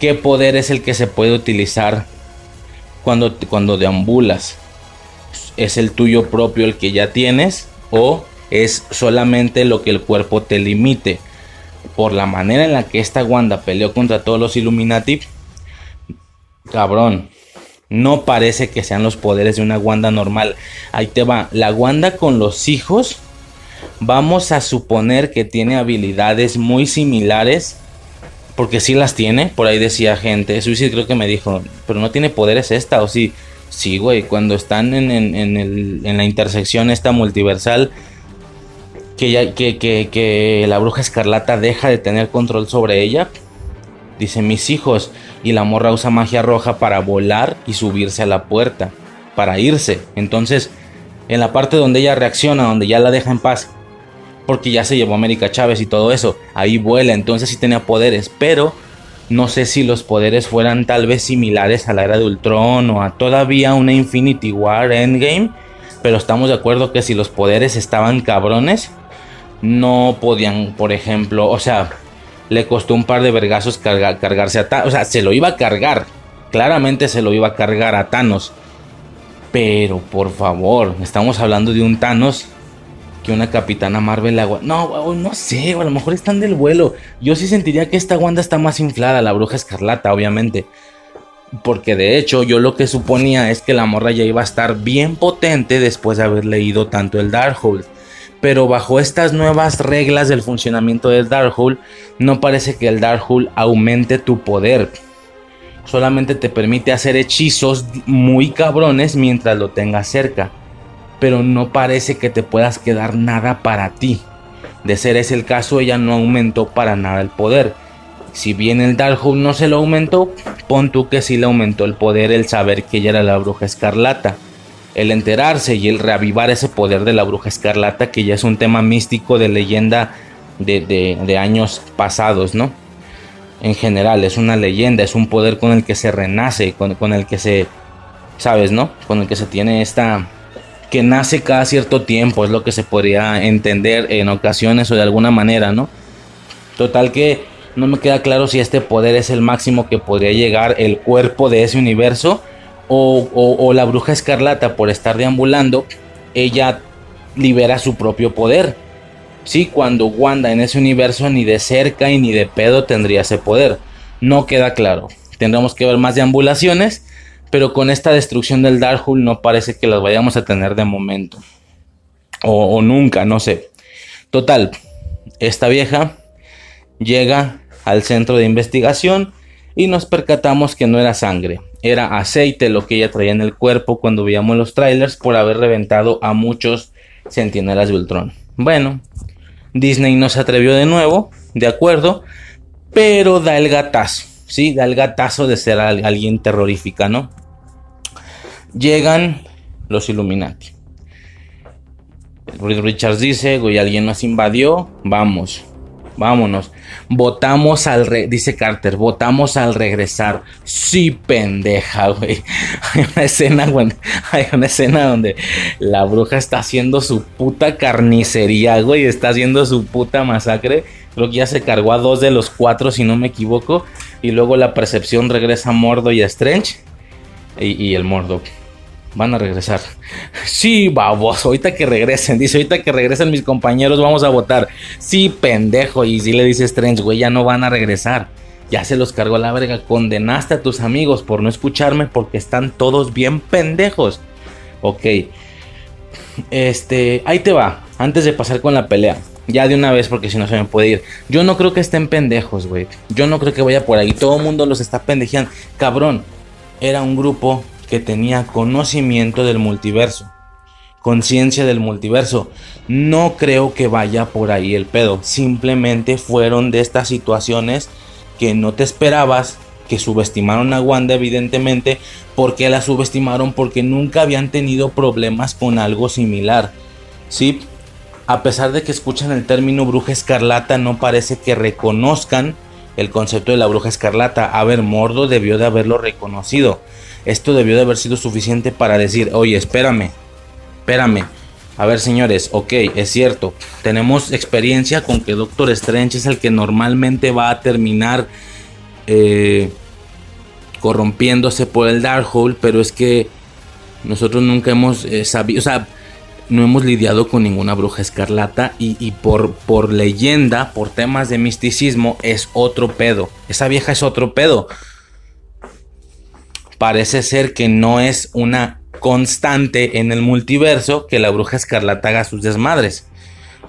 ¿qué poder es el que se puede utilizar cuando, cuando deambulas? ¿Es el tuyo propio el que ya tienes? ¿O es solamente lo que el cuerpo te limite? Por la manera en la que esta Wanda peleó contra todos los Illuminati, cabrón, no parece que sean los poderes de una Wanda normal. Ahí te va, la Wanda con los hijos, vamos a suponer que tiene habilidades muy similares porque sí las tiene, por ahí decía gente. Suicide creo que me dijo, pero no tiene poderes esta, o sí. Sí, güey, cuando están en, en, la intersección esta multiversal, que, ya, que, que, que la bruja escarlata deja de tener control sobre ella. Dice, mis hijos, y la morra usa magia roja para volar y subirse a la puerta, para irse. Entonces, en la parte donde ella reacciona, donde ya la deja en paz, porque ya se llevó América Chávez y todo eso. Ahí vuela, entonces sí tenía poderes, pero no sé si los poderes fueran tal vez similares a la era de Ultron o a todavía una Infinity War Endgame, pero estamos de acuerdo que si los poderes estaban cabrones, no podían, por ejemplo, o sea, le costó un par de vergazos cargarse a Thanos, o sea, se lo iba a cargar, claramente se lo iba a cargar a Thanos. Pero por favor, estamos hablando de un Thanos una capitana Marvel agua. No, no sé, a lo mejor están del vuelo. Yo sí sentiría que esta Wanda está más inflada, la bruja escarlata, obviamente. Porque de hecho, yo lo que suponía es que la morra ya iba a estar bien potente después de haber leído tanto el Darkhold. Pero bajo estas nuevas reglas del funcionamiento del Darkhold, no parece que el Darkhold aumente tu poder. Solamente te permite hacer hechizos muy cabrones mientras lo tengas cerca pero no parece que te puedas quedar nada para ti. De ser ese el caso, ella no aumentó para nada el poder. Si bien el Darkhold no se lo aumentó, pon tú que sí le aumentó el poder el saber que ella era la bruja escarlata. El enterarse y el reavivar ese poder de la bruja escarlata, que ya es un tema místico de leyenda de, años pasados, ¿no? En general, es una leyenda, es un poder con el que se renace, con, con el que se, ¿sabes, no? Con el que se tiene esta, que nace cada cierto tiempo, es lo que se podría entender en ocasiones o de alguna manera, ¿no? Total que no me queda claro si este poder es el máximo que podría llegar el cuerpo de ese universo o, la bruja escarlata por estar deambulando, ella libera su propio poder. Sí, cuando Wanda en ese universo ni de cerca y ni de pedo tendría ese poder. No queda claro. Tendremos que ver más deambulaciones pero con esta destrucción del Darkhold no parece que las vayamos a tener de momento. O, nunca, no sé. Total, esta vieja llega al centro de investigación y nos percatamos que no era sangre, era aceite lo que ella traía en el cuerpo cuando veíamos los trailers por haber reventado a muchos centinelas de Ultron. Bueno, Disney no se atrevió de nuevo, de acuerdo, pero da el gatazo, sí, da el gatazo de ser alguien terrorífica, ¿no? Llegan los Illuminati. Richards dice, güey, alguien nos invadió, vamos, vámonos. Votamos al, re dice Carter, votamos al regresar. Sí, pendeja, güey. Hay una escena, güey, hay una escena donde la bruja está haciendo su puta carnicería, güey, está haciendo su puta masacre. Creo que ya se cargó a dos de los cuatro, si no me equivoco. Y luego la percepción regresa a Mordo y a Strange. Y, el Mordo Van a regresar. Sí, babos, ahorita que regresen. Dice, ahorita que regresen mis compañeros vamos a votar. Sí, pendejo. Y si le dice Strange, güey, ya no van a regresar. Ya se los cargó la verga. Condenaste a tus amigos por no escucharme porque están todos bien pendejos. Ok. Este, ahí te va. Antes de pasar con la pelea. Ya de una vez porque si no se me puede ir. Yo no creo que estén pendejos, güey. Yo no creo que vaya por ahí. Todo el mundo los está pendejeando. Cabrón. Era un grupo que tenía conocimiento del multiverso, conciencia del multiverso. No creo que vaya por ahí el pedo, simplemente fueron de estas situaciones que no te esperabas, que subestimaron a Wanda evidentemente, porque la subestimaron porque nunca habían tenido problemas con algo similar. Sí, a pesar de que escuchan el término bruja escarlata, no parece que reconozcan el concepto de la bruja escarlata. A ver, Mordo debió de haberlo reconocido. Esto debió de haber sido suficiente para decir, oye, espérame, espérame. A ver, señores, ok, es cierto, tenemos experiencia con que Doctor Strange es el que normalmente va a terminar eh, corrompiéndose por el Darkhold, pero es que nosotros nunca hemos eh, sabido, o sea, no hemos lidiado con ninguna bruja escarlata y, por, leyenda, por temas de misticismo, es otro pedo. Esa vieja es otro pedo. Parece ser que no es una constante en el multiverso que la bruja escarlata haga sus desmadres.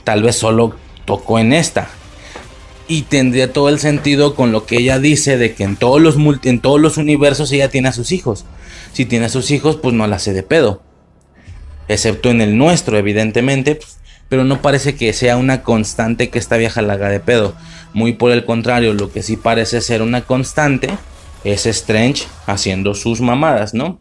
Tal vez solo tocó en esta. Y tendría todo el sentido con lo que ella dice de que en todos los, en todos los universos ella tiene a sus hijos. Si tiene a sus hijos, pues no la hace de pedo excepto en el nuestro, evidentemente, pero no parece que sea una constante que esta vieja la haga de pedo. Muy por el contrario, lo que sí parece ser una constante es Strange haciendo sus mamadas, ¿no?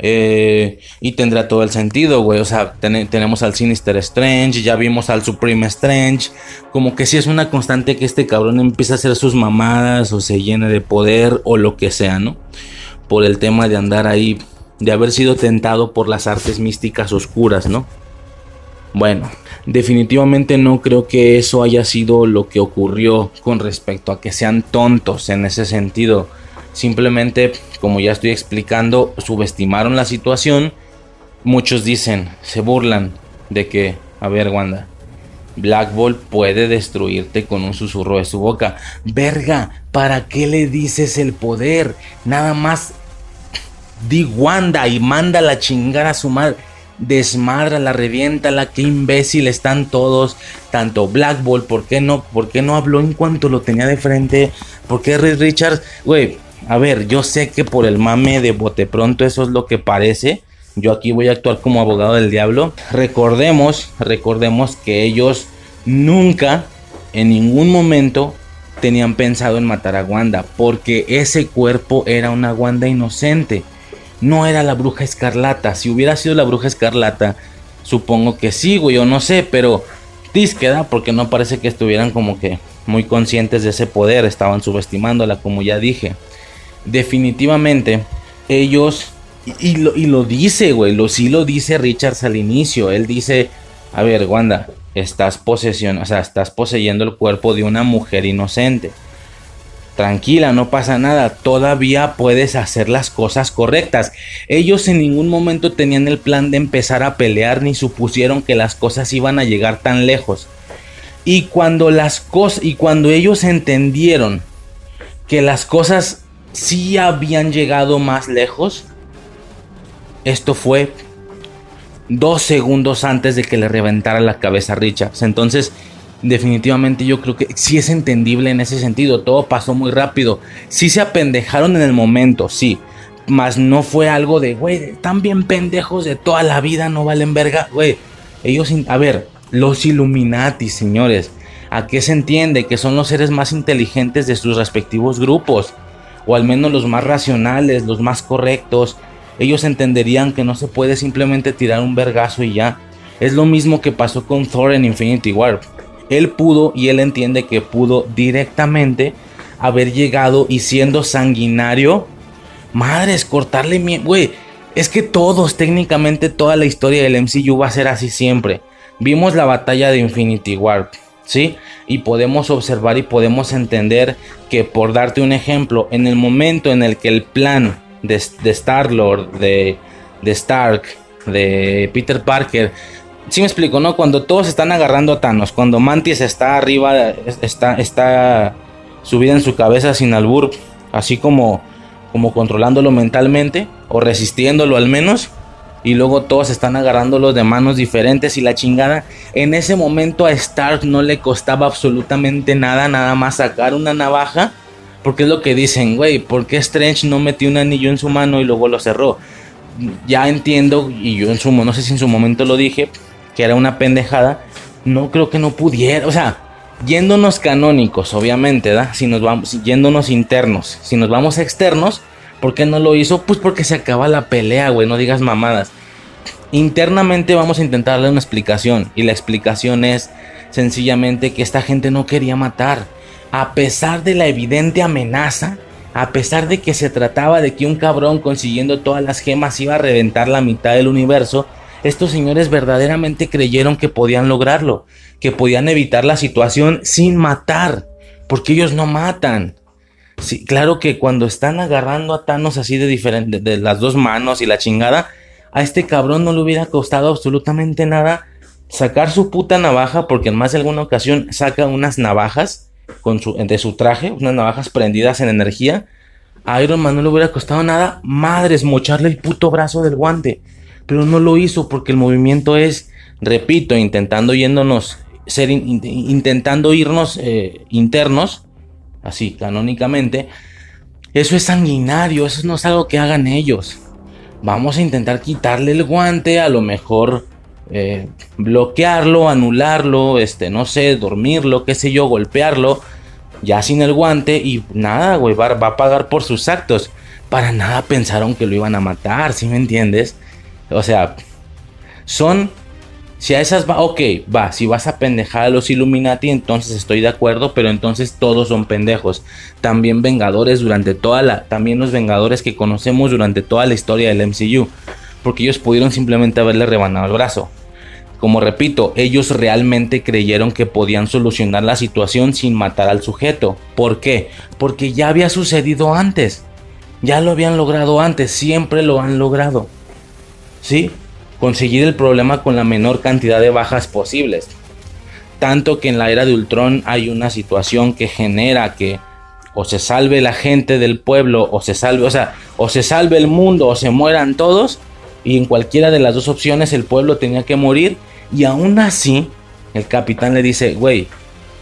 Eh, y tendrá todo el sentido, güey. O sea, tenemos al Sinister Strange, ya vimos al Supreme Strange. Como que sí es una constante que este cabrón empieza a hacer sus mamadas o se llene de poder o lo que sea, ¿no? Por el tema de andar ahí de haber sido tentado por las artes místicas oscuras, ¿no? Bueno, definitivamente no creo que eso haya sido lo que ocurrió con respecto a que sean tontos en ese sentido. Simplemente, como ya estoy explicando, subestimaron la situación. Muchos dicen, se burlan de que, a ver, Wanda, Black Ball puede destruirte con un susurro de su boca. Verga, ¿para qué le dices el poder? Nada más di Wanda y manda la chingar a su madre. Desmadra, revienta la qué imbécil están todos. Tanto Black Ball, ¿por qué no? ¿Por qué no habló en cuanto lo tenía de frente? ¿Por qué Reed Richards? Güey, a ver, yo sé que por el mame de bote pronto eso es lo que parece. Yo aquí voy a actuar como abogado del diablo. Recordemos, recordemos que ellos nunca, en ningún momento, tenían pensado en matar a Wanda. Porque ese cuerpo era una Wanda inocente no era la bruja escarlata. Si hubiera sido la bruja escarlata, supongo que sí, güey, o no sé, pero disqueda, porque no parece que estuvieran como que muy conscientes de ese poder, estaban subestimándola, como ya dije. Definitivamente, ellos, y, lo, y lo, dice, güey, lo, sí lo dice Richards al inicio, él dice, a ver, Wanda, estás posesión, o sea, estás poseyendo el cuerpo de una mujer inocente tranquila, no pasa nada, todavía puedes hacer las cosas correctas. Ellos en ningún momento tenían el plan de empezar a pelear ni supusieron que las cosas iban a llegar tan lejos. Y cuando las cosas y cuando ellos entendieron que las cosas sí habían llegado más lejos, esto fue dos segundos antes de que le reventara la cabeza a Richards. Entonces, definitivamente yo creo que sí es entendible en ese sentido. Todo pasó muy rápido. Sí se apendejaron en el momento, sí. Mas no fue algo de, güey, están bien pendejos de toda la vida, no valen verga. Güey, ellos, a ver, los Illuminati, señores. ¿A qué se entiende? Que son los seres más inteligentes de sus respectivos grupos. O al menos los más racionales, los más correctos. Ellos entenderían que no se puede simplemente tirar un vergazo y ya. Es lo mismo que pasó con Thor en Infinity War él pudo y él entiende que pudo directamente haber llegado y siendo sanguinario. Madres, cortarle mi... Güey, es que todos, técnicamente toda la historia del MCU va a ser así siempre. Vimos la batalla de Infinity War, ¿sí? Y podemos observar y podemos entender que por darte un ejemplo, en el momento en el que el plan de, de Star-Lord, de, de Stark, de Peter Parker, sí me explico, ¿no? Cuando todos están agarrando a Thanos, cuando Mantis está arriba, está, está subida en su cabeza sin albur, así como, como controlándolo mentalmente, o resistiéndolo al menos, y luego todos están agarrándolo de manos diferentes y la chingada. En ese momento a Stark no le costaba absolutamente nada, nada más sacar una navaja, porque es lo que dicen, güey, ¿por qué Strange no metió un anillo en su mano y luego lo cerró? Ya entiendo, y yo en su no sé si en su momento lo dije, que era una pendejada, no creo que no pudiera, o sea, yéndonos canónicos, obviamente, ¿da? Si nos vamos, yéndonos internos, si nos vamos externos, ¿por qué no lo hizo? Pues porque se acaba la pelea, güey, no digas mamadas. Internamente vamos a intentar darle una explicación y la explicación es sencillamente que esta gente no quería matar. A pesar de la evidente amenaza, a pesar de que se trataba de que un cabrón consiguiendo todas las gemas iba a reventar la mitad del universo, estos señores verdaderamente creyeron que podían lograrlo, que podían evitar la situación sin matar, porque ellos no matan. Sí, claro que cuando están agarrando a Thanos así de diferente, de las dos manos y la chingada, a este cabrón no le hubiera costado absolutamente nada sacar su puta navaja, porque en más de alguna ocasión saca unas navajas con su, de su traje, unas navajas prendidas en energía. A Iron Man no le hubiera costado nada, madres, mocharle el puto brazo del guante. Pero no lo hizo porque el movimiento es, repito, intentando yéndonos, ser, intentando irnos eh, internos, así canónicamente. Eso es sanguinario, eso no es algo que hagan ellos. Vamos a intentar quitarle el guante, a lo mejor eh, bloquearlo, anularlo, este, no sé, dormirlo, qué sé yo, golpearlo, ya sin el guante y nada, güey, va, va, a pagar por sus actos. Para nada pensaron que lo iban a matar, ¿sí me entiendes? O sea, son si a esas va, ok, va, si vas a pendejar a los Illuminati, entonces estoy de acuerdo, pero entonces todos son pendejos. También Vengadores durante toda la, también los Vengadores que conocemos durante toda la historia del MCU, porque ellos pudieron simplemente haberle rebanado el brazo. Como repito, ellos realmente creyeron que podían solucionar la situación sin matar al sujeto. ¿Por qué? Porque ya había sucedido antes. Ya lo habían logrado antes, siempre lo han logrado. ¿Sí? conseguir el problema con la menor cantidad de bajas posibles. Tanto que en la era de Ultron hay una situación que genera que o se salve la gente del pueblo o se salve, o sea, o se salve el mundo o se mueran todos y en cualquiera de las dos opciones el pueblo tenía que morir y aún así el capitán le dice, güey,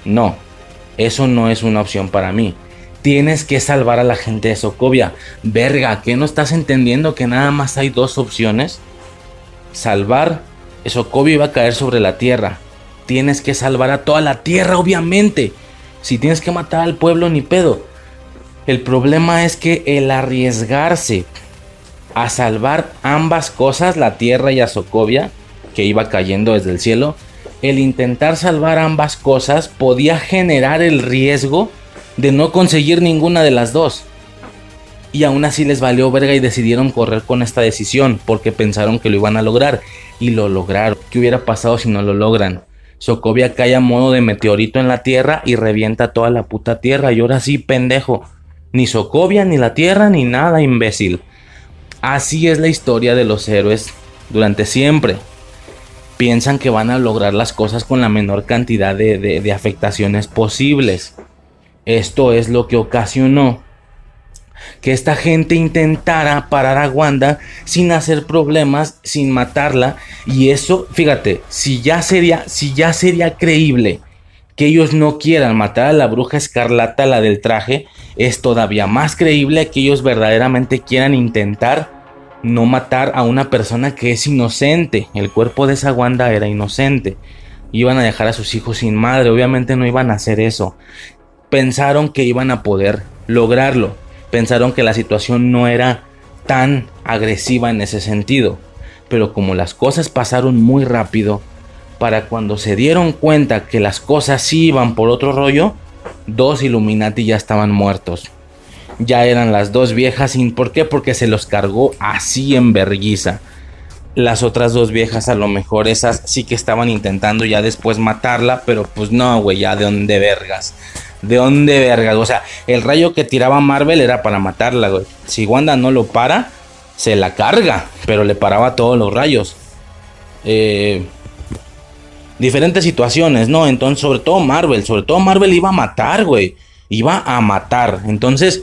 no, eso no es una opción para mí. Tienes que salvar a la gente de Sokovia. Verga, ¿qué no estás entendiendo que nada más hay dos opciones? Salvar, Sokovia iba a caer sobre la tierra. Tienes que salvar a toda la tierra, obviamente. Si tienes que matar al pueblo, ni pedo. El problema es que el arriesgarse a salvar ambas cosas, la tierra y a Sokovia, que iba cayendo desde el cielo, el intentar salvar ambas cosas podía generar el riesgo de no conseguir ninguna de las dos y aún así les valió verga y decidieron correr con esta decisión porque pensaron que lo iban a lograr y lo lograron. ¿Qué hubiera pasado si no lo logran? Sokovia cae a modo de meteorito en la tierra y revienta toda la puta tierra y ahora sí, pendejo. Ni Sokovia, ni la tierra, ni nada, imbécil. Así es la historia de los héroes durante siempre. Piensan que van a lograr las cosas con la menor cantidad de, de afectaciones posibles. Esto es lo que ocasionó que esta gente intentara parar a Wanda sin hacer problemas, sin matarla. Y eso, fíjate, si ya sería, si ya sería creíble que ellos no quieran matar a la bruja escarlata, la del traje, es todavía más creíble que ellos verdaderamente quieran intentar no matar a una persona que es inocente. El cuerpo de esa Wanda era inocente. Iban a dejar a sus hijos sin madre, obviamente no iban a hacer eso. Pensaron que iban a poder lograrlo pensaron que la situación no era tan agresiva en ese sentido. Pero como las cosas pasaron muy rápido, para cuando se dieron cuenta que las cosas sí iban por otro rollo, dos Illuminati ya estaban muertos. Ya eran las dos viejas, ¿y por qué? Porque se los cargó así en verguiza. Las otras dos viejas, a lo mejor esas sí que estaban intentando ya después matarla, pero pues no, güey, ya de dónde vergas. ¿De dónde vergas? O sea, el rayo que tiraba Marvel era para matarla, güey. Si Wanda no lo para, se la carga, pero le paraba todos los rayos. Eh, diferentes situaciones, ¿no? Entonces, sobre todo Marvel, sobre todo Marvel iba a matar, güey. Iba a matar. Entonces,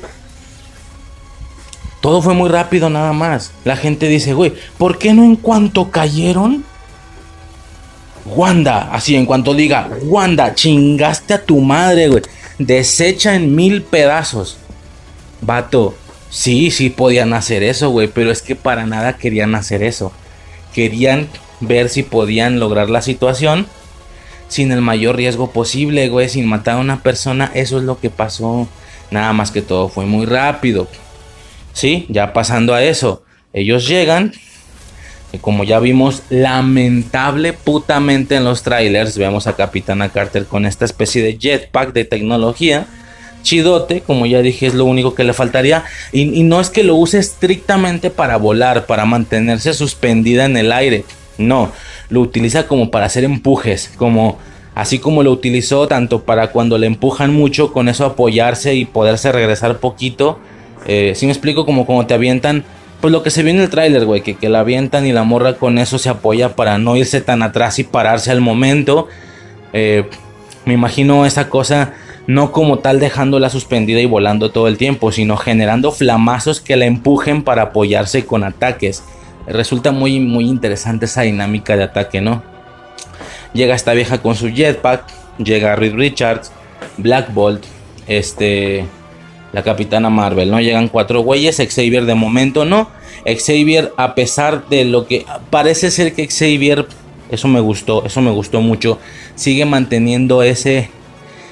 todo fue muy rápido nada más. La gente dice, güey, ¿por qué no en cuanto cayeron? Wanda, así en cuanto diga, Wanda, chingaste a tu madre, güey desecha en mil pedazos. Vato, sí, sí podían hacer eso, güey, pero es que para nada querían hacer eso. Querían ver si podían lograr la situación sin el mayor riesgo posible, güey, sin matar a una persona. Eso es lo que pasó. Nada más que todo fue muy rápido. Sí, ya pasando a eso, ellos llegan, como ya vimos lamentable putamente en los trailers, vemos a Capitana Carter con esta especie de jetpack de tecnología. Chidote, como ya dije, es lo único que le faltaría. Y, y no es que lo use estrictamente para volar, para mantenerse suspendida en el aire. No, lo utiliza como para hacer empujes, como Así como lo utilizó tanto para cuando le empujan mucho, con eso apoyarse y poderse regresar poquito. Eh, si me explico, como cuando te avientan, pues lo que se ve en el tráiler, güey, que, que la avientan y la morra con eso se apoya para no irse tan atrás y pararse al momento. Eh, me imagino esa cosa no como tal dejándola suspendida y volando todo el tiempo, sino generando flamazos que la empujen para apoyarse con ataques. Resulta muy, muy interesante esa dinámica de ataque, ¿no? Llega esta vieja con su jetpack, llega Reed Richards, Black Bolt, este, la Capitana Marvel, ¿no? Llegan cuatro güeyes, Xavier de momento no. Xavier, a pesar de lo que parece ser que Xavier, eso me gustó, eso me gustó mucho, sigue manteniendo ese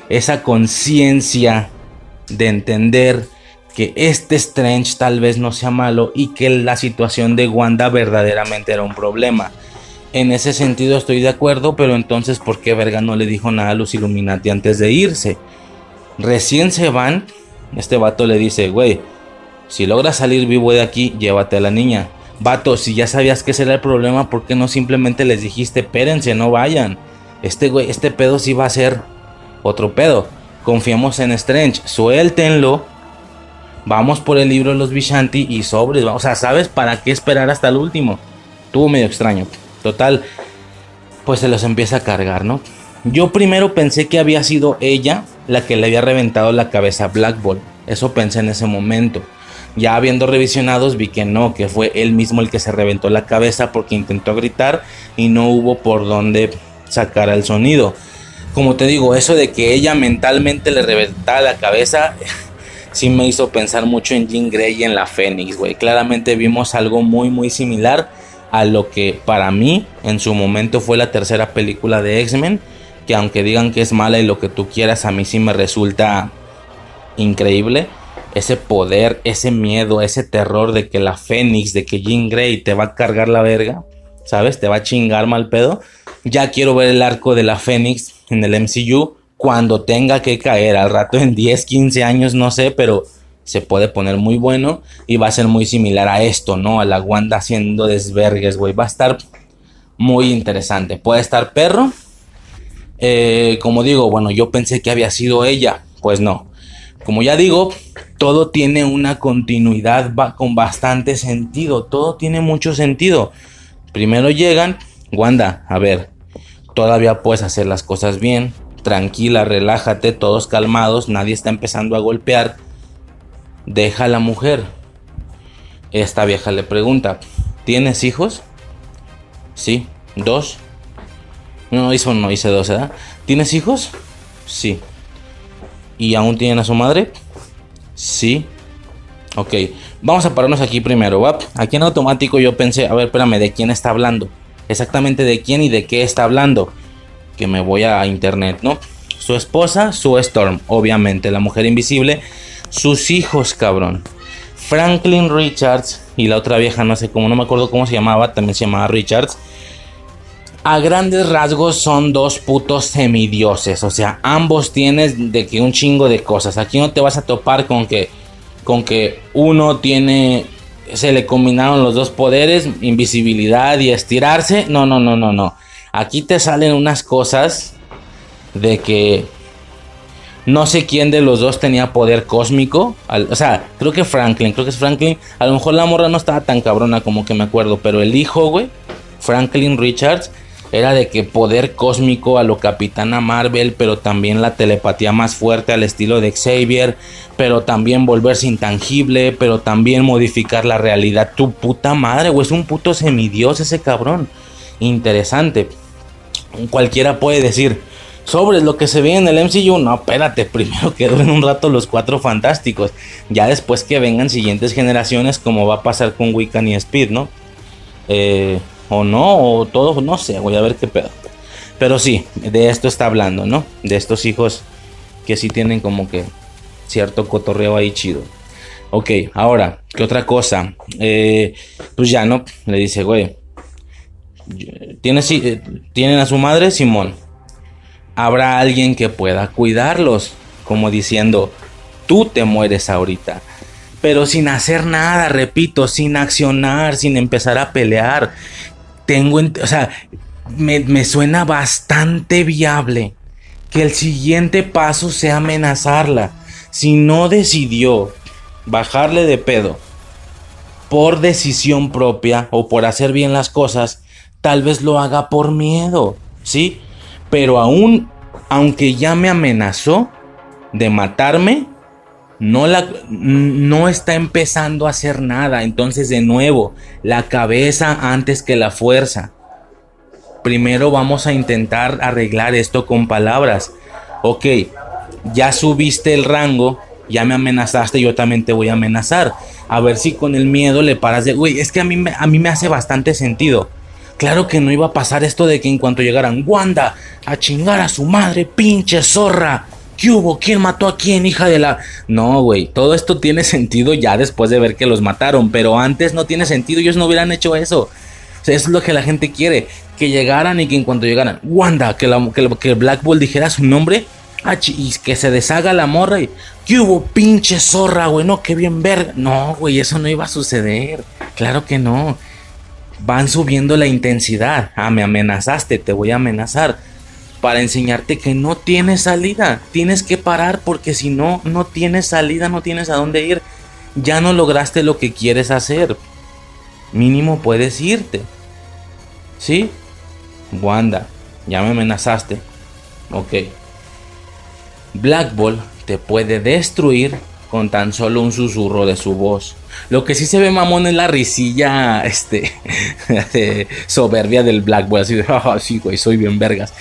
esa conciencia de entender que este Strange tal vez no sea malo y que la situación de Wanda verdaderamente era un problema. En ese sentido estoy de acuerdo, pero entonces ¿por qué verga no le dijo nada a los Illuminati antes de irse? Recién se van, este vato le dice, güey, si logras salir vivo de aquí, llévate a la niña. Vato, si ya sabías que ese era el problema, ¿por qué no simplemente les dijiste, espérense, no vayan? Este güey, este pedo sí va a ser otro pedo. Confiamos en Strange. Suéltenlo. Vamos por el libro de los Vishanti y sobres. O sea, ¿sabes para qué esperar hasta el último? Tuvo medio extraño. Total, pues se los empieza a cargar, ¿no? Yo primero pensé que había sido ella la que le había reventado la cabeza a Black Ball. Eso pensé en ese momento. Ya habiendo revisionados vi que no, que fue él mismo el que se reventó la cabeza porque intentó gritar y no hubo por dónde sacar el sonido como te digo, eso de que ella mentalmente le reventaba la cabeza, sí me hizo pensar mucho en Jean Grey y en la Fénix, güey. Claramente vimos algo muy, muy similar a lo que para mí en su momento fue la tercera película de X-Men, que aunque digan que es mala y lo que tú quieras, a mí sí me resulta increíble. Ese poder, ese miedo, ese terror de que la Fénix, de que Jean Grey te va a cargar la verga, ¿sabes? Te va a chingar mal pedo. Ya quiero ver el arco de la Fénix en el MCU cuando tenga que caer al rato en 10, 15 años, no sé, pero se puede poner muy bueno y va a ser muy similar a esto, ¿no? A la Wanda haciendo desvergues, güey. Va a estar muy interesante. Puede estar perro. Eh, como digo, bueno, yo pensé que había sido ella. Pues no. Como ya digo, todo tiene una continuidad con bastante sentido. Todo tiene mucho sentido. Primero llegan, Wanda, a ver, todavía puedes hacer las cosas bien, tranquila, relájate, todos calmados, nadie está empezando a golpear. Deja a la mujer. Esta vieja le pregunta, ¿tienes hijos? Sí, dos. No, hizo no, hice dos, ¿verdad? ¿Tienes hijos? Sí. ¿Y aún tienen a su madre? Sí. Ok, vamos a pararnos aquí primero, ¿va? Aquí en automático yo pensé, a ver, espérame, ¿de quién está hablando? exactamente de quién y de qué está hablando. Que me voy a internet, ¿no? Su esposa, su Storm, obviamente, la mujer invisible. Sus hijos, cabrón. Franklin Richards y la otra vieja, no sé cómo, no me acuerdo cómo se llamaba, también se llamaba Richards. A grandes rasgos son dos putos semidioses, o sea, ambos tienes de que un chingo de cosas. Aquí no te vas a topar con que con que uno tiene se le combinaron los dos poderes, invisibilidad y estirarse. No, no, no, no, no. Aquí te salen unas cosas de que no sé quién de los dos tenía poder cósmico. o sea, creo que Franklin, creo que es Franklin. A lo mejor la morra no estaba tan cabrona como que me acuerdo, pero el hijo, güey, Franklin Richards, era de que poder cósmico a lo Capitana Marvel, pero también la telepatía más fuerte al estilo de Xavier, pero también volverse intangible, pero también modificar la realidad. Tu puta madre, güey, es un puto semidios ese cabrón. Interesante. Cualquiera puede decir, sobre lo que se ve en el MCU, no, espérate, primero que duren un rato los cuatro fantásticos, ya después que vengan siguientes generaciones, como va a pasar con Wiccan y Speed, ¿no? Eh, o no, o todo, no sé, voy a ver qué pedo. Pero sí, de esto está hablando, ¿no? De estos hijos que sí tienen como que cierto cotorreo ahí chido. Ok, ahora, ¿qué otra cosa? Eh, pues ya, ¿no? Le dice, güey, ¿tienes, eh, ¿tienen a su madre? Simón. Habrá alguien que pueda cuidarlos, como diciendo, tú te mueres ahorita pero sin hacer nada, repito, sin accionar, sin empezar a pelear tengo, o sea, me, suena bastante viable que el siguiente paso sea amenazarla. Si no decidió bajarle de pedo por decisión propia o por hacer bien las cosas, tal vez lo haga por miedo, ¿sí? Pero aún, aunque ya me amenazó de matarme, no, la, no está empezando a hacer nada. Entonces, de nuevo, la cabeza antes que la fuerza. Primero vamos a intentar arreglar esto con palabras. Ok, ya subiste el rango, ya me amenazaste, yo también te voy a amenazar. A ver si con el miedo le paras de... Güey, es que a mí, a mí me hace bastante sentido. Claro que no iba a pasar esto de que en cuanto llegaran Wanda a chingar a su madre, pinche zorra. ¿Qué hubo? ¿Quién mató a quién, hija de la.? No, güey. Todo esto tiene sentido ya después de ver que los mataron. Pero antes no tiene sentido. Ellos no hubieran hecho eso. Es lo que la gente quiere. Que llegaran y que en cuanto llegaran. Wanda, que, la, que, que Black Ball dijera su nombre. Ah, y que se deshaga la morra y. ¿Qué hubo, pinche zorra, güey? No, qué bien ver. No, güey, eso no iba a suceder. Claro que no. Van subiendo la intensidad. Ah, me amenazaste, te voy a amenazar para enseñarte que no tienes salida. Tienes que parar porque si no, no tienes salida, no tienes a dónde ir. Ya no lograste lo que quieres hacer. Mínimo puedes irte. ¿Sí? Wanda, ya me amenazaste. Ok. Black Ball te puede destruir con tan solo un susurro de su voz. Lo que sí se ve mamón es la risilla este, soberbia del Black Boy, así de, ah, sí, güey, soy bien vergas.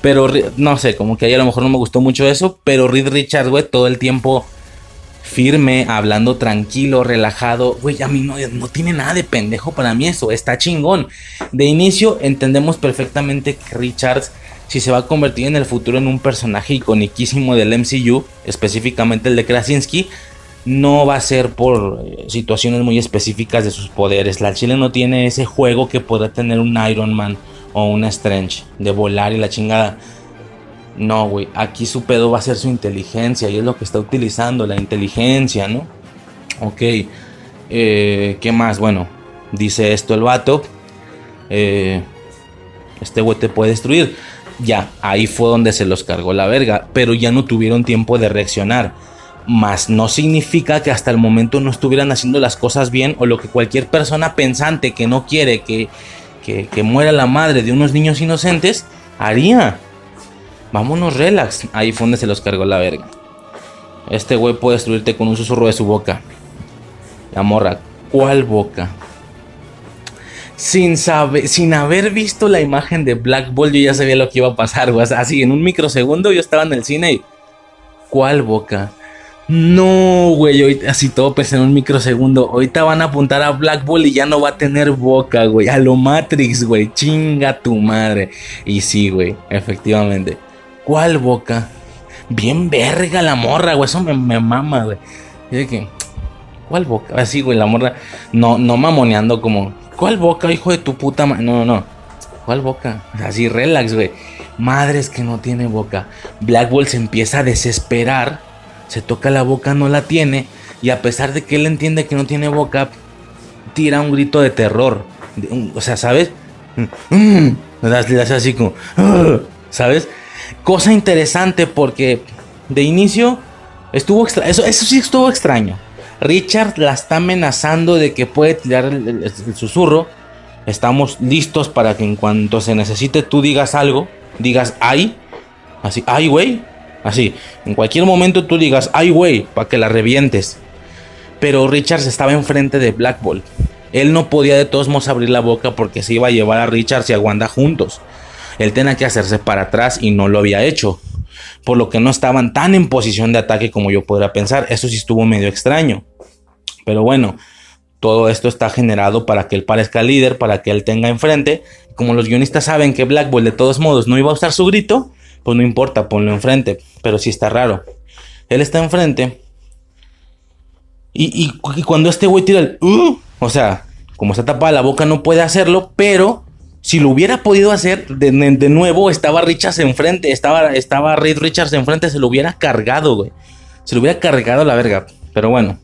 Pero no sé, como que ahí a lo mejor no me gustó mucho eso, pero Reed Richards, güey, todo el tiempo firme, hablando tranquilo, relajado. Güey, a mí no, no tiene nada de pendejo para mí eso, está chingón. De inicio entendemos perfectamente que Richards si se va a convertir en el futuro en un personaje iconiquísimo del MCU, específicamente el de Krasinski, no va a ser por eh, situaciones muy específicas de sus poderes. La Chile no tiene ese juego que podrá tener un Iron Man o un Strange de volar y la chingada. No, güey, aquí su pedo va a ser su inteligencia y es lo que está utilizando, la inteligencia, ¿no? Ok, eh, ¿qué más? Bueno, dice esto el vato. Eh, este güey te puede destruir ya, ahí fue donde se los cargó la verga, pero ya no tuvieron tiempo de reaccionar. Más no significa que hasta el momento no estuvieran haciendo las cosas bien o lo que cualquier persona pensante que no quiere que, que, muera la madre de unos niños inocentes haría. Vámonos relax. Ahí fue donde se los cargó la verga. Este güey puede destruirte con un susurro de su boca. La morra, ¿cuál boca? sin saber, sin haber visto la imagen de Black Ball, yo ya sabía lo que iba a pasar, güey. Así, en un microsegundo yo estaba en el cine y. ¿Cuál boca? No, güey, así todo pues en un microsegundo. Ahorita van a apuntar a Black Ball y ya no va a tener boca, güey. A lo Matrix, güey. Chinga tu madre. Y sí, güey, efectivamente. ¿Cuál boca? Bien verga la morra, güey. Eso me, me mama, güey. que, ¿cuál boca? Así, güey, la morra. No, no mamoneando como ¿Cuál boca, hijo de tu puta madre? No, no, no. ¿Cuál boca? Así, relax, güey. Madres que no tiene boca. Black se empieza a desesperar. Se toca la boca, no la tiene. Y a pesar de que él entiende que no tiene boca, tira un grito de terror. O sea, ¿sabes? Le das así como. ¿Sabes? Cosa interesante porque de inicio estuvo extraño. Eso, eso sí estuvo extraño. Richard la está amenazando de que puede tirar el, susurro. Estamos listos para que en cuanto se necesite tú digas algo, digas ay, así, ay güey, así. En cualquier momento tú digas ay güey, para que la revientes. Pero Richard estaba enfrente de Black Ball. Él no podía de todos modos abrir la boca porque se iba a llevar a Richard y a Wanda juntos. Él tenía que hacerse para atrás y no lo había hecho por lo que no estaban tan en posición de ataque como yo podría pensar. Eso sí estuvo medio extraño. Pero bueno, todo esto está generado para que él parezca líder, para que él tenga enfrente. Como los guionistas saben que Black de todos modos no iba a usar su grito, pues no importa, ponlo enfrente. Pero sí está raro. Él está enfrente. Y, cuando este güey tira el... Uh", o sea, como está tapada la boca no puede hacerlo, pero si lo hubiera podido hacer, de, nuevo estaba Richards enfrente, estaba, estaba Reed Richards enfrente, se lo hubiera cargado, güey. Se lo hubiera cargado la verga. Pero bueno,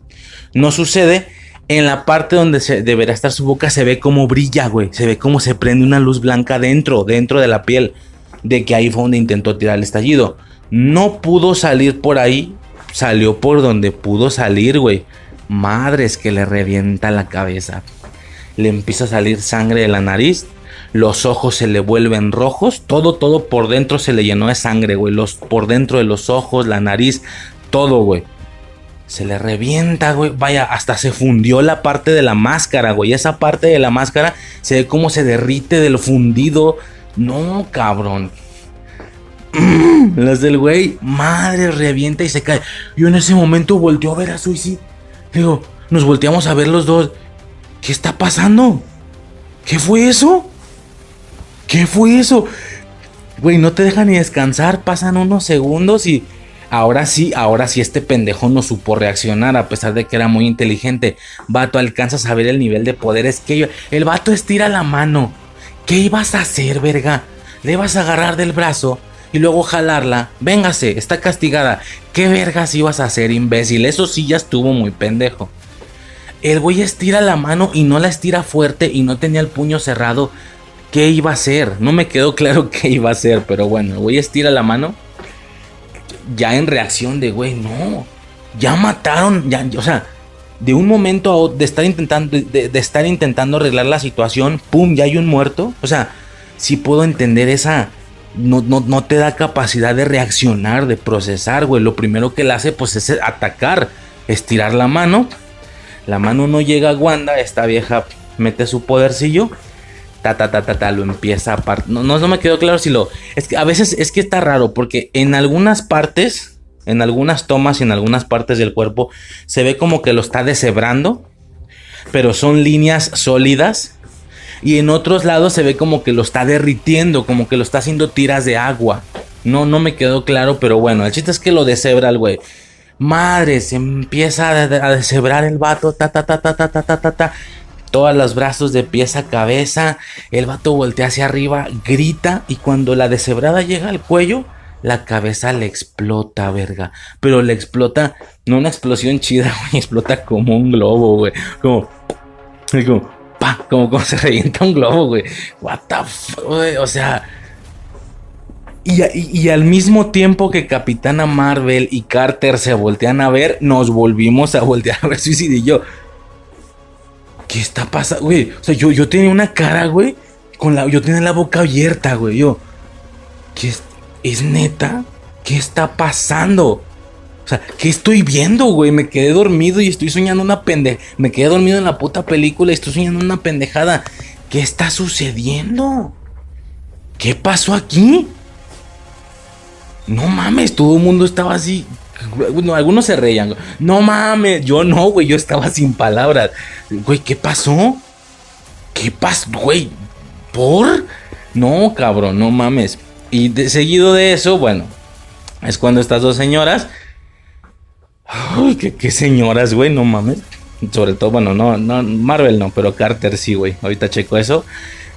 no sucede. En la parte donde se deberá estar su boca se ve como brilla, güey. Se ve como se prende una luz blanca dentro, dentro de la piel. De que ahí fue donde intentó tirar el estallido. No pudo salir por ahí. Salió por donde pudo salir, güey. Madres que le revienta la cabeza. Le empieza a salir sangre de la nariz. Los ojos se le vuelven rojos. Todo, todo por dentro se le llenó de sangre, güey. Los, por dentro de los ojos, la nariz, todo, güey. Se le revienta, güey. Vaya, hasta se fundió la parte de la máscara, güey. Esa parte de la máscara se ve como se derrite de lo fundido. No, cabrón. Las del güey, madre, revienta y se cae. Yo en ese momento volteó a ver a Suicide. Digo, nos volteamos a ver los dos. ¿Qué está pasando? ¿Qué fue eso? ¿Qué fue eso? Güey, no te deja ni descansar. Pasan unos segundos y ahora sí, ahora sí este pendejo no supo reaccionar a pesar de que era muy inteligente. Vato, alcanzas a ver el nivel de poderes que yo... El vato estira la mano. ¿Qué ibas a hacer, verga? Le vas a agarrar del brazo y luego jalarla. Véngase, está castigada. ¿Qué vergas ibas a hacer, imbécil? Eso sí ya estuvo muy pendejo. El güey estira la mano y no la estira fuerte y no tenía el puño cerrado. ¿Qué iba a hacer? No me quedó claro qué iba a hacer, pero bueno, el güey estira la mano. Ya en reacción de, güey, no. Ya mataron, ya, o sea, de un momento a otro, de estar intentando, de, estar intentando arreglar la situación, pum, ya hay un muerto. O sea, sí puedo entender esa, no, te da capacidad de reaccionar, de procesar, güey. Lo primero que le hace, pues, es atacar, estirar la mano. La mano no llega a Wanda, esta vieja mete su podercillo. Ta, ta, ta, ta, ta, lo empieza a no, no, no me quedó claro si lo. Es que a veces es que está raro, porque en algunas partes, en algunas tomas y en algunas partes del cuerpo, se ve como que lo está deshebrando. Pero son líneas sólidas y en otros lados se ve como que lo está derritiendo, como que lo está haciendo tiras de agua. No, no me quedó claro, pero bueno, el chiste es que lo deshebra el güey. Madre, se empieza a, deshebrar el vato, ta, ta, ta, ta, ta, ta, ta, ta, ta. Los brazos de pies a cabeza. El vato voltea hacia arriba, grita y cuando la deshebrada llega al cuello, la cabeza le explota, verga. Pero le explota, no una explosión chida, güey, explota como un globo, güey. Como, como, como cuando se revienta un globo, güey. What the fuck, O sea. Y, al mismo tiempo que Capitana Marvel y Carter se voltean a ver, nos volvimos a voltear a ver Suicide y yo. ¿Qué está pasando, güey? O sea, yo, yo tenía una cara, güey. Con la, yo tenía la boca abierta, güey. Yo. ¿Qué es, es neta? ¿Qué está pasando? O sea, ¿qué estoy viendo, güey? Me quedé dormido y estoy soñando una pendeja. Me quedé dormido en la puta película y estoy soñando una pendejada. ¿Qué está sucediendo? ¿Qué pasó aquí? No mames, todo el mundo estaba así. Bueno, algunos se reían. No mames, yo no, güey, yo estaba sin palabras. Güey, ¿qué pasó? ¿Qué pasó, güey? ¿Por? No, cabrón, no mames. Y de, seguido de eso, bueno, es cuando estas dos señoras Ay, qué, señoras, güey, no mames. Sobre todo, bueno, no, no, Marvel no, pero Carter sí, güey. Ahorita checo eso.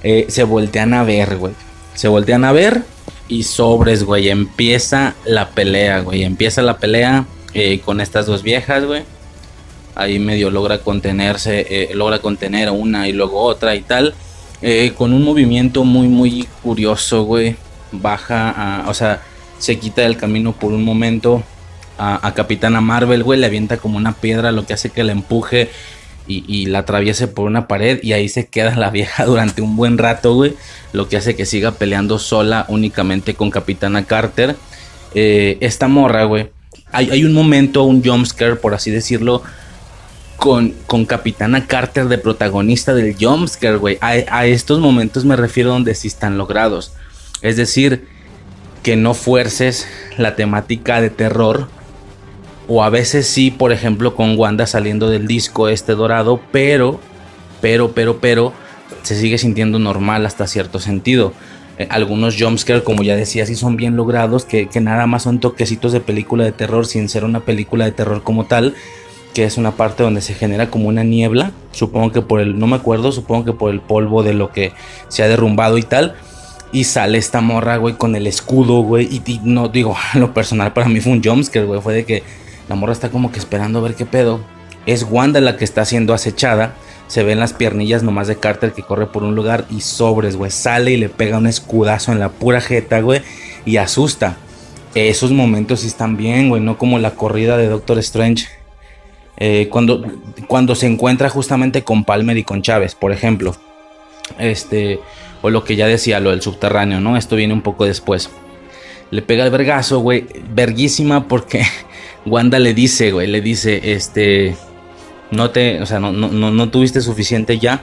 Eh, se voltean a ver, güey. Se voltean a ver y sobres, güey. Empieza la pelea, güey. Empieza la pelea eh, con estas dos viejas, güey. Ahí medio logra contenerse, eh, logra contener una y luego otra y tal. con un movimiento muy, muy curioso, güey. Baja, o sea, se quita del camino por un momento a, Capitana Marvel, güey, le avienta como una piedra, lo que hace que la empuje y, la atraviese por una pared y ahí se queda la vieja durante un buen rato, güey, lo que hace que siga peleando sola únicamente con Capitana Carter. Eh, esta morra, güey, hay, un momento, un jumpscare, por así decirlo, con, con, Capitana Carter de protagonista del jumpscare, güey. A, a, estos momentos me refiero donde sí están logrados. Es decir, que no fuerces la temática de terror o a veces sí, por ejemplo, con Wanda saliendo del disco este dorado, pero, pero, pero, pero, se sigue sintiendo normal hasta cierto sentido. Eh, algunos jumpscares, como ya decía, sí son bien logrados, que, nada más son toquecitos de película de terror sin ser una película de terror como tal, que es una parte donde se genera como una niebla, supongo que por el, no me acuerdo, supongo que por el polvo de lo que se ha derrumbado y tal. Y sale esta morra, güey, con el escudo, güey. Y, no digo, lo personal para mí fue un jumpscare, güey. Fue de que la morra está como que esperando ver qué pedo. es Wanda la que está siendo acechada. Se ven las piernillas nomás de Carter que corre por un lugar y sobres, güey. Sale y le pega un escudazo en la pura jeta, güey. Y asusta. Esos momentos sí están bien, güey. No como la corrida de Doctor Strange. Eh, cuando, cuando se encuentra justamente con Palmer y con Chávez, por ejemplo. Este, o lo que ya decía, lo del subterráneo, ¿no? Esto viene un poco después. Le pega el vergazo, güey. Verguísima porque Wanda le dice, güey, le dice, este, no te, o sea, no, no, no tuviste suficiente ya.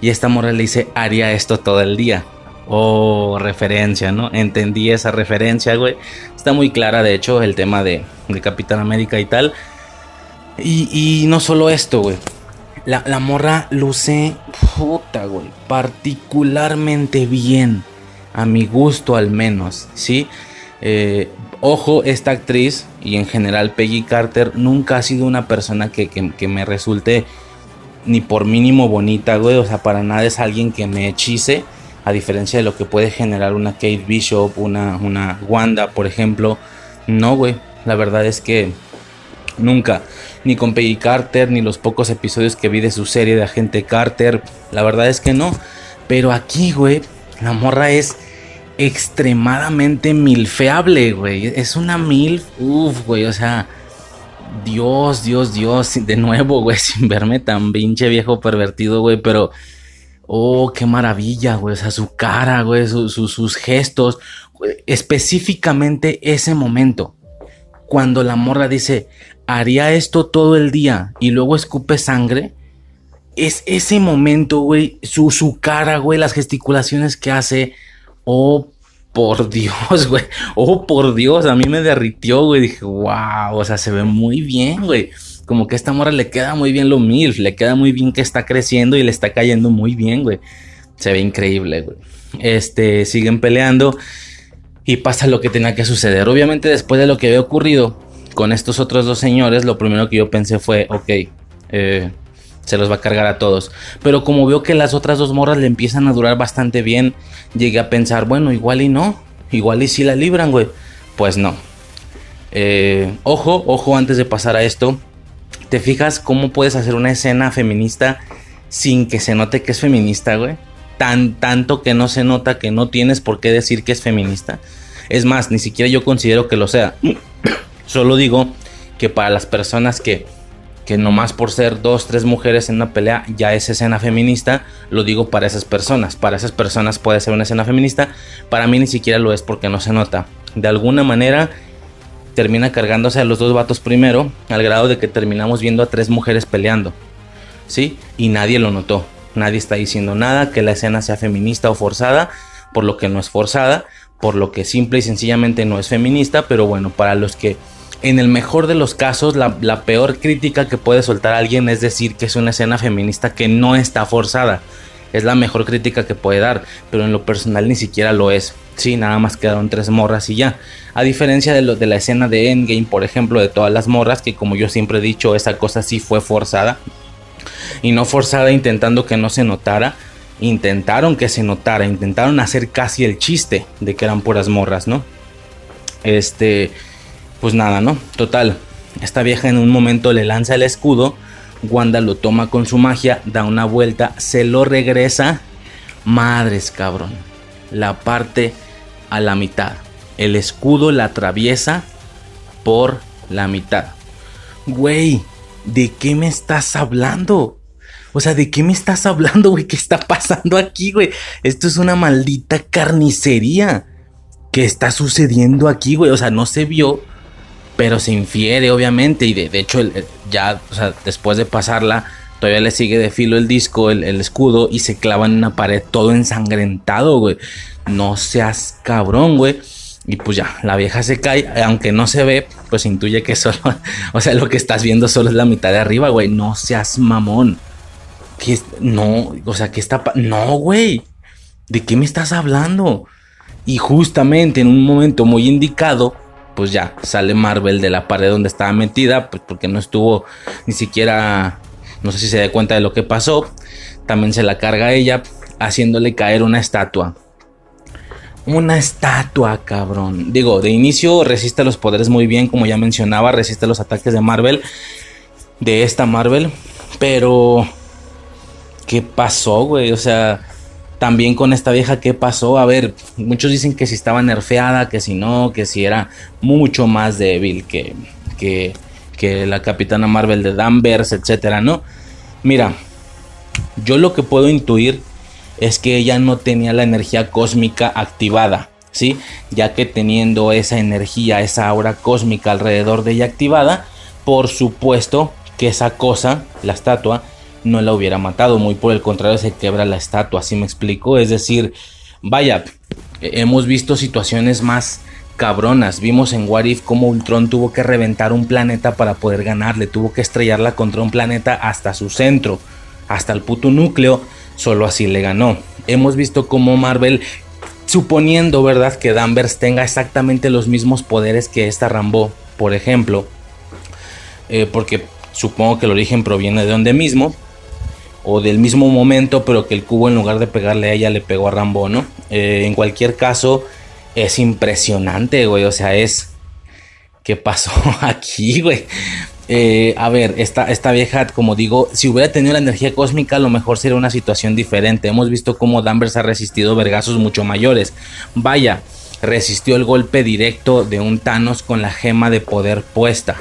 Y esta morra le dice, haría esto todo el día. Oh, referencia, ¿no? Entendí esa referencia, güey. Está muy clara, de hecho, el tema de, de Capitán América y tal. Y, y no solo esto, güey. La, la, morra luce, puta, güey, particularmente bien. A mi gusto al menos, ¿sí? Eh, ojo, esta actriz y en general Peggy Carter nunca ha sido una persona que, me resulte ni por mínimo bonita, güey. O sea, para nada es alguien que me hechice. A diferencia de lo que puede generar una Kate Bishop, una, una Wanda, por ejemplo. No, güey. La verdad es que nunca. Ni con Peggy Carter, ni los pocos episodios que vi de su serie de Agente Carter. La verdad es que no. Pero aquí, güey, la morra es extremadamente milfeable, güey. Es una mil, uff, güey, o sea, Dios, Dios, Dios, de nuevo, güey, sin verme tan pinche viejo pervertido, güey, pero, oh, qué maravilla, güey, o sea, su cara, güey, sus gestos, específicamente ese momento, cuando la morra dice, haría esto todo el día y luego escupe sangre. Es ese momento, güey, su, su cara, güey, las gesticulaciones que hace, Oh, por Dios, güey. Oh, por Dios. A mí me derritió, güey. Dije, wow. O sea, se ve muy bien, güey. Como que a esta morra le queda muy bien lo MILF. Le queda muy bien que está creciendo y le está cayendo muy bien, güey. Se ve increíble, güey. Este, siguen peleando. Y pasa lo que tenía que suceder. Obviamente, después de lo que había ocurrido con estos otros dos señores, lo primero que yo pensé fue, ok, eh, se los va a cargar a todos. Pero como veo que las otras dos morras le empiezan a durar bastante bien, llegué a pensar, bueno, igual y no, igual y si la libran, güey. Pues no. Eh, ojo, ojo, antes de pasar a esto, ¿te fijas cómo puedes hacer una escena feminista sin que se note que es feminista, güey? Tan, tanto que no se nota que no tienes por qué decir que es feminista. Es más, ni siquiera yo considero que lo sea. Solo digo que para las personas que que nomás por ser dos, tres mujeres en una pelea ya es escena feminista, lo digo para esas personas. Para esas personas puede ser una escena feminista, para mí ni siquiera lo es porque no se nota. De alguna manera termina cargándose a los dos vatos primero, al grado de que terminamos viendo a tres mujeres peleando. ¿Sí? Y nadie lo notó. Nadie está diciendo nada que la escena sea feminista o forzada, por lo que no es forzada, por lo que simple y sencillamente no es feminista, pero bueno, para los que en el mejor de los casos, la, peor crítica que puede soltar alguien es decir que es una escena feminista que no está forzada. Es la mejor crítica que puede dar, pero en lo personal ni siquiera lo es. Sí, nada más quedaron tres morras y ya. A diferencia de, lo, de la escena de Endgame, por ejemplo, de todas las morras, que como yo siempre he dicho, esa cosa sí fue forzada. Y no forzada intentando que no se notara. Intentaron que se notara, intentaron hacer casi el chiste de que eran puras morras, ¿no? Este, pues nada, ¿no? Total, esta vieja en un momento le lanza el escudo, Wanda lo toma con su magia, da una vuelta, se lo regresa. Madres, cabrón. La parte a la mitad. El escudo la atraviesa por la mitad. Güey, ¿de qué me estás hablando? O sea, ¿de qué me estás hablando, güey? ¿Qué está pasando aquí, güey? Esto es una maldita carnicería. ¿Qué está sucediendo aquí, güey? O sea, no se vio pero se infiere obviamente y de, hecho ya, o sea, después de pasarla, todavía le sigue de filo el disco, el, escudo y se clava en una pared todo ensangrentado, güey. No seas cabrón, güey. Y pues ya, la vieja se cae, aunque no se ve, pues intuye que solo, o sea, lo que estás viendo solo es la mitad de arriba, güey. No seas mamón. ¿Qué no, o sea, ¿qué está No, güey. ¿De qué me estás hablando? Y justamente en un momento muy indicado, pues ya sale Marvel de la pared donde estaba metida, pues porque no estuvo ni siquiera, no sé si se da cuenta de lo que pasó. También se la carga ella, haciéndole caer una estatua. Una estatua, cabrón. Digo, de inicio resiste los poderes muy bien, como ya mencionaba, resiste los ataques de Marvel. de esta Marvel. Pero, ¿qué pasó, güey? O sea, también con esta vieja, ¿qué pasó? A ver, muchos dicen que si estaba nerfeada, que si no, que si era mucho más débil que, que, que la Capitana Marvel de Danvers, etcétera, ¿no? Mira, yo lo que puedo intuir es que ella no tenía la energía cósmica activada, ¿sí? Ya que teniendo esa energía, esa aura cósmica alrededor de ella activada, por supuesto que esa cosa, la estatua, no la hubiera matado, muy por el contrario se quebra la estatua, así me explico, es decir, vaya, hemos visto situaciones más cabronas. Vimos en What If cómo Ultron tuvo que reventar un planeta para poder ganarle, tuvo que estrellarla contra un planeta hasta su centro, hasta el puto núcleo, solo así le ganó. Hemos visto cómo Marvel, suponiendo, ¿verdad?, que Danvers tenga exactamente los mismos poderes que esta Rambo, por ejemplo, eh, porque supongo que el origen proviene de donde mismo, o del mismo momento, pero que el cubo en lugar de pegarle a ella le pegó a Rambo, ¿no? Eh, en cualquier caso, es impresionante, güey, o sea, es... ¿Qué pasó aquí, güey? Eh, a ver, esta, esta vieja, como digo, si hubiera tenido la energía cósmica, a lo mejor sería una situación diferente. Hemos visto cómo Danvers ha resistido vergazos mucho mayores. Vaya, resistió el golpe directo de un Thanos con la gema de poder puesta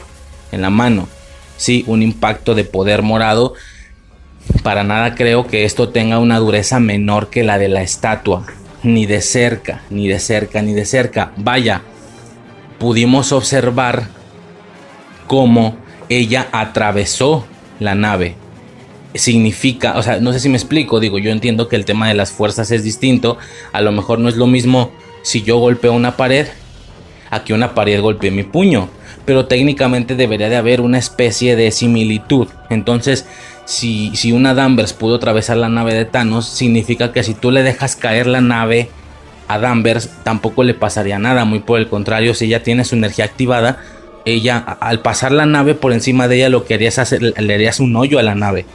en la mano. Sí, un impacto de poder morado. Para nada creo que esto tenga una dureza menor que la de la estatua. Ni de cerca, ni de cerca, ni de cerca. Vaya, pudimos observar cómo ella atravesó la nave. Significa, o sea, no sé si me explico, digo, yo entiendo que el tema de las fuerzas es distinto, a lo mejor no es lo mismo si yo golpeo una pared a que una pared golpee mi puño, pero técnicamente debería de haber una especie de similitud. Entonces, si, una Danvers pudo atravesar la nave de Thanos, significa que si tú le dejas caer la nave a Danvers, tampoco le pasaría nada, muy por el contrario, si ella tiene su energía activada, ella al pasar la nave por encima de ella lo que harías hacer, le harías un hoyo a la nave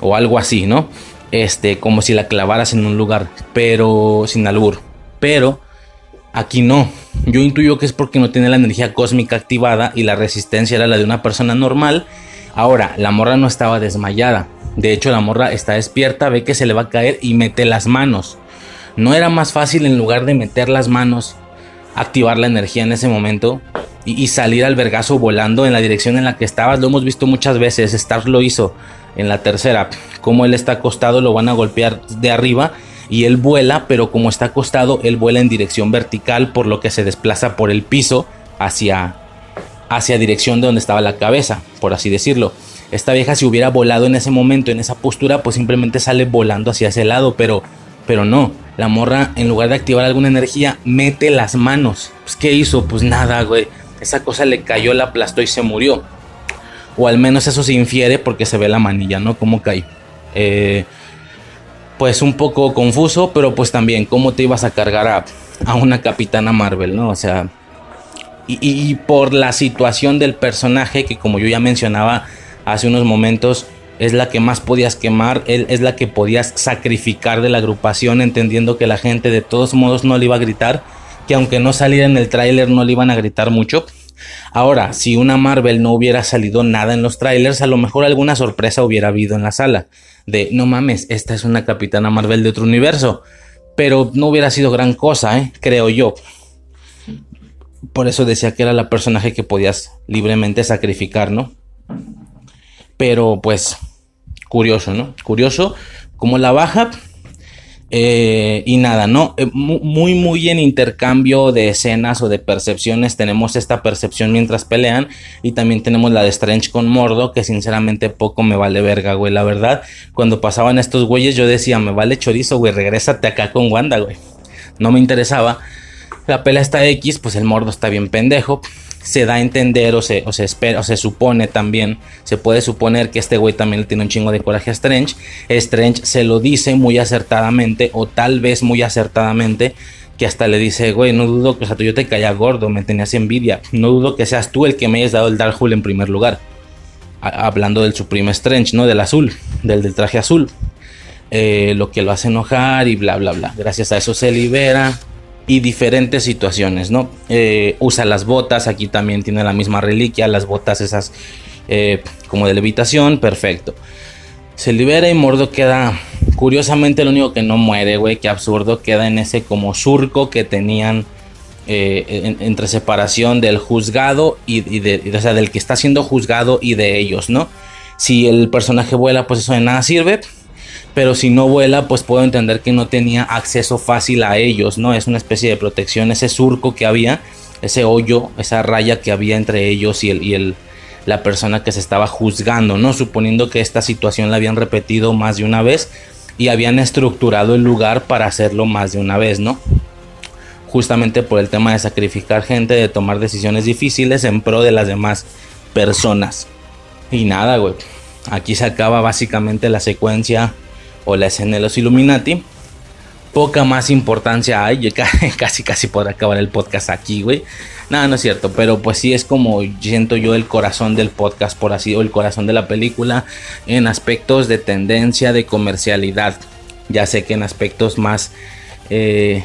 o algo así, ¿no? Este, como si la clavaras en un lugar, pero sin albur. Pero aquí no. Yo intuyo que es porque no tiene la energía cósmica activada y la resistencia era la de una persona normal. Ahora, la morra no estaba desmayada. De hecho, la morra está despierta, ve que se le va a caer y mete las manos. No era más fácil en lugar de meter las manos, activar la energía en ese momento y, salir al vergazo volando en la dirección en la que estabas. Lo hemos visto muchas veces. Star lo hizo en la tercera. Como él está acostado, lo van a golpear de arriba y él vuela, pero como está acostado, él vuela en dirección vertical, por lo que se desplaza por el piso hacia, hacia dirección de donde estaba la cabeza, por así decirlo. Esta vieja si hubiera volado en ese momento, en esa postura, pues simplemente sale volando hacia ese lado, pero, pero no. La morra, en lugar de activar alguna energía, mete las manos. Pues, ¿qué hizo? Pues nada, güey esa cosa le cayó, la aplastó y se murió. O al menos eso se infiere porque se ve la manilla, ¿no? Cómo cae. Eh, pues un poco confuso, pero pues también, ¿cómo te ibas a cargar a, a una capitana Marvel, ¿no? O sea, y, por la situación del personaje, que como yo ya mencionaba hace unos momentos, es la que más podías quemar, es la que podías sacrificar de la agrupación, entendiendo que la gente de todos modos no le iba a gritar que aunque no saliera en el tráiler no le iban a gritar mucho. Ahora, si una Marvel no hubiera salido nada en los trailers, a lo mejor alguna sorpresa hubiera habido en la sala. De, no mames, esta es una capitana Marvel de otro universo. Pero no hubiera sido gran cosa, ¿eh? creo yo. Por eso decía que era la personaje que podías libremente sacrificar, ¿no? Pero pues, curioso, ¿no? Curioso como la baja eh, y nada, ¿no? Eh, muy, muy en intercambio de escenas o de percepciones. Tenemos esta percepción mientras pelean. Y también tenemos la de Strange con Mordo. Que sinceramente poco me vale verga, güey. La verdad, cuando pasaban estos güeyes, yo decía, me vale chorizo, güey. Regrésate acá con Wanda, güey. No me interesaba. La pelea está X, pues el Mordo está bien pendejo se da a entender o se, se espera o se supone también, se puede suponer que este güey también tiene un chingo de coraje a Strange. Strange se lo dice muy acertadamente o tal vez muy acertadamente que hasta le dice, güey, no dudo que o sea, yo te caía gordo, me tenías envidia, no dudo que seas tú el que me hayas dado el Darkhold en primer lugar. hablando del Supreme Strange, ¿no? Del azul, del del traje azul. Eh, lo que lo hace enojar y bla, bla, bla. Gracias a eso se libera y diferentes situaciones, ¿no? Eh, usa las botas, aquí también tiene la misma reliquia, las botas esas eh, como de levitación, perfecto. Se libera y Mordo queda, curiosamente, lo único que no muere, güey, que absurdo, queda en ese como surco que tenían eh, entre separación del juzgado y, de, o sea, del que está siendo juzgado y de ellos, ¿no? Si el personaje vuela, pues eso de nada sirve. Pero si no vuela, pues puedo entender que no tenía acceso fácil a ellos, ¿no? Es una especie de protección, ese surco que había, ese hoyo, esa raya que había entre ellos y, el, y el, la persona que se estaba juzgando, ¿no? Suponiendo que esta situación la habían repetido más de una vez y habían estructurado el lugar para hacerlo más de una vez, ¿no? Justamente por el tema de sacrificar gente, de tomar decisiones difíciles en pro de las demás personas. Y nada, güey. Aquí se acaba básicamente la secuencia o la escena de los Illuminati poca más importancia hay. casi, casi podrá acabar el podcast aquí, güey. Nada, no es cierto, pero pues sí es como siento yo el corazón del podcast, por así, o el corazón de la película en aspectos de tendencia, de comercialidad. Ya sé que en aspectos más eh,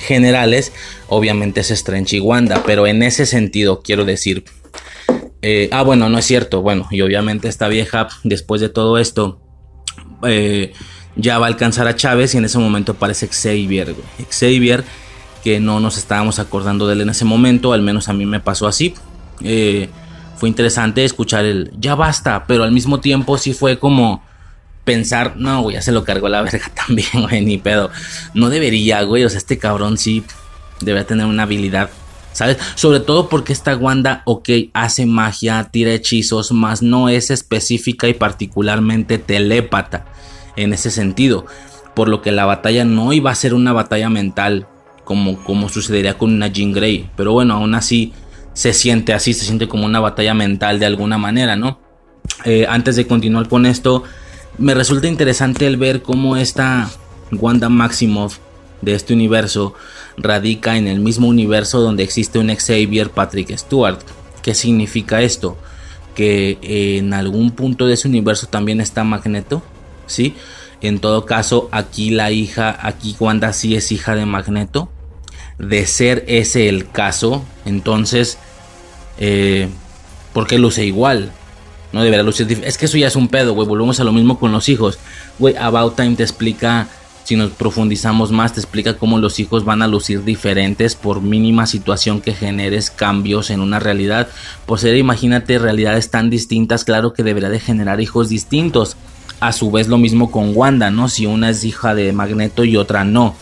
generales, obviamente es Strange Wanda, pero en ese sentido quiero decir. Eh, ah, bueno, no es cierto. Bueno, y obviamente esta vieja, después de todo esto, eh, ya va a alcanzar a Chávez y en ese momento aparece Xavier. Xavier, que no nos estábamos acordando de él en ese momento, al menos a mí me pasó así. Eh, fue interesante escuchar el ya basta, pero al mismo tiempo sí fue como pensar, no, güey, ya se lo cargó la verga también, güey, ni pedo. No debería, güey, o sea, este cabrón sí debe tener una habilidad, ¿sabes? Sobre todo porque esta Wanda, ok, hace magia, tira hechizos, más no es específica y particularmente telépata en ese sentido. Por lo que la batalla no iba a ser una batalla mental como, como sucedería con una Jean Grey. Pero bueno, aún así se siente así, se siente como una batalla mental de alguna manera, ¿no? Eh, antes de continuar con esto, me resulta interesante el ver cómo esta Wanda Maximoff de este universo radica en el mismo universo donde existe un Xavier Patrick Stewart. ¿Qué significa esto? Que en algún punto de ese universo también está Magneto. ¿sí? En todo caso, aquí la hija, aquí Wanda sí es hija de Magneto. De ser ese el caso, entonces, eh, ¿por qué luce igual? No debería lucir Es que eso ya es un pedo, güey. Volvemos a lo mismo con los hijos. Güey, About Time te explica, si nos profundizamos más, te explica cómo los hijos van a lucir diferentes por mínima situación que generes cambios en una realidad. Ser, imagínate, realidades tan distintas, claro que debería de generar hijos distintos. A su vez lo mismo con Wanda, ¿no? Si una es hija de Magneto y otra no.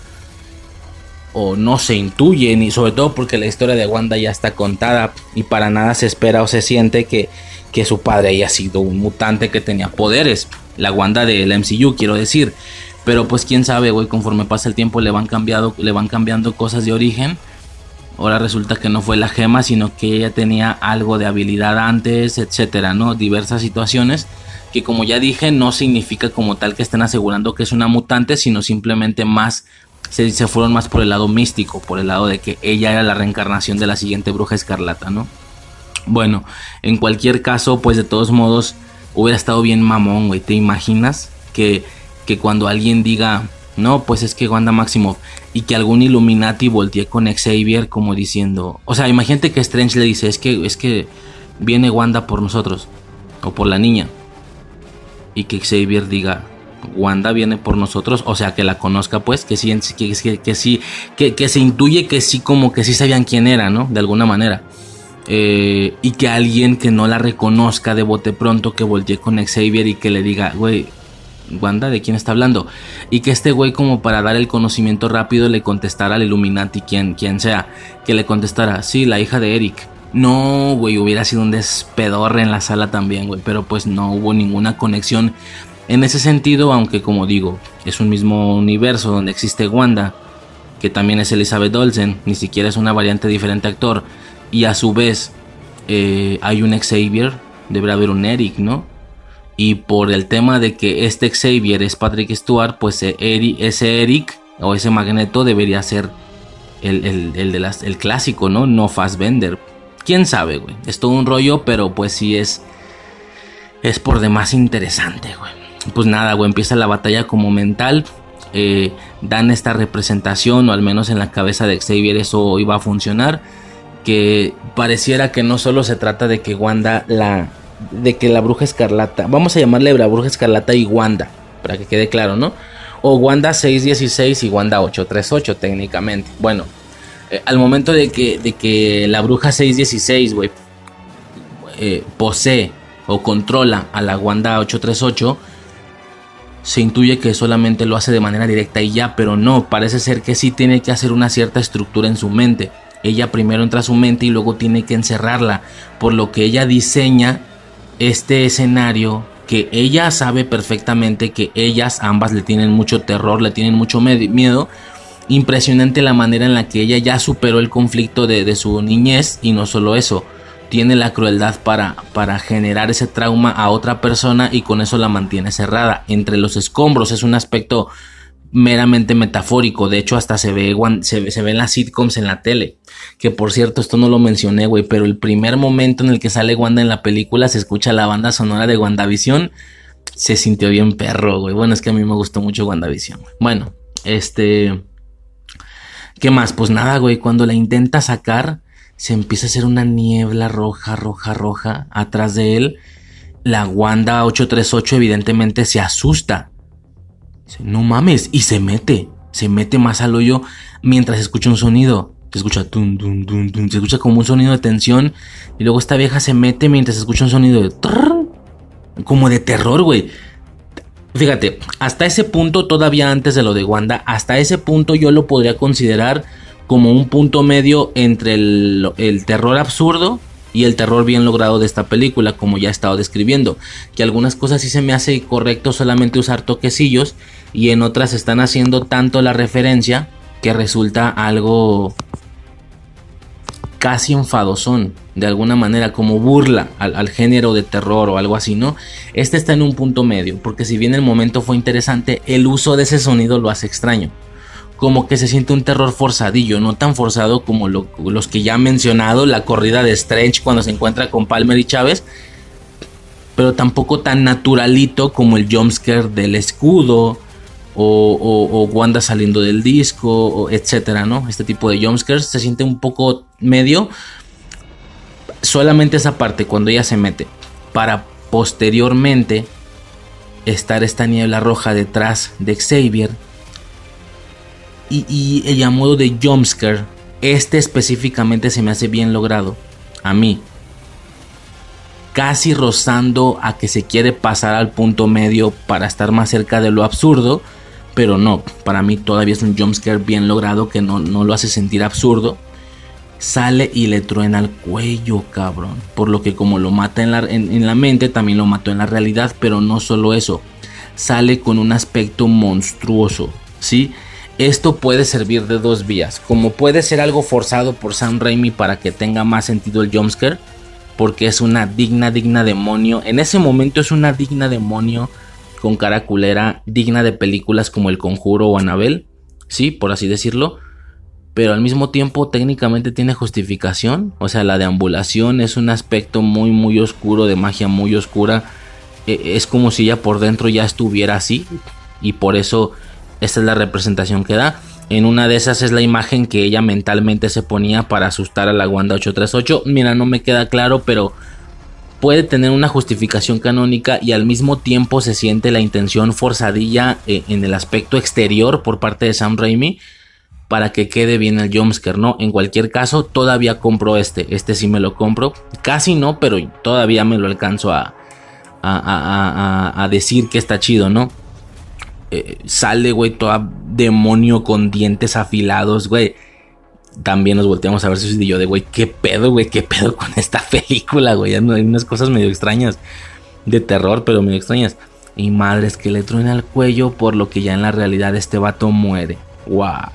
O no se intuye, ni sobre todo porque la historia de Wanda ya está contada y para nada se espera o se siente que, que su padre haya sido un mutante que tenía poderes. La Wanda del MCU, quiero decir. Pero pues quién sabe, güey, conforme pasa el tiempo le van, cambiando, le van cambiando cosas de origen. Ahora resulta que no fue la gema, sino que ella tenía algo de habilidad antes, etcétera, ¿no? Diversas situaciones que como ya dije no significa como tal que estén asegurando que es una mutante, sino simplemente más se, se, fueron más por el lado místico, por el lado de que ella era la reencarnación de la siguiente bruja escarlata, ¿no? Bueno, en cualquier caso, pues de todos modos hubiera estado bien mamón, güey. ¿Te imaginas que, que cuando alguien diga, no, pues es que Wanda Maximoff y que algún Illuminati voltee con Xavier como diciendo, o sea, imagínate que Strange le dice, es que, es que viene Wanda por nosotros o por la niña y que Xavier diga, Wanda viene por nosotros, o sea, que la conozca pues, que sí, que, que, sí, que, que, se intuye que sí, como que sí sabían quién era, ¿no? De alguna manera. Eh, y que alguien que no la reconozca de bote pronto, que voltee con Xavier y que le diga, güey, Wanda, ¿de quién está hablando? Y que este güey como para dar el conocimiento rápido le contestara al Illuminati, quien, sea, que le contestara, sí, la hija de Eric. No, güey, hubiera sido un despedorre en la sala también, güey. Pero pues no hubo ninguna conexión en ese sentido, aunque como digo, es un mismo universo donde existe Wanda, que también es Elizabeth Olsen, ni siquiera es una variante diferente actor. Y a su vez eh, hay un Xavier, deberá haber un Eric, ¿no? Y por el tema de que este Xavier es Patrick Stewart, pues eh, ese Eric o ese Magneto debería ser el, el, de las, el clásico, ¿no? No Fassbender quién sabe, güey. Es todo un rollo, pero pues sí es. Es por demás interesante, güey. Pues nada, güey, empieza la batalla como mental. Eh, dan esta representación, o al menos en la cabeza de Xavier eso iba a funcionar. Que pareciera que no solo se trata de que Wanda la, de que la bruja escarlata, vamos a llamarle la bruja escarlata y Wanda, para que quede claro, ¿no? O Wanda 616 y Wanda 838 técnicamente. Bueno, eh, al momento de que, de que la bruja 616, güey, eh, posee o controla a la Wanda 838, se intuye que solamente lo hace de manera directa y ya, pero no, parece ser que sí tiene que hacer una cierta estructura en su mente. Ella primero entra a su mente y luego tiene que encerrarla, por lo que ella diseña este escenario que ella sabe perfectamente que ellas ambas le tienen mucho terror, le tienen mucho miedo. Impresionante la manera en la que ella ya superó el conflicto de, de su niñez y no solo eso, tiene la crueldad para, para generar ese trauma a otra persona y con eso la mantiene cerrada. Entre los escombros es un aspecto meramente metafórico. De hecho, hasta se ve, se, se ve en las sitcoms en la tele. Que por cierto, esto no lo mencioné, güey. Pero el primer momento en el que sale Wanda en la película, se escucha la banda sonora de WandaVision. Se sintió bien perro, güey. Bueno, es que a mí me gustó mucho WandaVision. Bueno, este. ¿Qué más? Pues nada, güey. Cuando la intenta sacar, se empieza a hacer una niebla roja, roja, roja atrás de él. La Wanda 838 evidentemente se asusta no mames, y se mete, se mete más al hoyo mientras escucha un sonido. Se escucha tum, tum, tum, tum, se escucha como un sonido de tensión. Y luego esta vieja se mete mientras escucha un sonido de como de terror, güey. Fíjate, hasta ese punto, todavía antes de lo de Wanda, hasta ese punto yo lo podría considerar como un punto medio entre el, el terror absurdo y el terror bien logrado de esta película, como ya he estado describiendo. Que algunas cosas sí se me hace correcto solamente usar toquecillos y en otras están haciendo tanto la referencia que resulta algo casi enfadosón, de alguna manera, como burla al, género de terror o algo así, ¿no? Este está en un punto medio, porque si bien el momento fue interesante, el uso de ese sonido lo hace extraño. Como que se siente un terror forzadillo, no tan forzado como los que ya he mencionado, la corrida de Strange cuando se encuentra con Palmer y Chávez, pero tampoco tan naturalito como el jumpscare del escudo o, Wanda saliendo del disco, etcétera, ¿no? Este tipo de jumpscares se siente un poco medio. Solamente esa parte cuando ella se mete. Para posteriormente estar esta niebla roja detrás de Xavier. Y, y el a modo de jumpscare, este específicamente se me hace bien logrado. A mí. Casi rozando a que se quiere pasar al punto medio para estar más cerca de lo absurdo pero no, para mí todavía es un jumpscare bien logrado que no, no lo hace sentir absurdo. Sale y le truena el cuello, cabrón. Por lo que como lo mata en la, en, la mente, también lo mató en la realidad. Pero no solo eso. Sale con un aspecto monstruoso. ¿Sí? Esto puede servir de dos vías. Como puede ser algo forzado por Sam Raimi para que tenga más sentido el jumpscare. Porque es una digna, digna demonio. En ese momento es una digna demonio con cara culera digna de películas como El Conjuro o Anabel, sí, por así decirlo, pero al mismo tiempo técnicamente tiene justificación, o sea, la deambulación es un aspecto muy muy oscuro de magia muy oscura, e, es como si ella por dentro ya estuviera así y por eso esta es la representación que da. En una de esas es la imagen que ella mentalmente se ponía para asustar a la Wanda 838. Mira, no me queda claro, pero puede tener una justificación canónica y al mismo tiempo se siente la intención forzadilla eh, en el aspecto exterior por parte de Sam Raimi para que quede bien el jumpscare, ¿no? En cualquier caso, todavía compro este, este sí me lo compro, casi no, pero todavía me lo alcanzo a, a, decir que está chido, ¿no? Eh, sale, güey, toda demonio con dientes afilados, güey también nos volteamos a ver si yo de, güey, qué pedo, güey, qué pedo con esta película, güey. Hay unas cosas medio extrañas, de terror, pero medio extrañas. Y madres que le truena el cuello, por lo que ya en la realidad este vato muere. ¡Wow!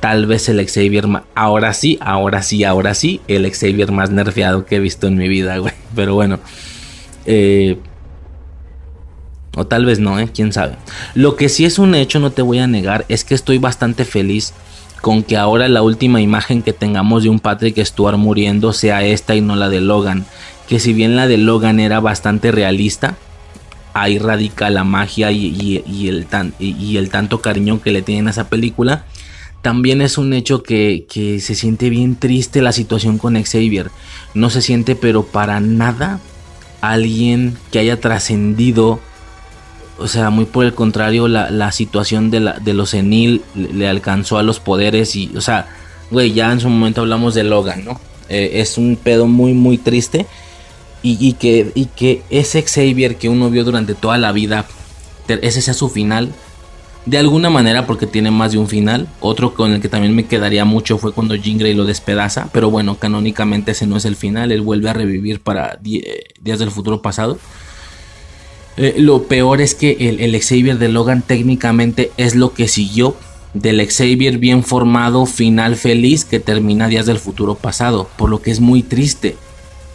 Tal vez el Xavier más. Ahora sí, ahora sí, ahora sí. El Xavier más nerfeado que he visto en mi vida, güey. Pero bueno. Eh, o tal vez no, ¿eh? Quién sabe. Lo que sí es un hecho, no te voy a negar, es que estoy bastante feliz con que ahora la última imagen que tengamos de un Patrick Stewart muriendo sea esta y no la de Logan. Que si bien la de Logan era bastante realista, ahí radica la magia y, el, tanto cariño que le tienen a esa película. También es un hecho que, que se siente bien triste la situación con Xavier. No se siente pero para nada alguien que haya trascendido. O sea, muy por el contrario, la, situación de, la, de los senil le, alcanzó a los poderes y, o sea, güey, ya en su momento hablamos de Logan, ¿no? Eh, es un pedo muy, muy triste. Y, que, y que ese Xavier que uno vio durante toda la vida, ese sea su final, de alguna manera porque tiene más de un final. Otro con el que también me quedaría mucho fue cuando Jean Grey lo despedaza, pero bueno, canónicamente ese no es el final, él vuelve a revivir para días del futuro pasado. Eh, lo peor es que el, el, Xavier de Logan técnicamente es lo que siguió del Xavier bien formado, final feliz que termina días del futuro pasado, por lo que es muy triste.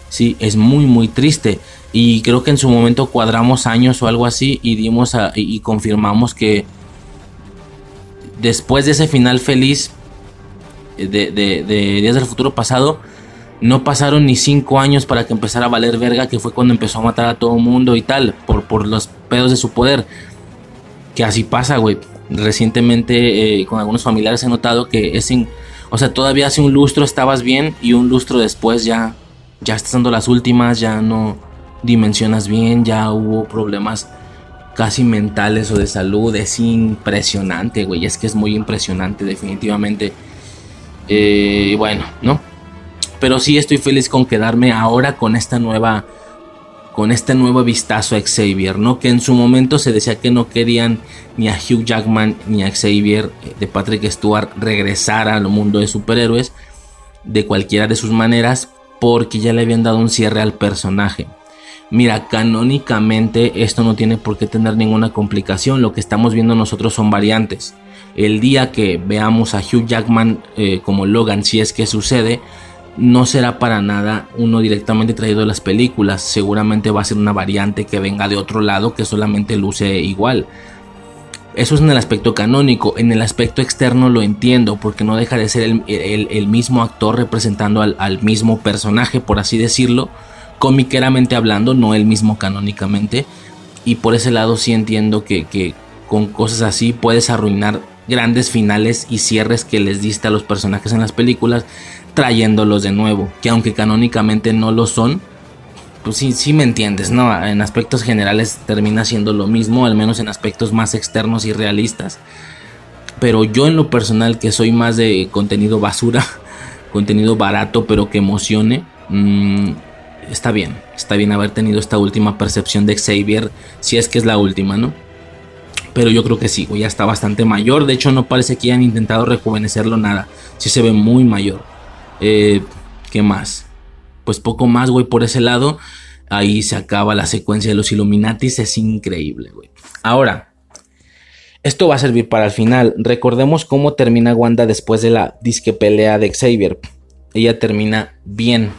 Sí, es muy muy triste y creo que en su momento cuadramos años o algo así y dimos y confirmamos que después de ese final feliz eh, de, Días del Futuro Pasado, no pasaron ni cinco años para que empezara a valer verga, que fue cuando empezó a matar a todo mundo y tal, por, por los pedos de su poder. Que así pasa, güey. Recientemente eh, con algunos familiares he notado que es... o sea, todavía hace un lustro estabas bien y un lustro después ya, ya estás dando las últimas, ya no dimensionas bien, ya hubo problemas casi mentales o de salud es impresionante, güey. Es que es muy impresionante, definitivamente. Eh, bueno, ¿no? Pero sí estoy feliz con quedarme ahora con esta nueva. Con este nuevo vistazo a Xavier, ¿no? Que en su momento se decía que no querían ni a Hugh Jackman ni a Xavier eh, de Patrick Stewart regresar al mundo de superhéroes de cualquiera de sus maneras porque ya le habían dado un cierre al personaje. Mira, canónicamente esto no tiene por qué tener ninguna complicación. Lo que estamos viendo nosotros son variantes. El día que veamos a Hugh Jackman eh, como Logan, si es que sucede, no será para nada uno directamente traído de las películas. Seguramente va a ser una variante que venga de otro lado que solamente luce igual. Eso es en el aspecto canónico. En el aspecto externo lo entiendo porque no deja de ser el, mismo actor representando al, mismo personaje, por así decirlo cómiqueramente hablando, no el mismo canónicamente. Y por ese lado sí entiendo que, con cosas así puedes arruinar grandes finales y cierres que les diste a los personajes en las películas, trayéndolos de nuevo, que aunque canónicamente no lo son, pues sí, sí me entiendes, ¿no? En aspectos generales termina siendo lo mismo, al menos en aspectos más externos y realistas. Pero yo en lo personal, que soy más de contenido basura, contenido barato, pero que emocione, mmm, está bien, está bien haber tenido esta última percepción de Xavier, si es que es la última, ¿no? Pero yo creo que sí, ya está bastante mayor. De hecho, no parece que hayan intentado rejuvenecerlo nada. Sí se ve muy mayor. Eh, ¿Qué más? Pues poco más, güey, por ese lado. Ahí se acaba la secuencia de los Illuminatis. Es increíble, güey. Ahora, esto va a servir para el final. Recordemos cómo termina Wanda después de la disque pelea de Xavier. Ella termina bien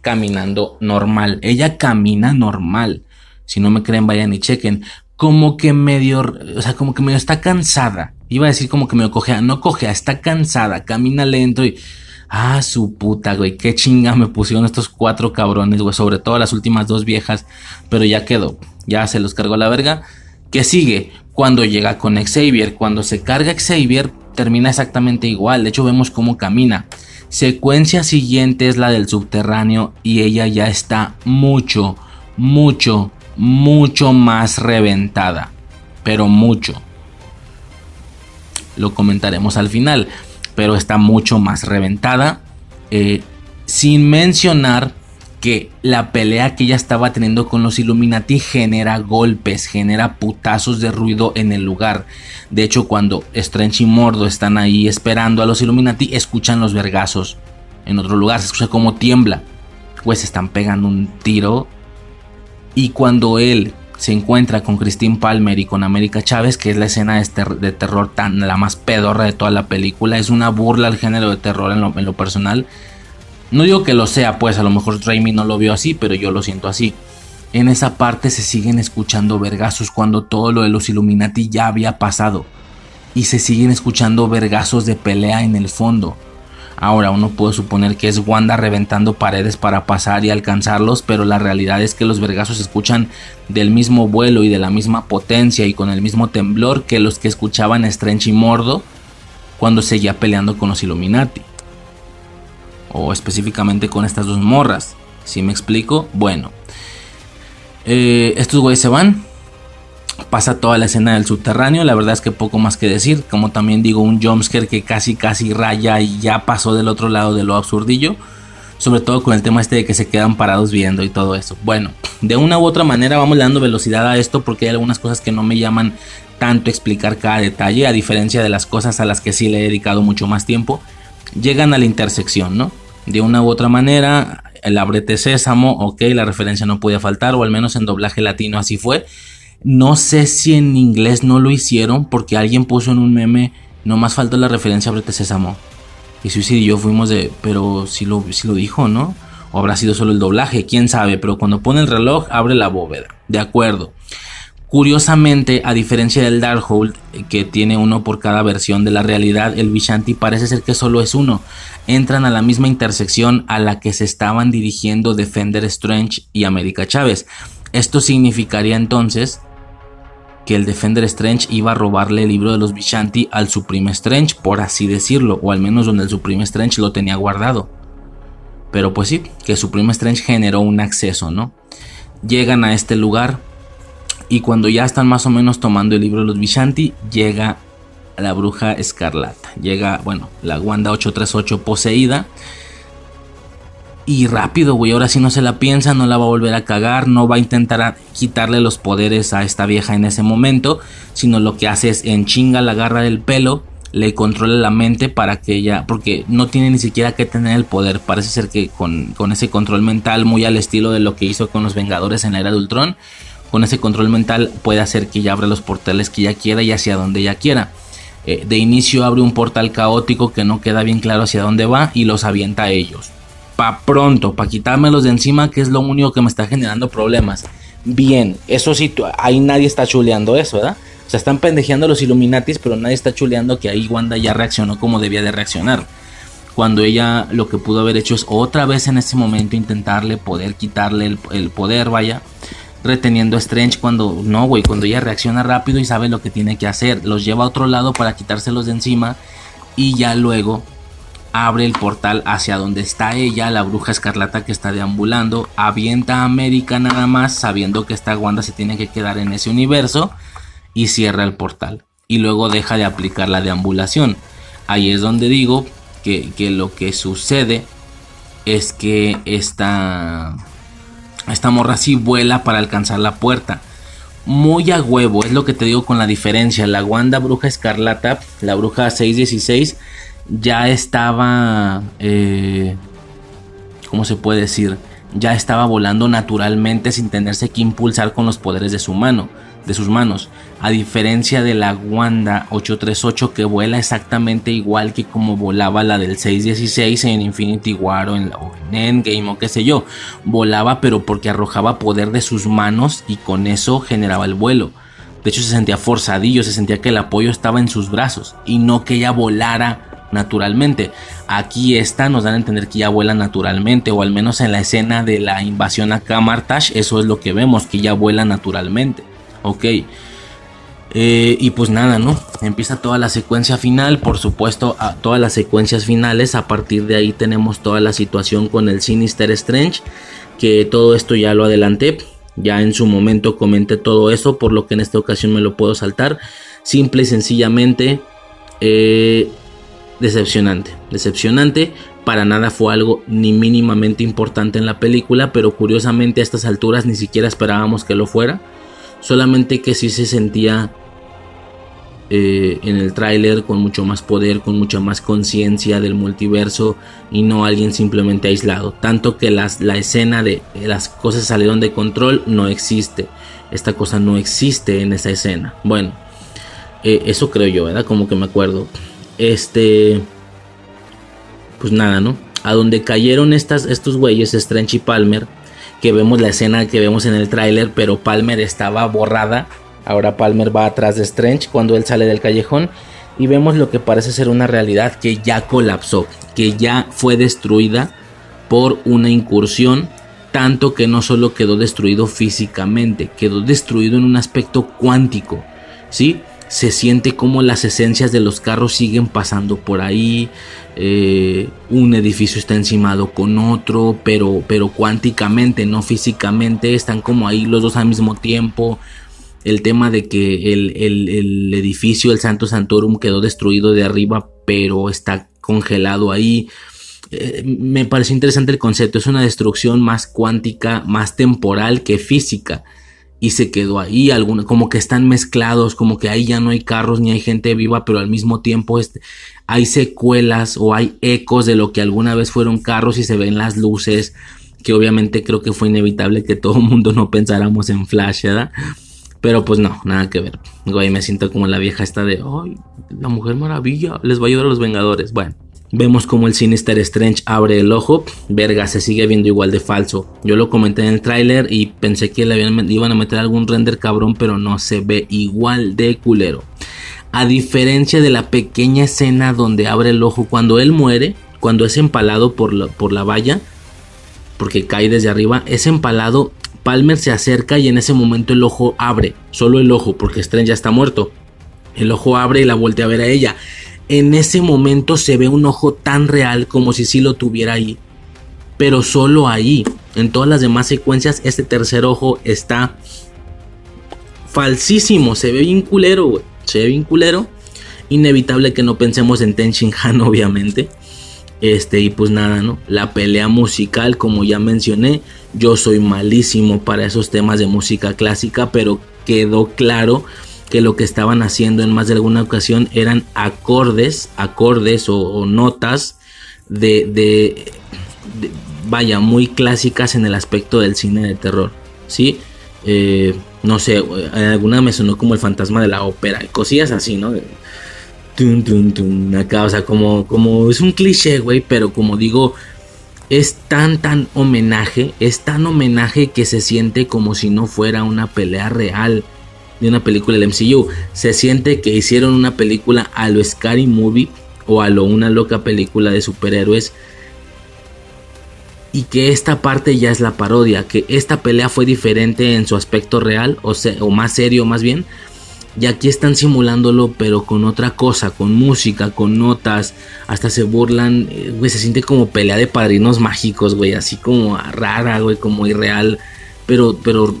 caminando normal. Ella camina normal. Si no me creen, vayan y chequen. Como que medio, o sea, como que medio está cansada. Iba a decir como que medio cojea. No cojea, está cansada. Camina lento y... Ah, su puta, güey. Qué chinga me pusieron estos cuatro cabrones, güey. Sobre todo las últimas dos viejas. Pero ya quedó. Ya se los cargó la verga. ¿Qué sigue? Cuando llega con Xavier. Cuando se carga Xavier, termina exactamente igual. De hecho, vemos cómo camina. Secuencia siguiente es la del subterráneo y ella ya está mucho, mucho, mucho más reventada. Pero mucho. Lo comentaremos al final. Pero está mucho más reventada. Eh, sin mencionar que la pelea que ella estaba teniendo con los Illuminati genera golpes, genera putazos de ruido en el lugar. De hecho, cuando Strange y Mordo están ahí esperando a los Illuminati, escuchan los vergazos en otro lugar, se escucha como tiembla. Pues están pegando un tiro. Y cuando él se encuentra con Christine Palmer y con América Chávez, que es la escena de, terror tan la más pedorra de toda la película, es una burla al género de terror en lo personal no digo que lo sea, pues a lo mejor Raimi no lo vio así, pero yo lo siento así. En esa parte se siguen escuchando vergazos cuando todo lo de los Illuminati ya había pasado. Y se siguen escuchando vergazos de pelea en el fondo. Ahora uno puede suponer que es Wanda reventando paredes para pasar y alcanzarlos, pero la realidad es que los vergazos se escuchan del mismo vuelo y de la misma potencia y con el mismo temblor que los que escuchaban Strange y Mordo cuando seguía peleando con los Illuminati o específicamente con estas dos morras. Si me explico? Bueno, Eh, estos güeyes se van. Pasa toda la escena del subterráneo. La verdad es que poco más que decir. Como también digo, un jumpscare que casi casi raya y ya pasó del otro lado de lo absurdillo. Sobre todo con el tema este de que se quedan parados viendo y todo eso. Bueno, de una u otra manera vamos dando velocidad a esto porque hay algunas cosas que no me llaman tanto explicar cada detalle, a diferencia de las cosas a las que sí le he dedicado mucho más tiempo. Llegan a la intersección, ¿no? De una u otra manera, el abrete sésamo, ok, la referencia no podía faltar, o al menos en doblaje latino así fue. No sé si en inglés no lo hicieron porque alguien puso en un meme, no más falta la referencia a abrete sésamo. Y Suicide y yo fuimos de, pero si lo, si lo dijo, ¿no? O habrá sido solo el doblaje, quién sabe, pero cuando pone el reloj abre la bóveda. De acuerdo. Curiosamente, a diferencia del Darkhold, que tiene uno por cada versión de la realidad, el Vishanti parece ser que solo es uno. Entran a la misma intersección a la que se estaban dirigiendo Defender Strange y América Chávez. Esto significaría entonces que el Defender Strange iba a robarle el libro de los Vishanti al Supreme Strange, por así decirlo, o al menos donde el Supreme Strange lo tenía guardado. Pero pues sí, que Supreme Strange generó un acceso, ¿no? Llegan a este lugar y cuando ya están más o menos tomando el libro de los Vishanti, llega la bruja escarlata. Llega, bueno, la Wanda 838 poseída y rápido, güey, ahora si no se la piensa, no la va a volver a cagar, no va a intentar quitarle los poderes a esta vieja en ese momento, sino lo que hace es en chinga la agarra del pelo, le controla la mente para que ella, porque no tiene ni siquiera que tener el poder, parece ser que con, con ese control mental muy al estilo de lo que hizo con los Vengadores en la era de Ultron, con ese control mental puede hacer que ella abra los portales que ella quiera y hacia donde ella quiera. Eh, de inicio abre un portal caótico que no queda bien claro hacia dónde va y los avienta a ellos pa pronto, para quitármelos de encima, que es lo único que me está generando problemas. Bien, eso sí, ahí nadie está chuleando eso, ¿verdad? O sea, están pendejeando los Illuminatis, pero nadie está chuleando que ahí Wanda ya reaccionó como debía de reaccionar. Cuando ella lo que pudo haber hecho es otra vez en ese momento intentarle poder quitarle el, poder, vaya. Reteniendo a Strange cuando no, güey, cuando ella reacciona rápido y sabe lo que tiene que hacer. Los lleva a otro lado para quitárselos de encima. Y ya luego abre el portal hacia donde está ella, la bruja escarlata que está deambulando, avienta a América nada más, sabiendo que esta Wanda se tiene que quedar en ese universo, y cierra el portal. Y luego deja de aplicar la deambulación. Ahí es donde digo que, lo que sucede es que esta, esta morra sí vuela para alcanzar la puerta. Muy a huevo, es lo que te digo con la diferencia. La Wanda Bruja Escarlata, la Bruja 616, ya estaba, eh, ¿cómo se puede decir? Ya estaba volando naturalmente sin tenerse que impulsar con los poderes de su mano, de sus manos. A diferencia de la Wanda 838 que vuela exactamente igual que como volaba la del 616 en Infinity War o en, o en Endgame o qué sé yo. Volaba pero porque arrojaba poder de sus manos y con eso generaba el vuelo. De hecho se sentía forzadillo, se sentía que el apoyo estaba en sus brazos y no que ella volara naturalmente. Aquí esta nos dan a entender que ya vuela naturalmente, o al menos en la escena de la invasión a Kamartash, eso es lo que vemos, que ya vuela naturalmente. Ok. Eh, y pues nada, ¿no? Empieza toda la secuencia final, por supuesto, a todas las secuencias finales. A partir de ahí tenemos toda la situación con el Sinister Strange, que todo esto ya lo adelanté. Ya en su momento comenté todo eso, por lo que en esta ocasión me lo puedo saltar. Simple y sencillamente, eh, decepcionante, decepcionante. Para nada fue algo ni mínimamente importante en la película, pero curiosamente a estas alturas ni siquiera esperábamos que lo fuera. Solamente que sí se sentía eh, en el tráiler con mucho más poder, con mucha más conciencia del multiverso y no alguien simplemente aislado. Tanto que las, la escena de las cosas salieron de control no existe. Esta cosa no existe en esa escena. Bueno, eh, eso creo yo, ¿verdad? Como que me acuerdo. Este. Pues nada, ¿no? A donde cayeron estas, estos güeyes, Strange y Palmer. Que vemos la escena que vemos en el tráiler, pero Palmer estaba borrada. Ahora Palmer va atrás de Strange cuando él sale del callejón. Y vemos lo que parece ser una realidad que ya colapsó, que ya fue destruida por una incursión, tanto que no solo quedó destruido físicamente, quedó destruido en un aspecto cuántico, ¿sí? Se siente como las esencias de los carros siguen pasando por ahí. Eh, un edificio está encimado con otro, pero, pero cuánticamente, no físicamente, están como ahí los dos al mismo tiempo. El tema de que el, el edificio, el Santo Santorum, quedó destruido de arriba, pero está congelado ahí. Eh, me parece interesante el concepto, es una destrucción más cuántica, más temporal que física. Y se quedó ahí, alguna, como que están mezclados, como que ahí ya no hay carros ni hay gente viva, pero al mismo tiempo este, hay secuelas o hay ecos de lo que alguna vez fueron carros y se ven las luces, que obviamente creo que fue inevitable que todo el mundo no pensáramos en Flash, ¿verdad? Pero pues no, nada que ver. Güey, me siento como la vieja esta de, ay, la mujer maravilla, les va a ayudar a los Vengadores. Bueno. Vemos como el Sinister Strange abre el ojo. Verga, se sigue viendo igual de falso. Yo lo comenté en el tráiler y pensé que le iban a meter algún render cabrón, pero no se ve igual de culero. A diferencia de la pequeña escena donde abre el ojo cuando él muere, cuando es empalado por la, por la valla, porque cae desde arriba, es empalado. Palmer se acerca y en ese momento el ojo abre, solo el ojo, porque Strange ya está muerto. El ojo abre y la voltea a ver a ella en ese momento se ve un ojo tan real como si sí lo tuviera ahí. Pero solo ahí. En todas las demás secuencias, este tercer ojo está falsísimo. Se ve bien culero, güey. Se ve bien culero. Inevitable que no pensemos en Ten Han, obviamente. Este, y pues nada, ¿no? La pelea musical, como ya mencioné, yo soy malísimo para esos temas de música clásica, pero quedó claro que lo que estaban haciendo en más de alguna ocasión eran acordes, acordes o, notas de, vaya, muy clásicas en el aspecto del cine de terror, ¿sí? Eh, no sé, alguna me sonó como el fantasma de la ópera, cosillas así, ¿no? Tun, tun, tun, acá, o sea, como, como es un cliché, güey, pero como digo, es tan, tan homenaje, es tan homenaje que se siente como si no fuera una pelea real de una película del MCU. Se siente que hicieron una película a lo Scary Movie o a lo una loca película de superhéroes. Y que esta parte ya es la parodia, que esta pelea fue diferente en su aspecto real, o, o más serio más bien. Y aquí están simulándolo, pero con otra cosa, con música, con notas. Hasta se burlan, eh, güey, se siente como pelea de padrinos mágicos, güey, así como rara, güey, como irreal. Pero, pero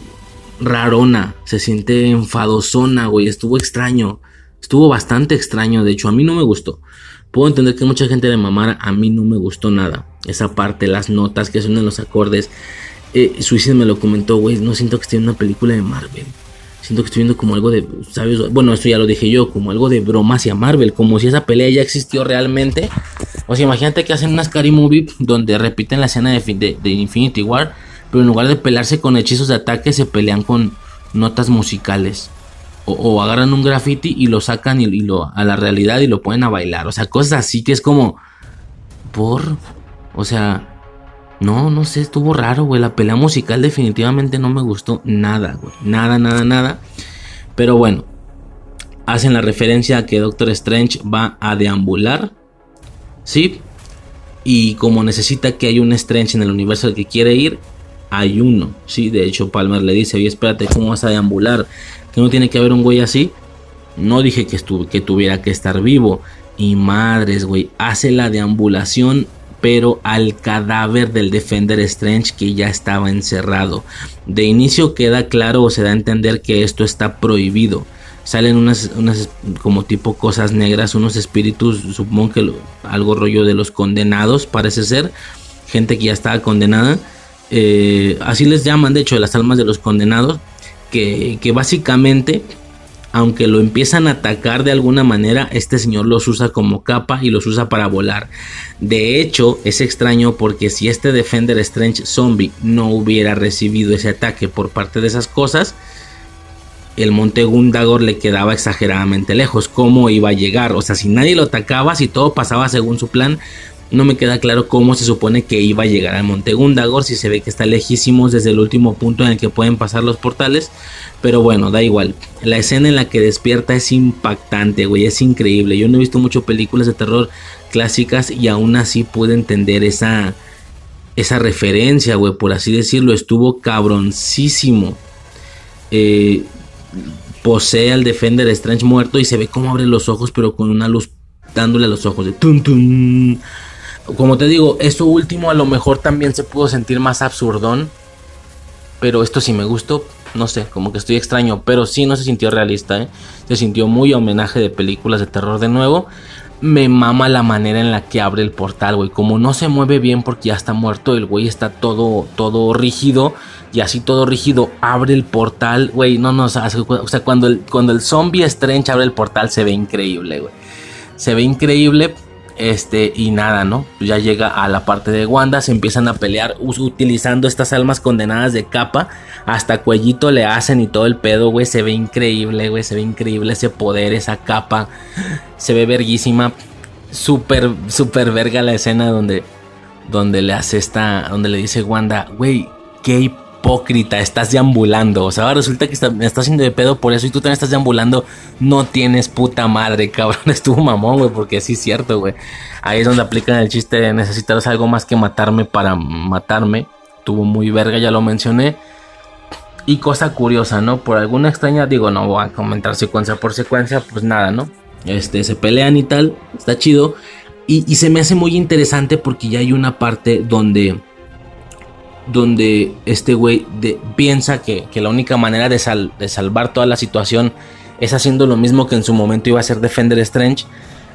rarona, se siente enfadosona, güey, estuvo extraño, estuvo bastante extraño, de hecho a mí no me gustó. Puedo entender que mucha gente de mamara, a mí no me gustó nada. Esa parte, las notas que son en los acordes. Eh, me lo comentó, güey, no siento que esté en una película de Marvel. Siento que estoy viendo como algo de, ¿sabes? Bueno, esto ya lo dije yo, como algo de broma hacia Marvel, como si esa pelea ya existió realmente. O sea, imagínate que hacen una Scary Movie donde repiten la escena de, de Infinity War pero en lugar de pelearse con hechizos de ataque, se pelean con notas musicales. O, agarran un graffiti y lo sacan y, lo, a la realidad y lo ponen a bailar. O sea, cosas así que es como. Por. O sea. No, no sé, estuvo raro, güey. La pelea musical definitivamente no me gustó nada, güey. Nada, nada, nada. Pero bueno. Hacen la referencia a que Doctor Strange va a deambular. Sí. Y como necesita que haya un Strange en el universo al que quiere ir, hay uno. Sí, de hecho Palmer le dice, oye, espérate, ¿cómo vas a deambular? Que no tiene que haber un güey así. No dije que, que tuviera que estar vivo. Y madres, güey, hace la deambulación, pero al cadáver del Defender Strange que ya estaba encerrado. De inicio queda claro o se da a entender que esto está prohibido. Salen unas como tipo cosas negras, unos espíritus, supongo que algo rollo de los condenados, parece ser. Gente que ya estaba condenada eh, así les llaman de hecho las almas de los condenados, que, básicamente, aunque lo empiezan a atacar de alguna manera, este señor los usa como capa y los usa para volar. De hecho, es extraño porque si este Defender Strange Zombie no hubiera recibido ese ataque por parte de esas cosas, el monte Gundagor le quedaba exageradamente lejos. ¿Cómo iba a llegar? O sea, si nadie lo atacaba, si todo pasaba según su plan, no me queda claro cómo se supone que iba a llegar al Monte Gundagor, si se ve que está lejísimos desde el último punto en el que pueden pasar los portales. Pero bueno, da igual. La escena en la que despierta es impactante, güey, es increíble. Yo no he visto mucho películas de terror clásicas y aún así pude entender esa, esa referencia, güey, por así decirlo. Estuvo cabroncísimo. Eh, posee al Defender Strange muerto y se ve cómo abre los ojos, pero con una luz dándole a los ojos de tun. Como te digo, esto último a lo mejor también se pudo sentir más absurdón. Pero esto sí me gustó. No sé, como que estoy extraño. Pero sí no se sintió realista, ¿eh? Se sintió muy homenaje de películas de terror de nuevo. Me mama la manera en la que abre el portal, güey. Como no se mueve bien porque ya está muerto, el güey está todo, todo rígido. Y así todo rígido, abre el portal, güey. No, no, o sea, cuando el, cuando el zombie Strange abre el portal se ve increíble, güey. Se ve increíble este, y nada, ¿no? Ya llega a la parte de Wanda, se empiezan a pelear utilizando estas almas condenadas de capa. Hasta cuellito le hacen y todo el pedo, güey. Se ve increíble, güey. Se ve increíble ese poder, esa capa. Se ve verguísima. Súper, súper verga la escena donde, donde le hace esta, donde le dice Wanda, güey, qué hipócrita, estás deambulando. O sea, resulta que me estás haciendo de pedo por eso y tú también estás deambulando. No tienes puta madre, cabrón. Estuvo mamón, güey, porque sí es cierto, güey. Ahí es donde aplican el chiste de necesitas algo más que matarme para matarme. Tuvo muy verga, ya lo mencioné. Y cosa curiosa, ¿no? Por alguna extraña, digo, no voy a comentar secuencia por secuencia, pues nada, ¿no? Este, se pelean y tal, está chido. Y se me hace muy interesante porque ya hay una parte donde donde este güey piensa que, la única manera de, salvar toda la situación es haciendo lo mismo que en su momento iba a ser Defender Strange.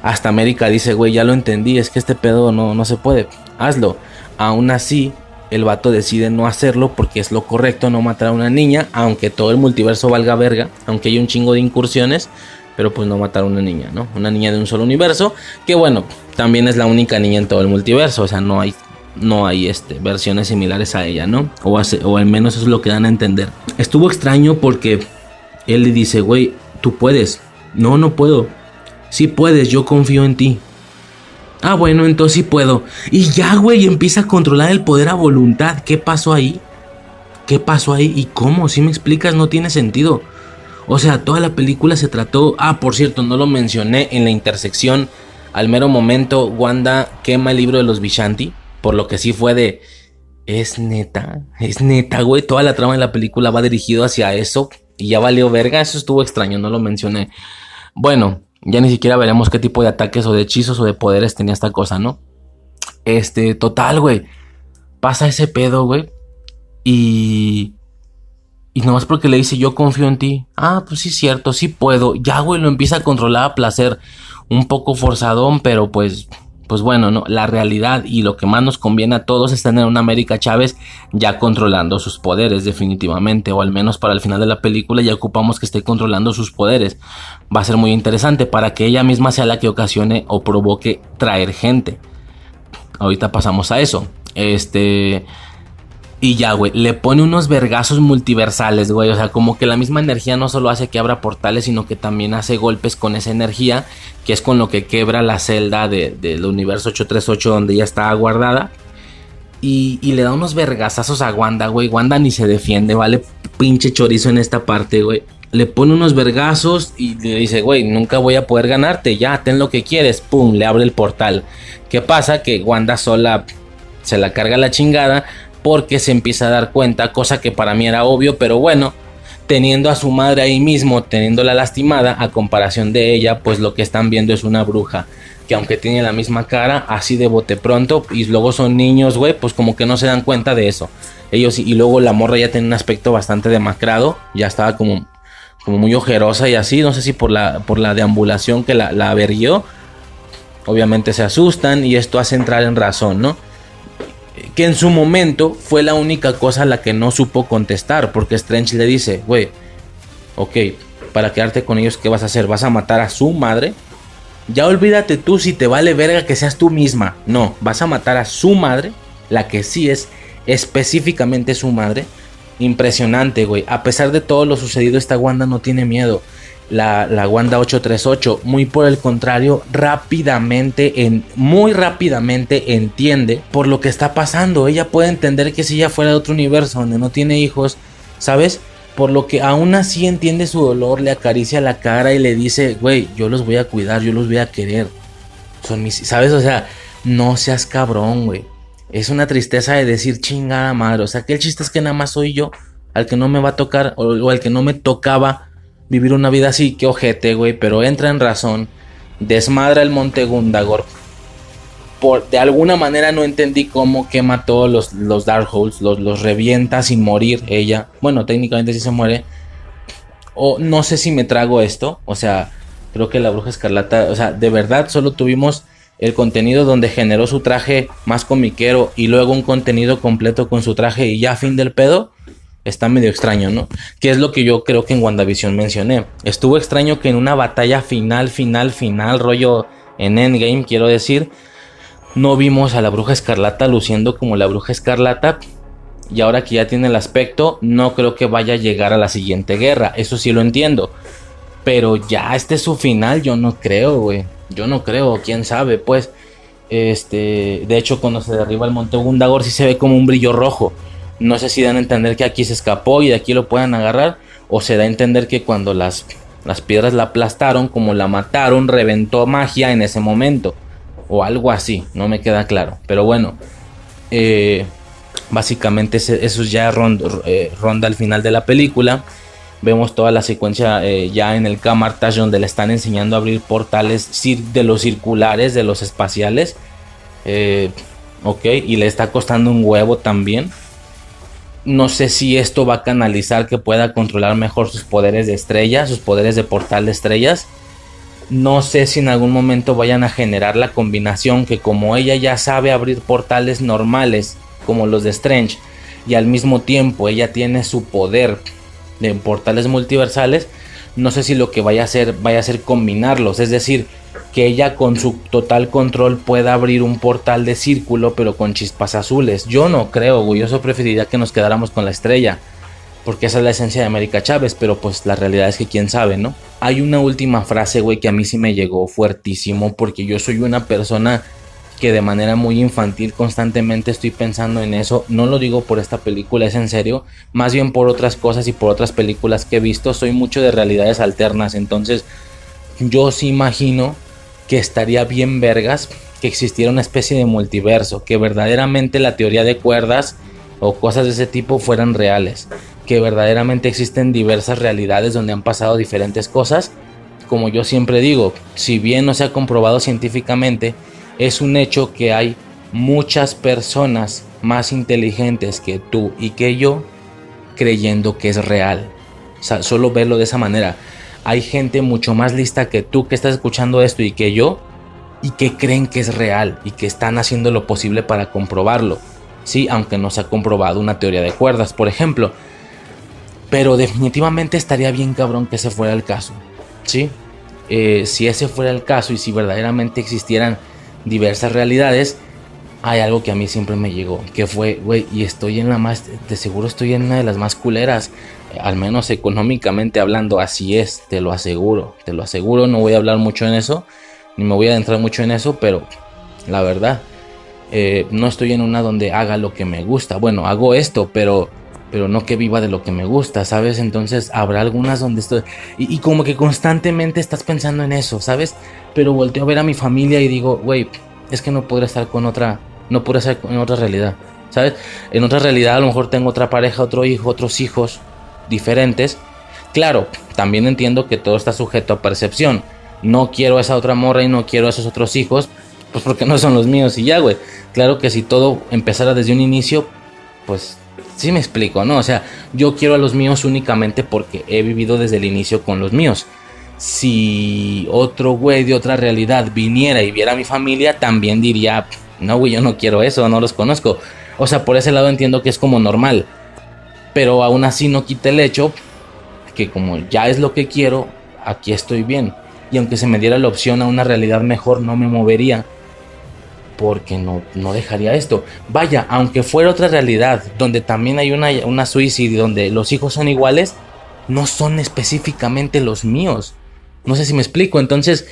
Hasta América dice, güey, ya lo entendí, es que este pedo no, no se puede, hazlo. Aún así, el vato decide no hacerlo porque es lo correcto no matar a una niña, aunque todo el multiverso valga verga, aunque hay un chingo de incursiones, pero pues no matar a una niña, ¿no? Una niña de un solo universo, que bueno, también es la única niña en todo el multiverso, o sea, no hay no hay este, versiones similares a ella, ¿no? O, o al menos eso es lo que dan a entender. Estuvo extraño porque él le dice, güey, tú puedes. No, no puedo. Sí puedes, yo confío en ti. Ah, bueno, entonces sí puedo. Y ya, güey, empieza a controlar el poder a voluntad. ¿Qué pasó ahí? ¿Qué pasó ahí? ¿Y cómo? Si me explicas, no tiene sentido. O sea, toda la película se trató... Ah, por cierto, no lo mencioné en la intersección. Al mero momento, Wanda quema el libro de los Vishanti. Por lo que sí fue de. Es neta, es neta, güey. Toda la trama de la película va dirigido hacia eso. Y ya valió verga. Eso estuvo extraño, no lo mencioné. Bueno, ya ni siquiera veremos qué tipo de ataques o de hechizos o de poderes tenía esta cosa, ¿no? Este, total, güey. Pasa ese pedo, güey. Y. Y nomás porque le dice yo confío en ti. Ah, pues sí, cierto, sí puedo. Ya, güey, lo empieza a controlar a placer. Un poco forzadón, pero pues pues bueno, no, la realidad y lo que más nos conviene a todos es tener una América Chávez ya controlando sus poderes definitivamente, o al menos para el final de la película ya ocupamos que esté controlando sus poderes. Va a ser muy interesante para que ella misma sea la que ocasione o provoque traer gente. Ahorita pasamos a eso. Este y ya, güey, le pone unos vergazos multiversales, güey. O sea, como que la misma energía no solo hace que abra portales, sino que también hace golpes con esa energía, que es con lo que quebra la celda del universo 838 donde ya está guardada. Y, y, le da unos vergazazos a Wanda, güey. Wanda ni se defiende, ¿vale? Pinche chorizo en esta parte, güey. Le pone unos vergazos y le dice, güey, nunca voy a poder ganarte. Ya, ten lo que quieres. Pum, le abre el portal. ¿Qué pasa? Que Wanda sola se la carga la chingada porque se empieza a dar cuenta, cosa que para mí era obvio, pero bueno, teniendo a su madre ahí mismo, teniéndola lastimada, a comparación de ella, pues lo que están viendo es una bruja. Que aunque tiene la misma cara, así de bote pronto, y luego son niños, güey, pues como que no se dan cuenta de eso. Ellos, y luego la morra ya tiene un aspecto bastante demacrado, ya estaba como, como muy ojerosa y así, no sé si por la, por la deambulación que la, la Obviamente se asustan y esto hace entrar en razón, ¿no? Que en su momento fue la única cosa a la que no supo contestar, porque Strange le dice, güey, ok, para quedarte con ellos, ¿qué vas a hacer? ¿Vas a matar a su madre? Ya olvídate tú si te vale verga que seas tú misma. No, vas a matar a su madre, la que sí es específicamente su madre. Impresionante, güey. A pesar de todo lo sucedido, esta Wanda no tiene miedo la, la, Wanda 838. Muy por el contrario, rápidamente, en, muy rápidamente entiende por lo que está pasando. Ella puede entender que si ella fuera de otro universo donde no tiene hijos, ¿sabes? Por lo que aún así entiende su dolor, le acaricia la cara y le dice, güey, yo los voy a cuidar, yo los voy a querer. Son mis, ¿sabes? O sea, no seas cabrón, güey. Es una tristeza de decir chingada madre. O sea, que el chiste es que nada más soy yo al que no me va a tocar o, o al que no me tocaba vivir una vida así, que ojete, güey, pero entra en razón, desmadra el monte Gundagor. Por, de alguna manera no entendí cómo quema todos los, los Darkholds, los, los revienta sin morir ella. Bueno, técnicamente sí se muere. O no sé si me trago esto, o sea, creo que la bruja escarlata, o sea, de verdad solo tuvimos el contenido donde generó su traje más comiquero y luego un contenido completo con su traje y ya fin del pedo está medio extraño, ¿no? Que es lo que yo creo que en WandaVision mencioné. Estuvo extraño que en una batalla final, final, final, rollo en Endgame, quiero decir, no vimos a la bruja escarlata luciendo como la bruja escarlata. Y ahora que ya tiene el aspecto, no creo que vaya a llegar a la siguiente guerra. Eso sí lo entiendo. Pero ya este es su final, yo no creo, güey. Yo no creo, quién sabe, pues. Este, de hecho, cuando se derriba el monte Gundagor, sí se ve como un brillo rojo. No sé si dan a entender que aquí se escapó y de aquí lo puedan agarrar. O se da a entender que cuando las, las piedras la aplastaron, como la mataron, reventó magia en ese momento. O algo así, no me queda claro. Pero bueno, eh, básicamente eso ya ronda, eh, ronda al final de la película. Vemos toda la secuencia eh, ya en el Camartage donde le están enseñando a abrir portales de los circulares, de los espaciales. ok, y le está costando un huevo también. No sé si esto va a canalizar que pueda controlar mejor sus poderes de estrella, sus poderes de portal de estrellas. No sé si en algún momento vayan a generar la combinación que como ella ya sabe abrir portales normales como los de Strange y al mismo tiempo ella tiene su poder de portales multiversales, no sé si lo que vaya a hacer vaya a ser combinarlos, es decir, que ella con su total control pueda abrir un portal de círculo pero con chispas azules. Yo no creo, güey, yo preferiría que nos quedáramos con la estrella. Porque esa es la esencia de América Chávez, pero pues la realidad es que quién sabe, ¿no? Hay una última frase, güey, que a mí sí me llegó fuertísimo porque yo soy una persona que de manera muy infantil constantemente estoy pensando en eso. No lo digo por esta película, es en serio. Más bien por otras cosas y por otras películas que he visto. Soy mucho de realidades alternas. Entonces yo sí imagino que estaría bien vergas que existiera una especie de multiverso, que verdaderamente la teoría de cuerdas o cosas de ese tipo fueran reales, que verdaderamente existen diversas realidades donde han pasado diferentes cosas. Como yo siempre digo, si bien no se ha comprobado científicamente, es un hecho que hay muchas personas más inteligentes que tú y que yo creyendo que es real. Solo verlo de esa manera hay gente mucho más lista que tú que estás escuchando esto y que yo y que creen que es real y que están haciendo lo posible para comprobarlo. Sí, aunque no se ha comprobado una teoría de cuerdas, por ejemplo. Pero definitivamente estaría bien cabrón que ese fuera el caso. Sí, eh, si ese fuera el caso y si verdaderamente existieran diversas realidades, hay algo que a mí siempre me llegó, que fue, güey, y estoy en la más, de seguro estoy en una de las más culeras, al menos económicamente hablando, así es, te lo aseguro, te lo aseguro, no voy a hablar mucho en eso, ni me voy a adentrar mucho en eso, pero la verdad, eh, no estoy en una donde haga lo que me gusta, bueno, hago esto, pero pero no que viva de lo que me gusta, ¿sabes? Entonces habrá algunas donde estoy... Y, como que constantemente estás pensando en eso, ¿sabes? Pero volteo a ver a mi familia y digo, güey, es que no podré estar con otra, no podré estar en otra realidad, ¿sabes? En otra realidad a lo mejor tengo otra pareja, otro hijo, otros hijos diferentes. Claro, también entiendo que todo está sujeto a percepción. No quiero a esa otra morra y no quiero a esos otros hijos, pues porque no son los míos y ya, güey. Claro que si todo empezara desde un inicio, pues sí me explico, ¿no? O sea, yo quiero a los míos únicamente porque he vivido desde el inicio con los míos si otro güey de otra realidad viniera y viera a mi familia, también diría, no, güey, yo no quiero eso, no los conozco. O sea, por ese lado entiendo que es como normal. Pero aún así no quita el hecho que como ya es lo que quiero, aquí estoy bien. Y aunque se me diera la opción a una realidad mejor, no me movería. Porque no, no dejaría esto. Vaya, aunque fuera otra realidad, donde también hay una, una suicidio, donde los hijos son iguales, no son específicamente los míos. No sé si me explico. Entonces,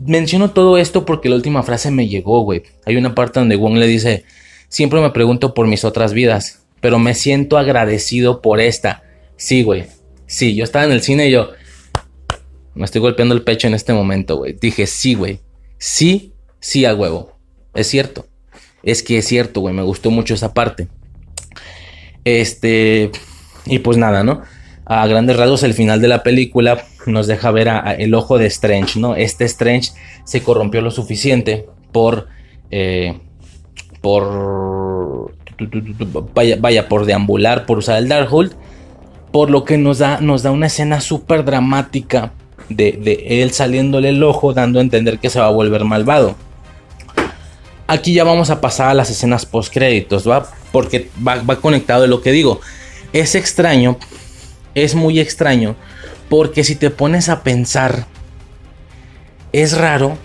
menciono todo esto porque la última frase me llegó, güey. Hay una parte donde Wong le dice, siempre me pregunto por mis otras vidas, pero me siento agradecido por esta. Sí, güey. Sí, yo estaba en el cine y yo me estoy golpeando el pecho en este momento, güey. Dije, sí, güey. Sí, sí a huevo. Es cierto. Es que es cierto, güey. Me gustó mucho esa parte. Este... Y pues nada, ¿no? a grandes rasgos el final de la película nos deja ver el ojo de Strange, ¿no? Este Strange se corrompió lo suficiente por... Eh, por... Vaya, vaya, por deambular, por usar el Darkhold. Por lo que nos da, nos da una escena súper dramática de, él saliéndole el ojo, dando a entender que se va a volver malvado. Aquí ya vamos a pasar a las escenas post créditos, ¿va? Porque va, va conectado de lo que digo. Es extraño es muy extraño porque si te pones a pensar, es raro.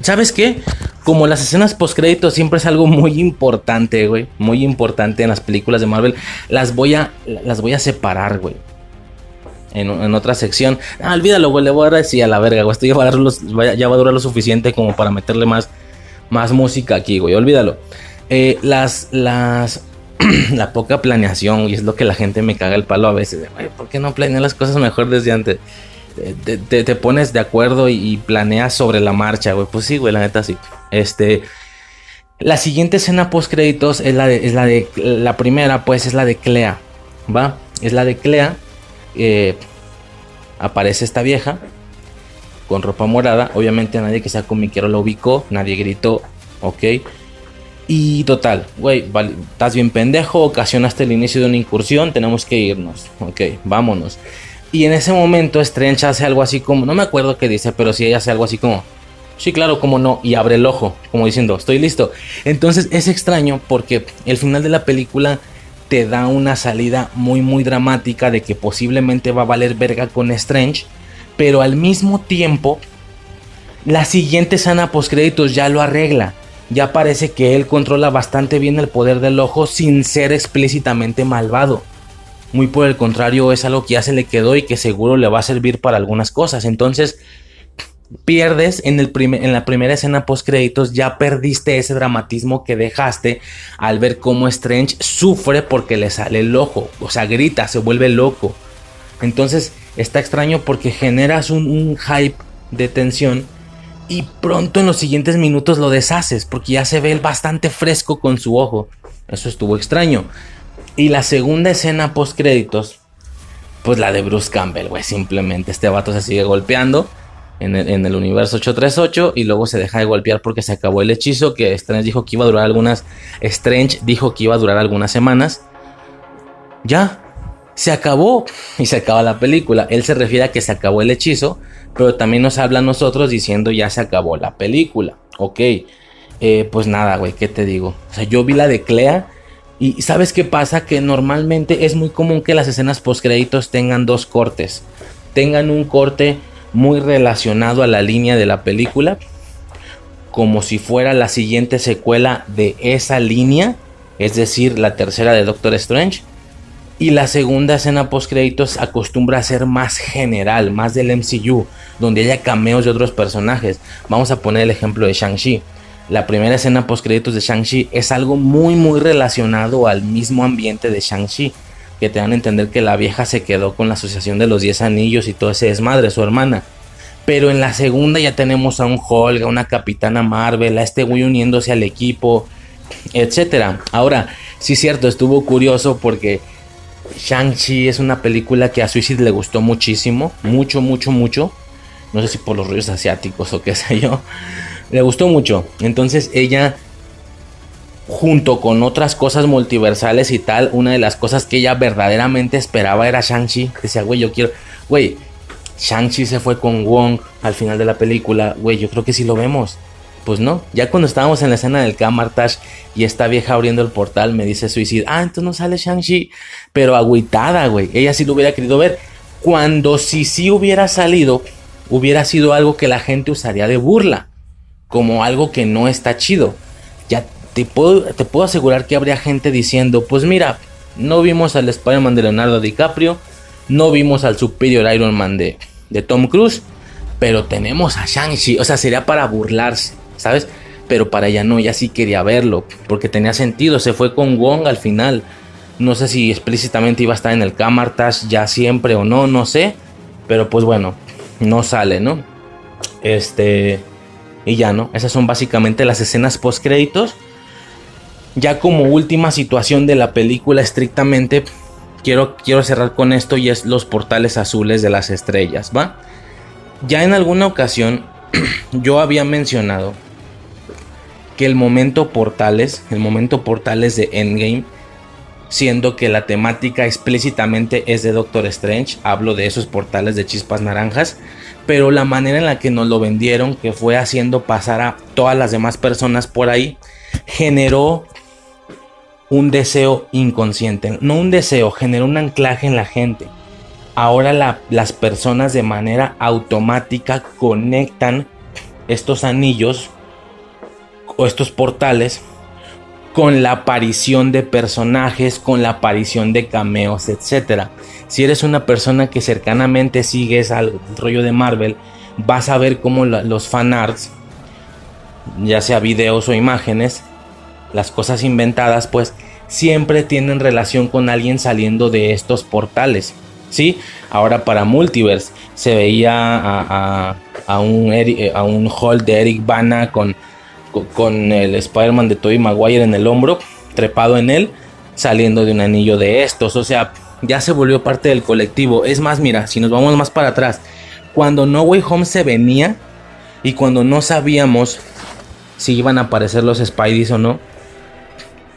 ¿Sabes qué? Como las escenas post créditos siempre es algo muy importante, güey. Muy importante en las películas de Marvel. Las voy a, las voy a separar, güey. En, otra sección. Ah, olvídalo, güey. Le voy a decir a la verga, güey. Esto ya va, a ya va a durar lo suficiente como para meterle más, más música aquí, güey. Olvídalo. Eh, las, las la poca planeación y es lo que la gente me caga el palo a veces. ¿Por qué no planeas las cosas mejor desde antes? Te, pones de acuerdo y, planeas sobre la marcha, güey. Pues sí, güey, la neta sí. Este. La siguiente escena post créditos es la de, es la de. La primera, pues, es la de Clea. ¿Va? Es la de Clea. Eh, aparece esta vieja. Con ropa morada. Obviamente nadie que sea comiquero lo ubicó. Nadie gritó. Ok. Y total, güey, estás bien pendejo, ocasionaste el inicio de una incursión, tenemos que irnos. Ok, vámonos. Y en ese momento Strange hace algo así como, no me acuerdo qué dice, pero sí ella hace algo así como, sí, claro, como no, y abre el ojo, como diciendo, estoy listo. Entonces es extraño porque el final de la película te da una salida muy, muy dramática de que posiblemente va a valer verga con Strange, pero al mismo tiempo, la siguiente sana créditos ya lo arregla ya parece que él controla bastante bien el poder del ojo sin ser explícitamente malvado. Muy por el contrario, es algo que ya se le quedó y que seguro le va a servir para algunas cosas. Entonces, pierdes en, el en la primera escena post créditos, ya perdiste ese dramatismo que dejaste al ver cómo Strange sufre porque le sale el ojo. O sea, grita, se vuelve loco. Entonces, está extraño porque generas un, hype de tensión y pronto en los siguientes minutos lo deshaces porque ya se ve bastante fresco con su ojo. Eso estuvo extraño. Y la segunda escena post créditos, pues la de Bruce Campbell, güey, simplemente este vato se sigue golpeando en el, universo 838 y luego se deja de golpear porque se acabó el hechizo que Strange dijo que iba a durar algunas Strange dijo que iba a durar algunas semanas. Ya, se acabó y se acaba la película. Él se refiere a que se acabó el hechizo, pero también nos habla a nosotros diciendo ya se acabó la película. Ok, eh, pues nada, güey, ¿qué te digo? O sea, yo vi la de Clea y ¿sabes qué pasa? Que normalmente es muy común que las escenas post créditos tengan dos cortes. Tengan un corte muy relacionado a la línea de la película, como si fuera la siguiente secuela de esa línea, es decir, la tercera de Doctor Strange y la segunda escena post créditos acostumbra a ser más general, más del MCU, donde haya cameos de otros personajes. Vamos a poner el ejemplo de Shang-Chi. La primera escena post créditos de Shang-Chi es algo muy muy relacionado al mismo ambiente de Shang-Chi, que te dan a entender que la vieja se quedó con la asociación de los 10 anillos y todo ese desmadre, su hermana. Pero en la segunda ya tenemos a un Hulk, a una Capitana Marvel, a este güey uniéndose al equipo, etcétera. Ahora, sí cierto, estuvo curioso porque Shang-Chi es una película que a Suicide le gustó muchísimo, mucho, mucho, mucho. No sé si por los rollos asiáticos o qué sé yo. Le gustó mucho. Entonces ella, junto con otras cosas multiversales y tal, una de las cosas que ella verdaderamente esperaba era Shang-Chi. Decía, güey, yo quiero... Güey, Shang-Chi se fue con Wong al final de la película. Güey, yo creo que sí lo vemos. Pues no, ya cuando estábamos en la escena del Camartage y esta vieja abriendo el portal me dice Suicide, ah, entonces no sale Shang-Chi, pero agüitada, güey, ella sí lo hubiera querido ver. Cuando si sí hubiera salido, hubiera sido algo que la gente usaría de burla, como algo que no está chido. Ya te puedo, te puedo asegurar que habría gente diciendo, pues mira, no vimos al Spider-Man de Leonardo DiCaprio, no vimos al Superior Iron Man de, de Tom Cruise, pero tenemos a Shang-Chi, o sea, sería para burlarse. ¿Sabes? Pero para ella no, ella sí quería verlo, porque tenía sentido, se fue con Wong al final. No sé si explícitamente iba a estar en el Camartage ya siempre o no, no sé. Pero pues bueno, no sale, ¿no? Este. Y ya, ¿no? Esas son básicamente las escenas post créditos. Ya como última situación de la película estrictamente, quiero, quiero cerrar con esto y es los portales azules de las estrellas, ¿va? Ya en alguna ocasión yo había mencionado que el momento portales, el momento portales de Endgame, siendo que la temática explícitamente es de Doctor Strange, hablo de esos portales de chispas naranjas, pero la manera en la que nos lo vendieron, que fue haciendo pasar a todas las demás personas por ahí, generó un deseo inconsciente, no un deseo, generó un anclaje en la gente. Ahora las personas de manera automática conectan estos anillos o estos portales con la aparición de personajes, con la aparición de cameos, etc. Si eres una persona que cercanamente sigues al rollo de Marvel, vas a ver cómo los fanarts, ya sea videos o imágenes, las cosas inventadas, pues siempre tienen relación con alguien saliendo de estos portales. ¿Sí? Ahora para Multiverse se veía a, a, un, a un hall de Eric Bana con con el Spider-Man de Tobey Maguire en el hombro, trepado en él, saliendo de un anillo de estos. O sea, ya se volvió parte del colectivo. Es más, mira, si nos vamos más para atrás, cuando No Way Home se venía y cuando no sabíamos si iban a aparecer los Spideys o no,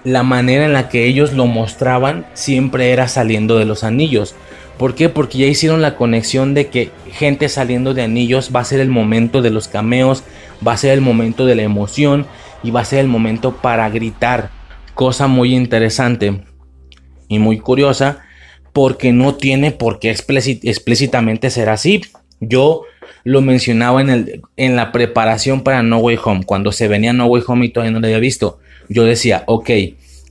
la manera en la que ellos lo mostraban siempre era saliendo de los anillos. ¿Por qué? Porque ya hicieron la conexión de que gente saliendo de anillos va a ser el momento de los cameos, va a ser el momento de la emoción y va a ser el momento para gritar. Cosa muy interesante y muy curiosa porque no tiene por qué explícitamente ser así. Yo lo mencionaba en, el, en la preparación para No Way Home, cuando se venía No Way Home y todavía no lo había visto. Yo decía, ok,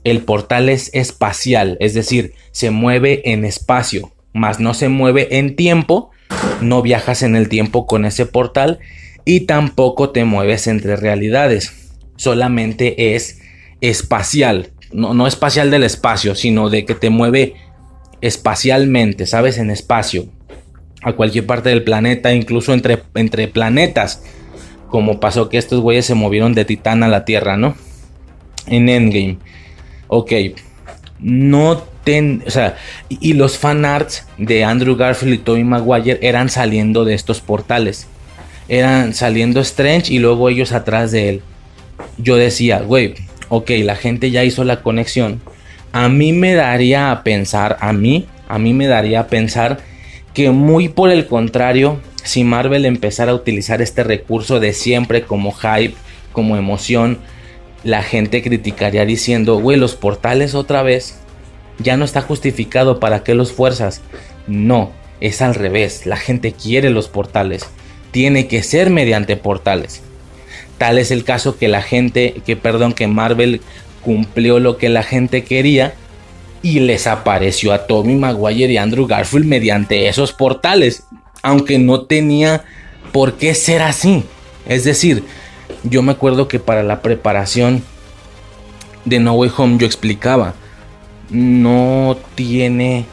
el portal es espacial, es decir, se mueve en espacio más no se mueve en tiempo, no viajas en el tiempo con ese portal y tampoco te mueves entre realidades. Solamente es espacial, no, no espacial del espacio, sino de que te mueve espacialmente, ¿sabes? En espacio, a cualquier parte del planeta, incluso entre, entre planetas, como pasó que estos güeyes se movieron de Titán a la Tierra, ¿no? En Endgame. Ok, no o sea, y los fanarts de Andrew Garfield y Tobey Maguire eran saliendo de estos portales. Eran saliendo Strange y luego ellos atrás de él. Yo decía, güey, ok, la gente ya hizo la conexión. A mí me daría a pensar, a mí, a mí me daría a pensar que muy por el contrario, si Marvel empezara a utilizar este recurso de siempre como hype, como emoción, la gente criticaría diciendo, güey, los portales otra vez ya no está justificado para qué los fuerzas. No, es al revés. La gente quiere los portales. Tiene que ser mediante portales. Tal es el caso que la gente, que perdón, que Marvel cumplió lo que la gente quería y les apareció a Tommy Maguire y Andrew Garfield mediante esos portales, aunque no tenía por qué ser así. Es decir, yo me acuerdo que para la preparación de No Way Home yo explicaba, no tiene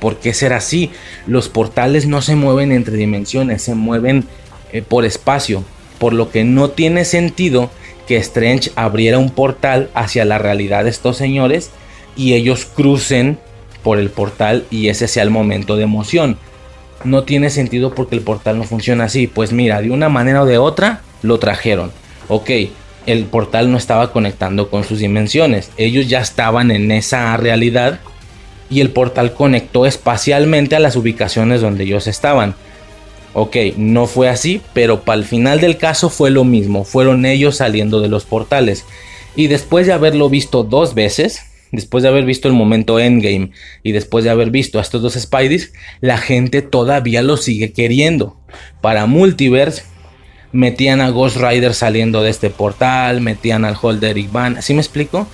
por qué ser así. Los portales no se mueven entre dimensiones, se mueven eh, por espacio, por lo que no tiene sentido que Strange abriera un portal hacia la realidad de estos señores y ellos crucen por el portal y ese sea el momento de emoción. No tiene sentido porque el portal no funciona así. Pues mira, de una manera o de otra lo trajeron. Ok, el portal no estaba conectando con sus dimensiones. Ellos ya estaban en esa realidad y el portal conectó espacialmente a las ubicaciones donde ellos estaban. Ok, no fue así, pero para el final del caso fue lo mismo. Fueron ellos saliendo de los portales. Y después de haberlo visto dos veces, después de haber visto el momento Endgame y después de haber visto a estos dos Spideys, la gente todavía lo sigue queriendo. Para Multiverse metían a Ghost Rider saliendo de este portal, metían al Holder y Van, ¿así me explico?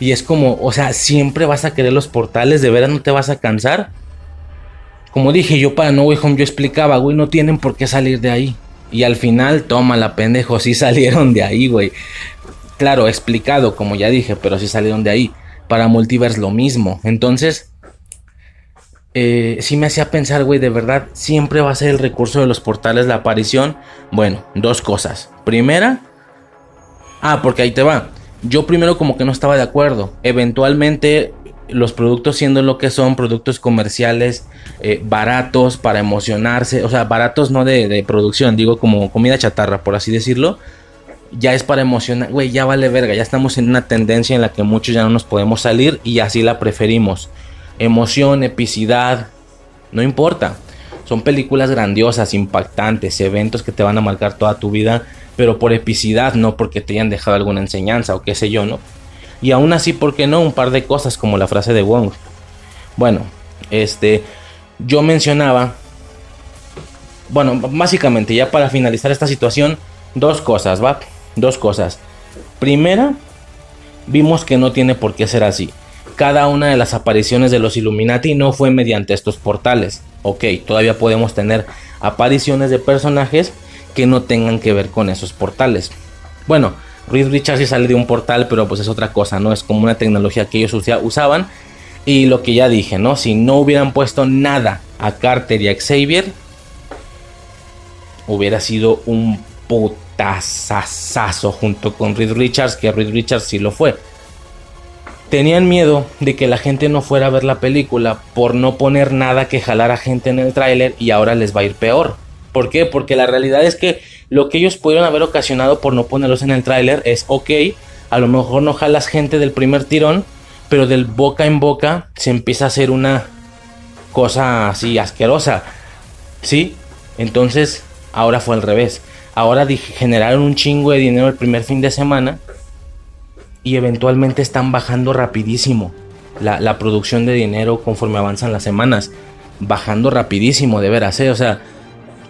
Y es como, o sea, siempre vas a querer los portales, de veras no te vas a cansar. Como dije yo para No Way Home, yo explicaba, güey, no tienen por qué salir de ahí. Y al final, toma la pendejo, sí salieron de ahí, güey. Claro, explicado, como ya dije, pero sí salieron de ahí. Para Multiverse lo mismo. Entonces, eh, sí me hacía pensar, güey, de verdad, siempre va a ser el recurso de los portales la aparición. Bueno, dos cosas. Primera, ah, porque ahí te va. Yo primero como que no estaba de acuerdo. Eventualmente los productos siendo lo que son, productos comerciales eh, baratos para emocionarse, o sea, baratos no de, de, producción, digo como comida chatarra, por así decirlo, ya es para emocionar, güey, ya vale verga, ya estamos en una tendencia en la que muchos ya no nos podemos salir y así la preferimos. Emoción, epicidad, no importa. Son películas grandiosas, impactantes, eventos que te van a marcar toda tu vida, pero por epicidad, no porque te hayan dejado alguna enseñanza o qué sé yo, ¿no? Y aún así, ¿por qué no? Un par de cosas como la frase de Wong. Bueno, este, yo mencionaba, bueno, básicamente ya para finalizar esta situación, dos cosas, ¿va? Dos cosas. Primera, vimos que no tiene por qué ser así. Cada una de las apariciones de los Illuminati no fue mediante estos portales. Ok, todavía podemos tener apariciones de personajes que no tengan que ver con esos portales. Bueno, Reed Richards sí sale de un portal, pero pues es otra cosa, ¿no? Es como una tecnología que ellos usaban. Y lo que ya dije, ¿no? Si no hubieran puesto nada a Carter y a Xavier, hubiera sido un putazazazo junto con Reed Richards, que Reed Richards sí lo fue. Tenían miedo de que la gente no fuera a ver la película por no poner nada que jalara gente en el tráiler y ahora les va a ir peor. ¿Por qué? Porque la realidad es que lo que ellos pudieron haber ocasionado por no ponerlos en el tráiler es, ok, a lo mejor no jalas gente del primer tirón, pero del boca en boca se empieza a hacer una cosa así asquerosa. ¿Sí? Entonces, ahora fue al revés. Ahora generaron un chingo de dinero el primer fin de semana y eventualmente están bajando rapidísimo la, la producción de dinero conforme avanzan las semanas. Bajando rapidísimo, de veras, ¿eh? O sea,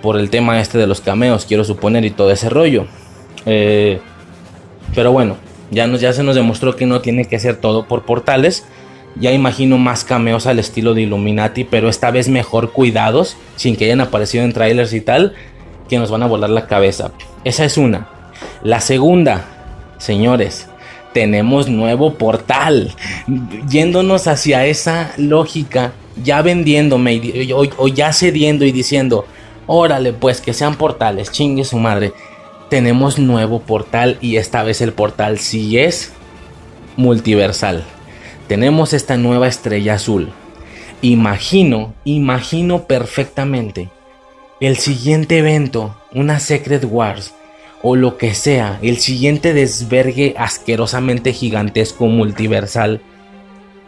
por el tema este de los cameos, quiero suponer, y todo ese rollo. Eh, pero bueno, ya, nos, ya se nos demostró que no tiene que ser todo por portales. Ya imagino más cameos al estilo de Illuminati, pero esta vez mejor cuidados, sin que hayan aparecido en trailers y tal, que nos van a volar la cabeza. Esa es una. La segunda, señores, tenemos nuevo portal. Yéndonos hacia esa lógica, ya vendiéndome o ya cediendo y diciendo, Órale, pues que sean portales, chingue su madre. Tenemos nuevo portal y esta vez el portal sí es multiversal. Tenemos esta nueva estrella azul. Imagino, imagino perfectamente el siguiente evento, una Secret Wars o lo que sea, el siguiente desvergue asquerosamente gigantesco multiversal,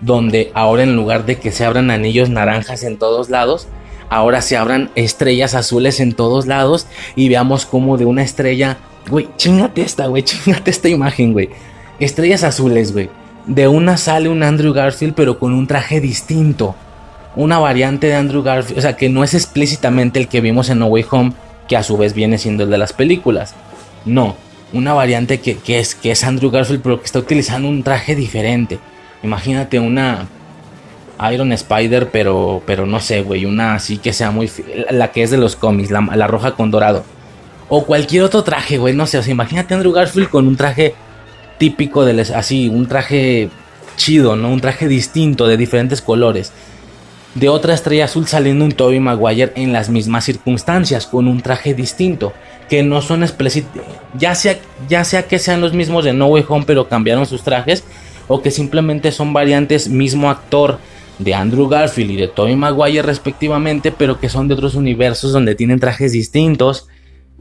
donde ahora en lugar de que se abran anillos naranjas en todos lados, ahora se abran estrellas azules en todos lados y veamos como de una estrella, güey, chingate esta, güey, chingate esta imagen, güey. Estrellas azules, güey. De una sale un Andrew Garfield pero con un traje distinto. Una variante de Andrew Garfield, o sea, que no es explícitamente el que vimos en No Way Home, que a su vez viene siendo el de las películas. No, una variante que, que, es, que es Andrew Garfield pero que está utilizando un traje diferente. Imagínate una Iron Spider, pero, pero no sé, güey, una así que sea muy... La que es de los cómics, la, roja con dorado. O cualquier otro traje, güey, no sé, o sea, imagínate Andrew Garfield con un traje típico de... Así, un traje chido, ¿no? Un traje distinto, de diferentes colores. De otra estrella azul saliendo un Tobey Maguire en las mismas circunstancias, con un traje distinto. Que no son explícitos. Ya sea, ya sea que sean los mismos de No Way Home, pero cambiaron sus trajes. O que simplemente son variantes mismo actor de Andrew Garfield y de Tobey Maguire respectivamente, pero que son de otros universos donde tienen trajes distintos.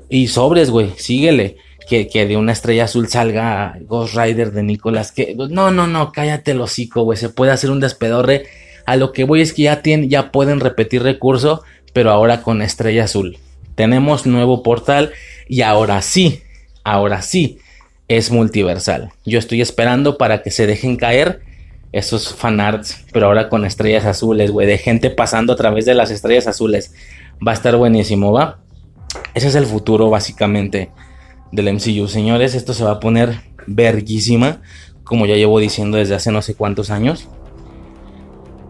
Y sobres, güey, síguele. Que, que, de una estrella azul salga Ghost Rider de Nicolas que No, no, no, cállate el hocico, güey. Se puede hacer un despedorre. A lo que voy es que ya, tienen, ya pueden repetir recurso, pero ahora con estrella azul. Tenemos nuevo portal y ahora sí, ahora sí, es multiversal. Yo estoy esperando para que se dejen caer esos fanarts, pero ahora con estrellas azules, güey, de gente pasando a través de las estrellas azules. Va a estar buenísimo, ¿va? Ese es el futuro, básicamente, del MCU. Señores, esto se va a poner verguísima, como ya llevo diciendo desde hace no sé cuántos años.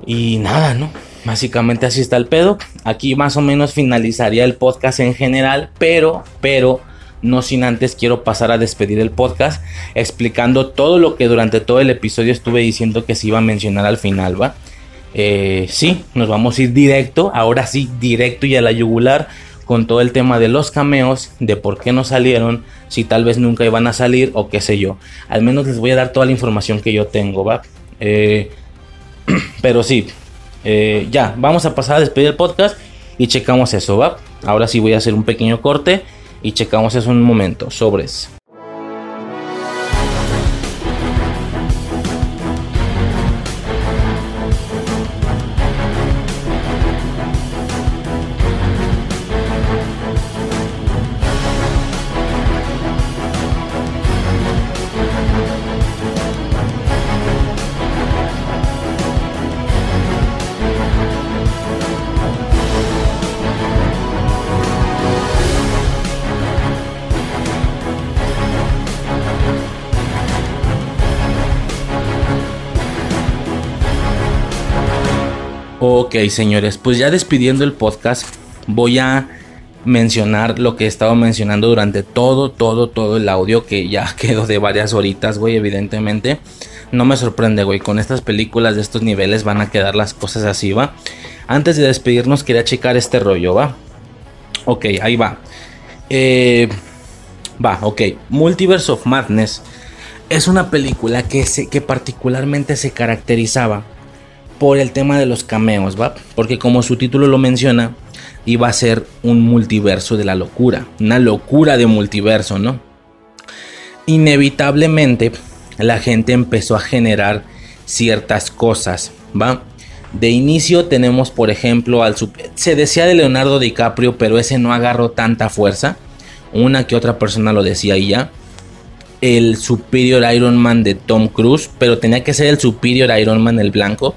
Y nada, ¿no? Básicamente así está el pedo. Aquí más o menos finalizaría el podcast en general, pero, pero no sin antes quiero pasar a despedir el podcast explicando todo lo que durante todo el episodio estuve diciendo que se iba a mencionar al final, ¿va? Eh, sí, nos vamos a ir directo, ahora sí, directo y a la yugular con todo el tema de los cameos, de por qué no salieron, si tal vez nunca iban a salir o qué sé yo. Al menos les voy a dar toda la información que yo tengo, ¿va? Eh, Pero sí, eh, ya, vamos a pasar a despedir el podcast y checamos eso, ¿va? Ahora sí voy a hacer un pequeño corte y checamos eso en un momento. Sobres. Ok, señores, pues ya despidiendo el podcast, voy a mencionar lo que he estado mencionando durante todo, todo, todo el audio, que ya quedó de varias horitas, güey, evidentemente. No me sorprende, güey, con estas películas de estos niveles van a quedar las cosas así, ¿va? Antes de despedirnos, quería checar este rollo, ¿va? Ok, ahí va. Eh, va, ok. Multiverse of Madness es una película que, se, que particularmente se caracterizaba por el tema de los cameos, ¿va? Porque como su título lo menciona, iba a ser un multiverso de la locura, una locura de multiverso, ¿no? Inevitablemente la gente empezó a generar ciertas cosas, ¿va? De inicio tenemos, por ejemplo, al se decía de Leonardo DiCaprio, pero ese no agarró tanta fuerza. Una que otra persona lo decía y ya. El Superior Iron Man de Tom Cruise, pero tenía que ser el Superior Iron Man el blanco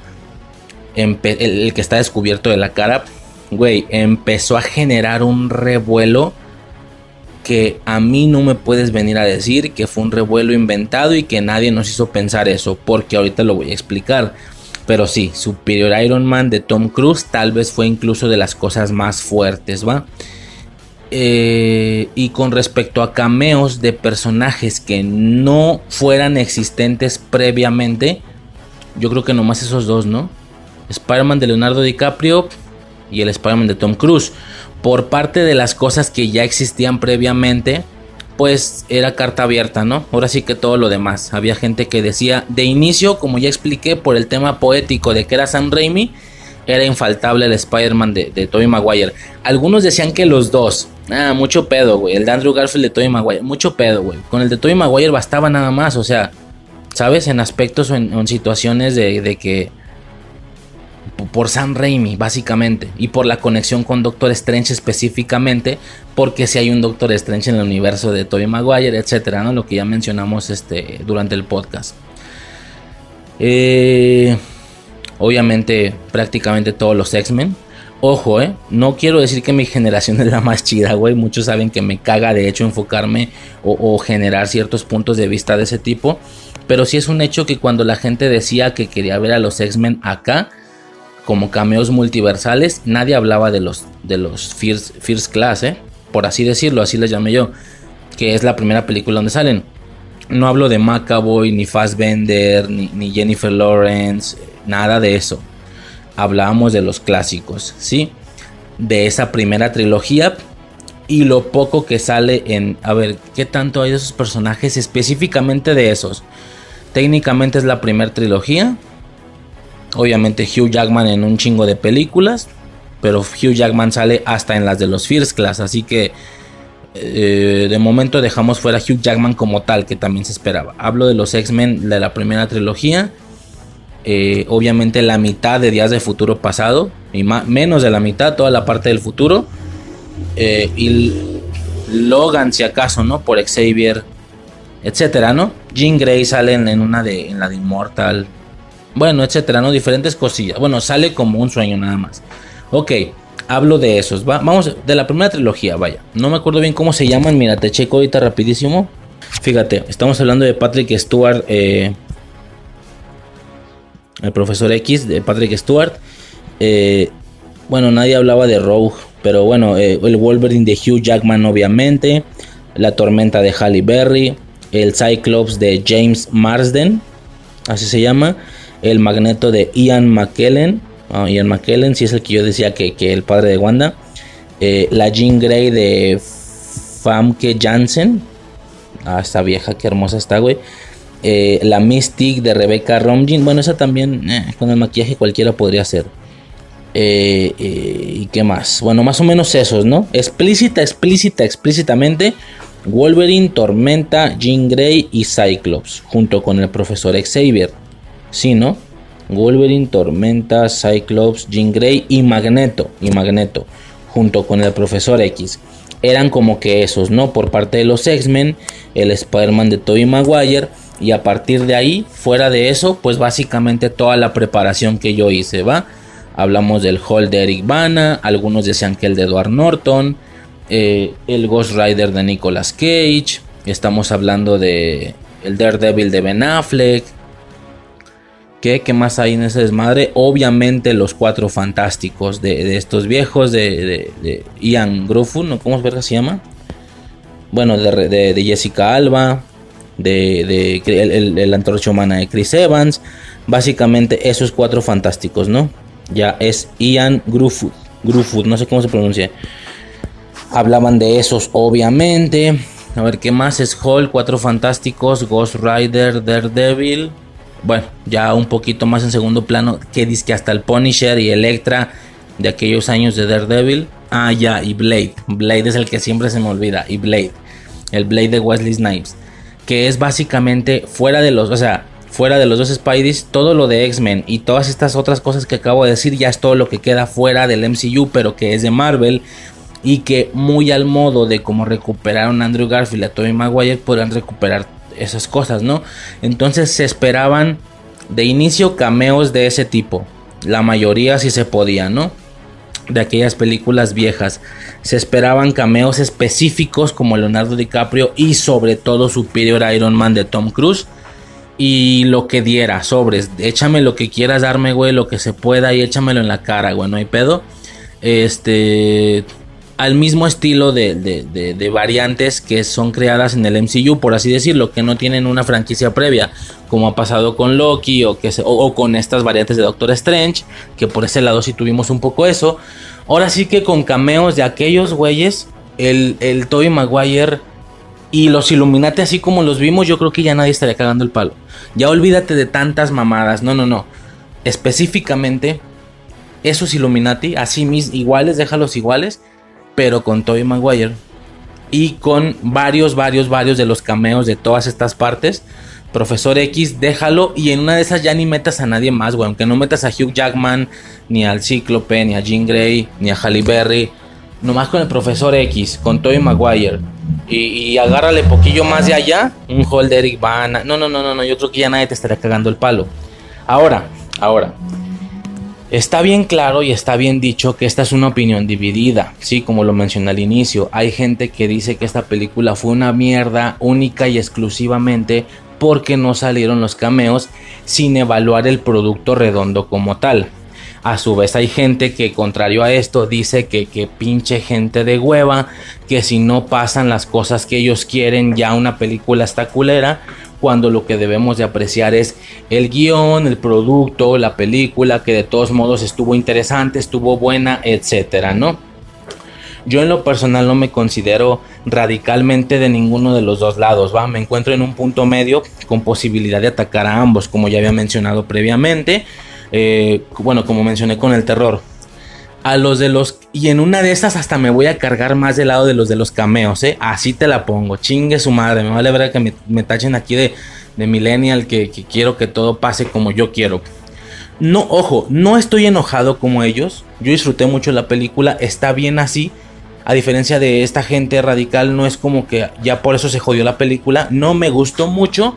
el, que está descubierto de la cara, güey, empezó a generar un revuelo que a mí no me puedes venir a decir que fue un revuelo inventado y que nadie nos hizo pensar eso, porque ahorita lo voy a explicar. Pero sí, Superior Iron Man de Tom Cruise tal vez fue incluso de las cosas más fuertes, ¿va? Eh, y con respecto a cameos de personajes que no fueran existentes previamente, yo creo que nomás esos dos, ¿no? Spider-Man de Leonardo DiCaprio y el Spider-Man de Tom Cruise. Por parte de las cosas que ya existían previamente, pues era carta abierta, ¿no? Ahora sí que todo lo demás. Había gente que decía, de inicio, como ya expliqué, por el tema poético de que era Sam Raimi, era infaltable el Spider-Man de, de Tobey Maguire. Algunos decían que los dos. Ah, mucho pedo, güey. El de Andrew Garfield de Tobey Maguire. Mucho pedo, güey. Con el de Tobey Maguire bastaba nada más. O sea, ¿sabes? En aspectos o en, situaciones de que por Sam Raimi, básicamente, y por la conexión con Doctor Strange específicamente, porque si hay un Doctor Strange en el universo de Tobey Maguire, etcétera, ¿no? Lo que ya mencionamos este, durante el podcast. Eh, obviamente, prácticamente todos los X-Men. Ojo, eh, no quiero decir que mi generación es la más chida, güey. Muchos saben que me caga de hecho enfocarme o, o generar ciertos puntos de vista de ese tipo. Pero sí es un hecho que cuando la gente decía que quería ver a los X-Men acá, como cameos multiversales, nadie hablaba de los, de los First, First Class, ¿eh? por así decirlo, así les llamé yo, que es la primera película donde salen. No hablo de Macaboy, ni Fassbender, ni, ni Jennifer Lawrence, nada de eso. Hablábamos de los clásicos, ¿sí? De esa primera trilogía y lo poco que sale en... A ver, ¿qué tanto hay de esos personajes específicamente de esos? Técnicamente es la primera trilogía, Obviamente Hugh Jackman en un chingo de películas, pero Hugh Jackman sale hasta en las de los First Class, así que eh, de momento dejamos fuera Hugh Jackman como tal, que también se esperaba. Hablo de los X-Men de la primera trilogía. Eh, obviamente la mitad de Días de Futuro Pasado, y menos de la mitad, toda la parte del futuro. Eh, y Logan, si acaso, ¿no? Por Xavier, etcétera, ¿no? Jean Grey sale en, una de, en la de Immortal. Bueno, etcétera, ¿no? Diferentes cosillas. Bueno, sale como un sueño nada más. Ok, hablo de esos. vamos, de la primera trilogía, vaya. No me acuerdo bien cómo se llaman. Mira, te checo ahorita rapidísimo. Fíjate, estamos hablando de Patrick Stewart. Eh, el profesor X de Patrick Stewart. Eh, bueno, nadie hablaba de Rogue. Pero bueno, eh, el Wolverine de Hugh Jackman, obviamente. La tormenta de Halle Berry. El Cyclops de James Marsden. Así se llama el magneto de Ian McKellen. Ah, Ian McKellen, si es el que yo decía que, que el padre de Wanda. Eh, la Jean Grey de Famke Janssen. Ah, esta vieja, qué hermosa está, güey. Eh, la Mystic de Rebecca Romijn. Bueno, esa también eh, con el maquillaje cualquiera podría ser. ¿Y qué más? Bueno, más o menos esos, ¿no? Explícita, explícita, explícitamente. Wolverine, Tormenta, Jean Grey y Cyclops. Junto con el profesor Xavier. Sí, ¿no? Wolverine, Tormenta, Cyclops, Jean Grey y Magneto. Y Magneto. Junto con el profesor X. Eran como que esos, ¿no? Por parte de los X-Men. El Spider-Man de Tobey Maguire y a partir de ahí, fuera de eso, pues básicamente toda la preparación que yo hice, ¿va? Hablamos del Hall de Eric Bana, algunos decían que el de Edward Norton, eh, el Ghost Rider de Nicolas Cage, estamos hablando de el Daredevil de Ben Affleck. ¿Qué, ¿Qué más hay en ese desmadre? Obviamente los cuatro fantásticos de, estos viejos, de, Ian Gruffo, ¿no? ¿cómo se llama? Bueno, de, Jessica Alba, de, el, antorcha humana de Chris Evans. Básicamente esos cuatro fantásticos, ¿no? Ya es Ian Gruffud, Gruffud, no sé cómo se pronuncia. Hablaban de esos, obviamente. A ver, ¿qué más es Hall? Cuatro fantásticos, Ghost Rider, Daredevil. Bueno, ya un poquito más en segundo plano. Que dice que hasta el Punisher y Electra de aquellos años de Daredevil. Ah, ya, y Blade. Blade es el que siempre se me olvida. Y Blade. El Blade de Wesley Snipes que es básicamente fuera de los, o sea, fuera de los dos Spideys, todo lo de X-Men y todas estas otras cosas que acabo de decir ya es todo lo que queda fuera del MCU, pero que es de Marvel y que muy al modo de cómo recuperaron a Andrew Garfield y a Tobey Maguire podrán recuperar esas cosas, ¿no? Entonces se esperaban de inicio cameos de ese tipo, la mayoría si se podía, ¿no? de aquellas películas viejas. Se esperaban cameos específicos como Leonardo DiCaprio y sobre todo Superior Iron Man de Tom Cruise. Y lo que diera, sobres, échame lo que quieras darme, güey, lo que se pueda y échamelo en la cara, güey, no hay pedo. Este, al mismo estilo de, variantes que son creadas en el MCU, por así decirlo, que no tienen una franquicia previa, como ha pasado con Loki o, que o, con estas variantes de Doctor Strange, que por ese lado sí tuvimos un poco eso. Ahora sí que con cameos de aquellos güeyes, el, el Tobey Maguire y los Illuminati, así como los vimos, yo creo que ya nadie estaría cagando el palo. Ya olvídate de tantas mamadas, no, no, no. Específicamente, esos Illuminati, así mis iguales, déjalos iguales, pero con Tobey Maguire. Y con varios, varios, varios de los cameos de todas estas partes Profesor X, déjalo y en una de esas ya ni metas a nadie más, güey. Aunque no metas a Hugh Jackman, ni al Cíclope, ni a Jean Grey, ni a Halle Berry. Nomás con el Profesor X, con Tobey Maguire. Y, agárrale poquillo más de allá, un hall de. No, no, no, no, no, yo creo que ya nadie te estaría cagando el palo. Ahora, ahora. Está bien claro y está bien dicho que esta es una opinión dividida, sí, como lo mencioné al inicio. Hay gente que dice que esta película fue una mierda única y exclusivamente porque no salieron los cameos sin evaluar el producto redondo como tal. A su vez hay gente que contrario a esto dice que, que pinche gente de hueva, que si no pasan las cosas que ellos quieren ya una película está culera, cuando lo que debemos de apreciar es el guion, el producto, la película, que de todos modos estuvo interesante, estuvo buena, etcétera, ¿no? Yo en lo personal no me considero radicalmente de ninguno de los dos lados, ¿va? Me encuentro en un punto medio con posibilidad de atacar a ambos, como ya había mencionado previamente. Eh, bueno, como mencioné con el terror. A los de los... Y en una de esas hasta me voy a cargar más del lado de los de los cameos, ¿eh? Así te la pongo. Chingue su madre. Me vale ver que me, tachen aquí de, de millennial, que, que quiero que todo pase como yo quiero. No, ojo, no estoy enojado como ellos. Yo disfruté mucho la película, está bien así. A diferencia de esta gente radical, no es como que ya por eso se jodió la película. No me gustó mucho,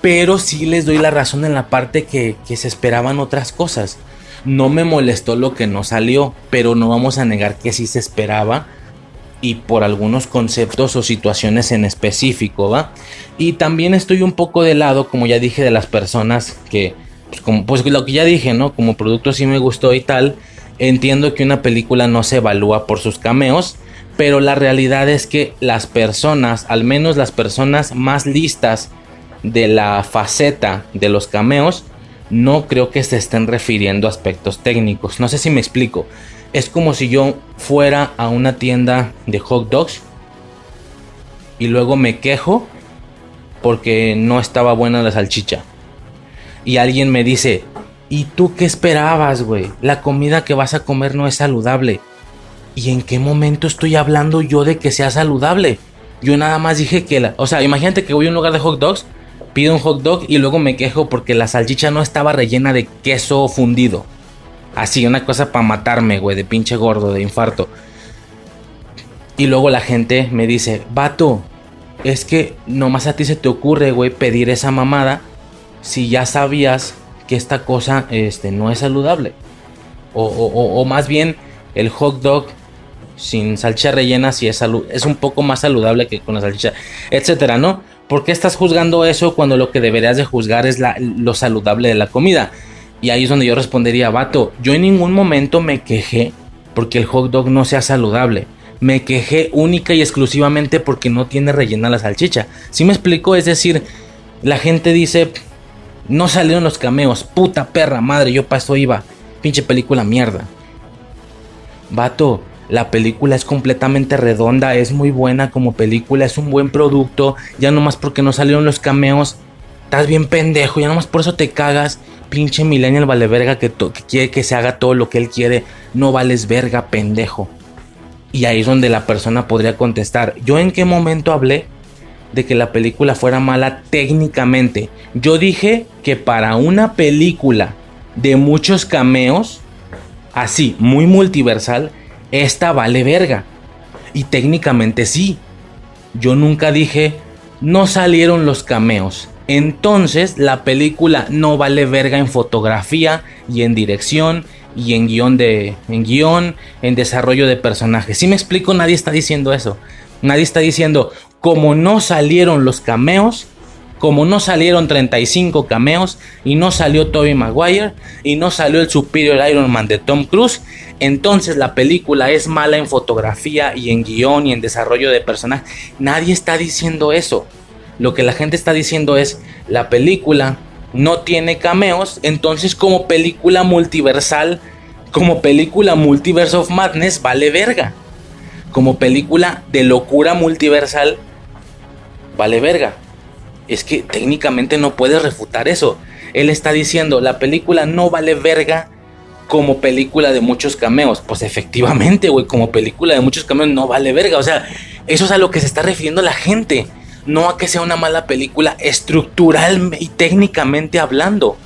pero sí les doy la razón en la parte que, se esperaban otras cosas. No me molestó lo que no salió, pero no vamos a negar que sí se esperaba y por algunos conceptos o situaciones en específico, ¿va? Y también estoy un poco de lado, como ya dije, de las personas que, pues, como, pues lo que ya dije, ¿no? Como producto sí me gustó y tal, Entiendo que una película no se evalúa por sus cameos, pero la realidad es que las personas, al menos las personas más listas de la faceta de los cameos, no creo que se estén refiriendo a aspectos técnicos. No sé si me explico. Es como si yo fuera a una tienda de hot dogs y luego me quejo porque no estaba buena la salchicha. Y alguien me dice, ¿y tú qué esperabas, güey? La comida que vas a comer no es saludable. ¿Y en qué momento estoy hablando yo de que sea saludable? Yo nada más dije que la... O sea, imagínate que voy a un lugar de hot dogs, pido un hot dog y luego me quejo porque la salchicha no estaba rellena de queso fundido. Así, una cosa para matarme, güey, de pinche gordo, de infarto. Y luego la gente me dice, vato, es que nomás a ti se te ocurre, güey, pedir esa mamada si ya sabías que esta cosa este, no es saludable. O, o, más bien el hot dog sin salchicha rellena si es, es un poco más saludable que con la salchicha, etcétera, ¿no? ¿Por qué estás juzgando eso cuando lo que deberías de juzgar es la, lo saludable de la comida? Y ahí es donde yo respondería, vato, yo en ningún momento me quejé porque el hot dog no sea saludable me quejé única y exclusivamente porque no tiene rellena la salchicha. Si me explico? Es decir, la gente dice, no salieron los cameos, puta perra madre, yo paso iba, pinche película mierda. Vato, la película es completamente redonda, es muy buena como película, es un buen producto, ya nomás porque no salieron los cameos, estás bien pendejo, ya nomás por eso te cagas. Pinche millennial vale verga que, que quiere que se haga todo lo que él quiere. No vales verga, pendejo. Y ahí es donde la persona podría contestar, ¿yo en qué momento hablé de que la película fuera mala técnicamente? Yo dije que para una película de muchos cameos, así, muy multiversal, esta vale verga. Y técnicamente sí. Yo nunca dije, no salieron los cameos. Entonces la película no vale verga en fotografía y en dirección y en guion de en en desarrollo de personajes. Si me explico, nadie está diciendo eso. Nadie está diciendo como no salieron los cameos, como no salieron 35 cameos y no salió Tobey Maguire y no salió el Superior Iron Man de Tom Cruise, entonces la película es mala en fotografía y en guion y en desarrollo de personajes. Nadie está diciendo eso. Lo que la gente está diciendo es la película no tiene cameos, entonces como película multiversal, como película Multiverse of Madness, vale verga. Como película de locura multiversal, vale verga. Es que técnicamente no puedes refutar eso. Él está diciendo, la película no vale verga como película de muchos cameos. Pues efectivamente, güey, como película de muchos cameos no vale verga. O sea, eso es a lo que se está refiriendo la gente no a que sea una mala película estructural y técnicamente hablando.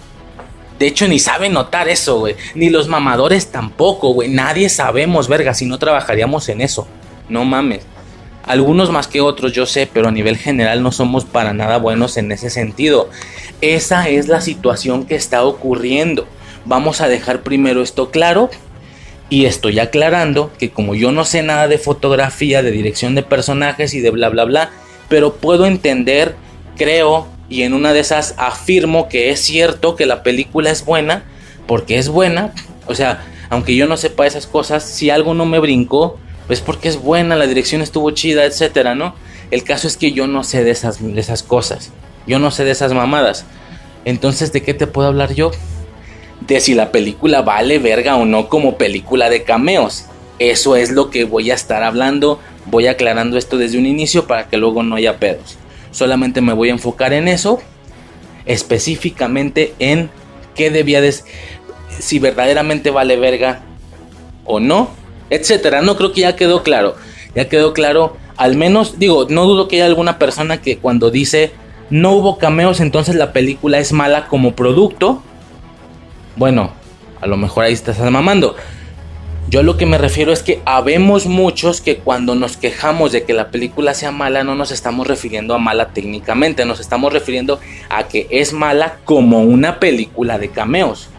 De hecho, ni saben notar eso, güey. Ni los mamadores tampoco, güey. Nadie sabemos, verga, si no trabajaríamos en eso. No mames. Algunos más que otros, yo sé, pero a nivel general no somos para nada buenos en ese sentido. Esa es la situación que está ocurriendo. Vamos a dejar primero esto claro. Y estoy aclarando que como yo no sé nada de fotografía, de dirección de personajes y de bla bla bla, pero puedo entender, creo, y en una de esas afirmo que es cierto que la película es buena, porque es buena, o sea, aunque yo no sepa esas cosas, si algo no me brincó, pues porque es buena, la dirección estuvo chida, etcétera, ¿no? El caso es que yo no sé de esas, de esas cosas, yo no sé de esas mamadas. Entonces, ¿de qué te puedo hablar yo? De si la película vale verga o no como película de cameos. Eso es lo que voy a estar hablando Voy aclarando esto desde un inicio para que luego no haya pedos. Solamente me voy a enfocar en eso, específicamente en qué debía de... si verdaderamente vale verga o no, etcétera. No creo que ya quedó claro. Ya quedó claro, al menos digo, no dudo que haya alguna persona que cuando dice no hubo cameos, entonces la película es mala como producto. Bueno, a lo mejor ahí estás mamando. Yo lo que me refiero es que habemos muchos que cuando nos quejamos de que la película sea mala no nos estamos refiriendo a mala técnicamente, nos estamos refiriendo a que es mala como una película de cameos,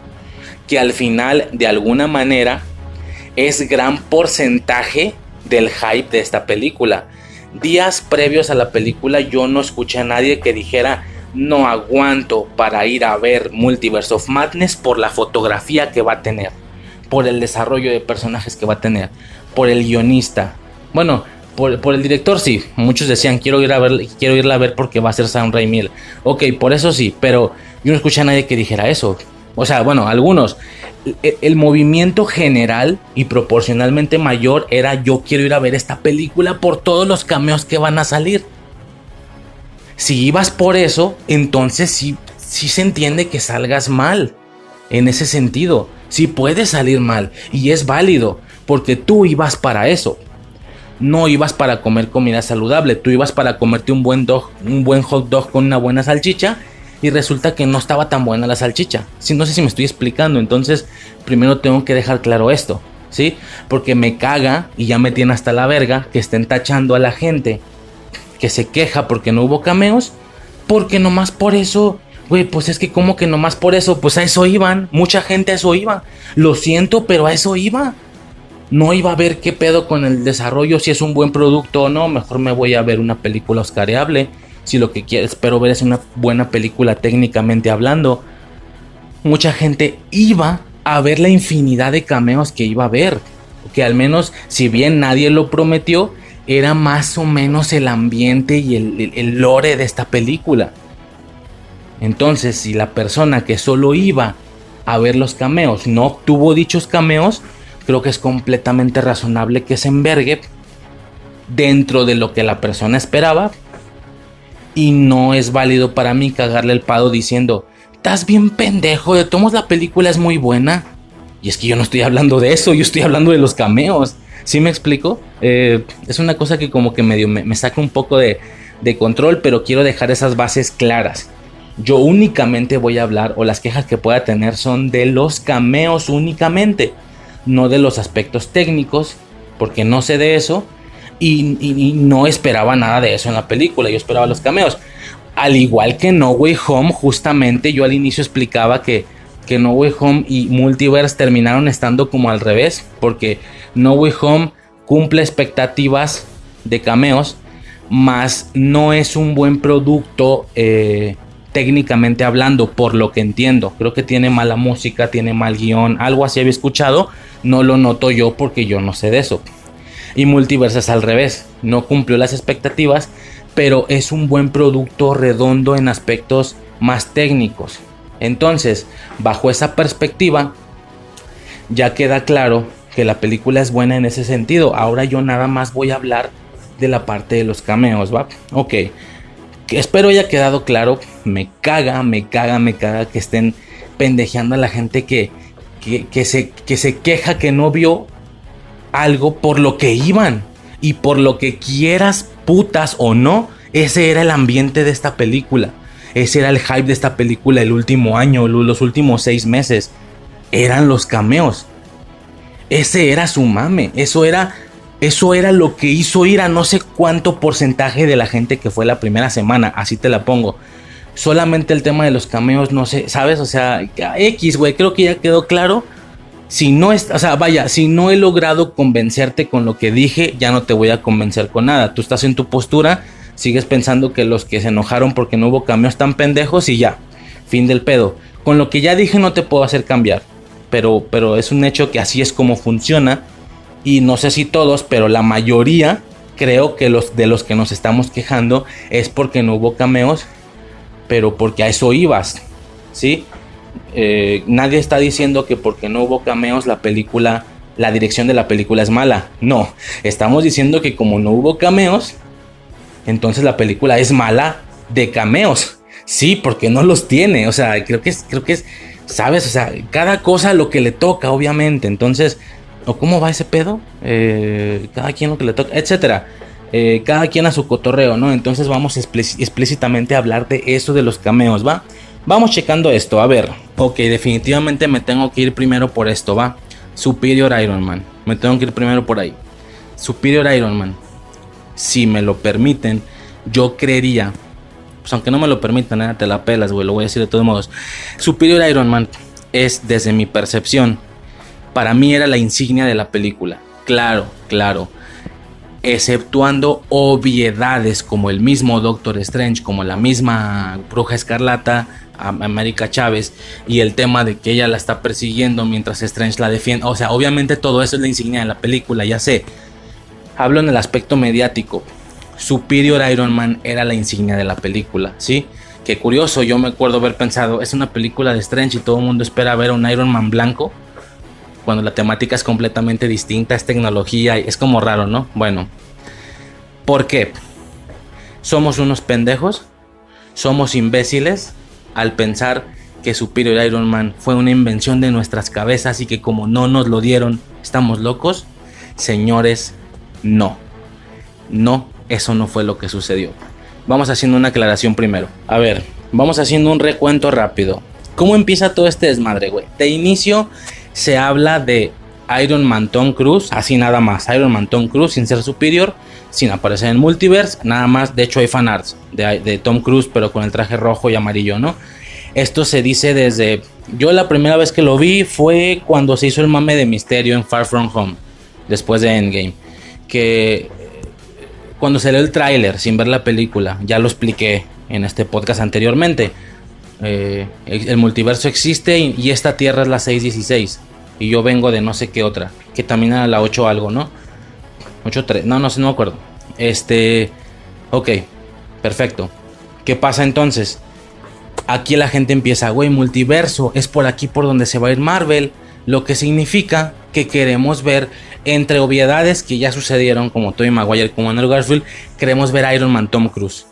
que al final de alguna manera es gran porcentaje del hype de esta película. Días previos a la película yo no escuché a nadie que dijera no aguanto para ir a ver Multiverse of Madness por la fotografía que va a tener por el desarrollo de personajes que va a tener, por el guionista. Bueno, por, el director sí, muchos decían quiero ir a ver, quiero irla a ver porque va a ser Sam Raimi. Ok, por eso sí, pero yo no escuché a nadie que dijera eso. O sea, bueno, algunos. El, el, movimiento general y proporcionalmente mayor era yo quiero ir a ver esta película por todos los cameos que van a salir. Si ibas por eso, entonces sí, sí se entiende que salgas mal. En ese sentido, sí puede salir mal y es válido, porque tú ibas para eso. No ibas para comer comida saludable, tú ibas para comerte un buen dog, un buen hot dog con una buena salchicha y resulta que no estaba tan buena la salchicha. Si no sé si me estoy explicando, entonces primero tengo que dejar claro esto, ¿sí? Porque me caga y ya me tiene hasta la verga que estén tachando a la gente que se queja porque no hubo cameos, porque nomás por eso, güey, pues es que como que nomás por eso, pues a eso iban, mucha gente a eso iba. Lo siento, pero a eso iba. No iba a ver qué pedo con el desarrollo, si es un buen producto o no, mejor me voy a ver una película oscareable si lo que quiero, espero ver es una buena película técnicamente hablando, mucha gente iba a ver la infinidad de cameos que iba a ver. Que al menos, si bien nadie lo prometió, era más o menos el ambiente y el, lore de esta película. Entonces, si la persona que solo iba a ver los cameos no obtuvo dichos cameos, creo que es completamente razonable que se envergue dentro de lo que la persona esperaba y no es válido para mí cagarle el pado diciendo, estás bien pendejo, de tomos la película es muy buena. Y es que yo no estoy hablando de eso, yo estoy hablando de los cameos. ¿Sí me explico? Eh, es una cosa que como que medio me, saca un poco de, control, pero quiero dejar esas bases claras. Yo únicamente voy a hablar, o las quejas que pueda tener son de los cameos únicamente, no de los aspectos técnicos, porque no sé de eso y, no esperaba nada de eso en la película, yo esperaba los cameos. Al igual que No Way Home, justamente yo al inicio explicaba que, que No Way Home y Multiverse terminaron estando como al revés, porque No Way Home cumple expectativas de cameos, más no es un buen producto eh, técnicamente hablando, por lo que entiendo. Creo que tiene mala música, tiene mal guion, algo así había escuchado, no lo noto yo porque yo no sé de eso. Y Multiverse es al revés, no cumplió las expectativas, pero es un buen producto redondo en aspectos más técnicos. Entonces, bajo esa perspectiva, ya queda claro que la película es buena en ese sentido. Ahora yo nada más voy a hablar de la parte de los cameos, ¿va? Ok. Espero haya quedado claro. Me caga, me caga, me caga que estén pendejeando a la gente que, que, se, que se queja que no vio algo por lo que iban. Y por lo que quieras, putas o no, ese era el ambiente de esta película. Ese era el hype de esta película el último año, los últimos seis meses. Eran los cameos. Ese era su mame. Eso era, eso era lo que hizo ir a no sé cuánto porcentaje de la gente que fue la primera semana. Así te la pongo. Solamente el tema de los cameos, no sé, ¿sabes? O sea, X, güey, creo que ya quedó claro si no es, o sea, vaya, si no he logrado convencerte con lo que dije, ya no te voy a convencer con nada. Tú estás en tu postura, sigues pensando que los que se enojaron porque no hubo cambios están pendejos y ya, fin del pedo. Con lo que ya dije no te puedo hacer cambiar, pero, pero es un hecho que así es como funciona y no sé si todos, pero la mayoría creo que los de los que nos estamos quejando es porque no hubo cameos, pero porque a eso ibas, ¿sí? Eh, nadie está diciendo que porque no hubo cameos la película, la dirección de la película es mala. No, estamos diciendo que como no hubo cameos, entonces la película es mala de cameos. Sí, porque no los tiene. O sea, creo que es, creo que es, sabes, o sea, cada cosa lo que le toca, obviamente. Entonces, ¿o cómo va ese pedo? Eh, cada quien lo que le toca, etcétera. Eh, cada quien a su cotorreo, ¿no? Entonces vamos explícitamente a hablar de eso de los cameos, ¿va? Vamos checando esto, a ver. Ok, definitivamente me tengo que ir primero por esto, va. Superior Iron Man. Me tengo que ir primero por ahí. Superior Iron Man. Si me lo permiten, yo creería. Pues aunque no me lo permitan, ¿eh? te la pelas, güey. Lo voy a decir de todos modos. Superior Iron Man es, desde mi percepción, para mí era la insignia de la película. Claro, claro exceptuando obviedades como el mismo Doctor Strange, como la misma Bruja Escarlata, América Chávez, y el tema de que ella la está persiguiendo mientras Strange la defiende. O sea, obviamente todo eso es la insignia de la película, ya sé. Hablo en el aspecto mediático. Superior Iron Man era la insignia de la película, ¿sí? Qué curioso, yo me acuerdo haber pensado, es una película de Strange y todo el mundo espera ver a un Iron Man blanco cuando la temática es completamente distinta, es tecnología, es como raro, ¿no? Bueno, ¿por qué? ¿Somos unos pendejos? somos imbéciles al pensar que Superior Iron Man fue una invención de nuestras cabezas y que como no nos lo dieron, estamos locos. Señores, no. No, eso no fue lo que sucedió. Vamos haciendo una aclaración primero. A ver, vamos haciendo un recuento rápido. ¿Cómo empieza todo este desmadre, güey? De inicio se habla de Iron Man Tom Cruise, así nada más. Iron Man Tom Cruise sin ser superior, sin aparecer en Multiverse, nada más. De hecho, hay fanarts de, de Tom Cruise, pero con el traje rojo y amarillo, ¿no? Esto se dice desde. Yo la primera vez que lo vi fue cuando se hizo el mame de misterio en Far From Home, después de Endgame. Que cuando salió el tráiler sin ver la película, ya lo expliqué en este podcast anteriormente. Eh, el, multiverso existe y, esta tierra es la 616. Y yo vengo de no sé qué otra, que también era la 8 algo, ¿no? 8-3, no, no sé, no me acuerdo. Este, ok, perfecto. ¿Qué pasa entonces? aquí la gente empieza, güey, multiverso, es por aquí por donde se va a ir Marvel, lo que significa que queremos ver entre obviedades que ya sucedieron, como Tobey Maguire, como Andrew Garfield, queremos ver Iron Man Tom Cruise.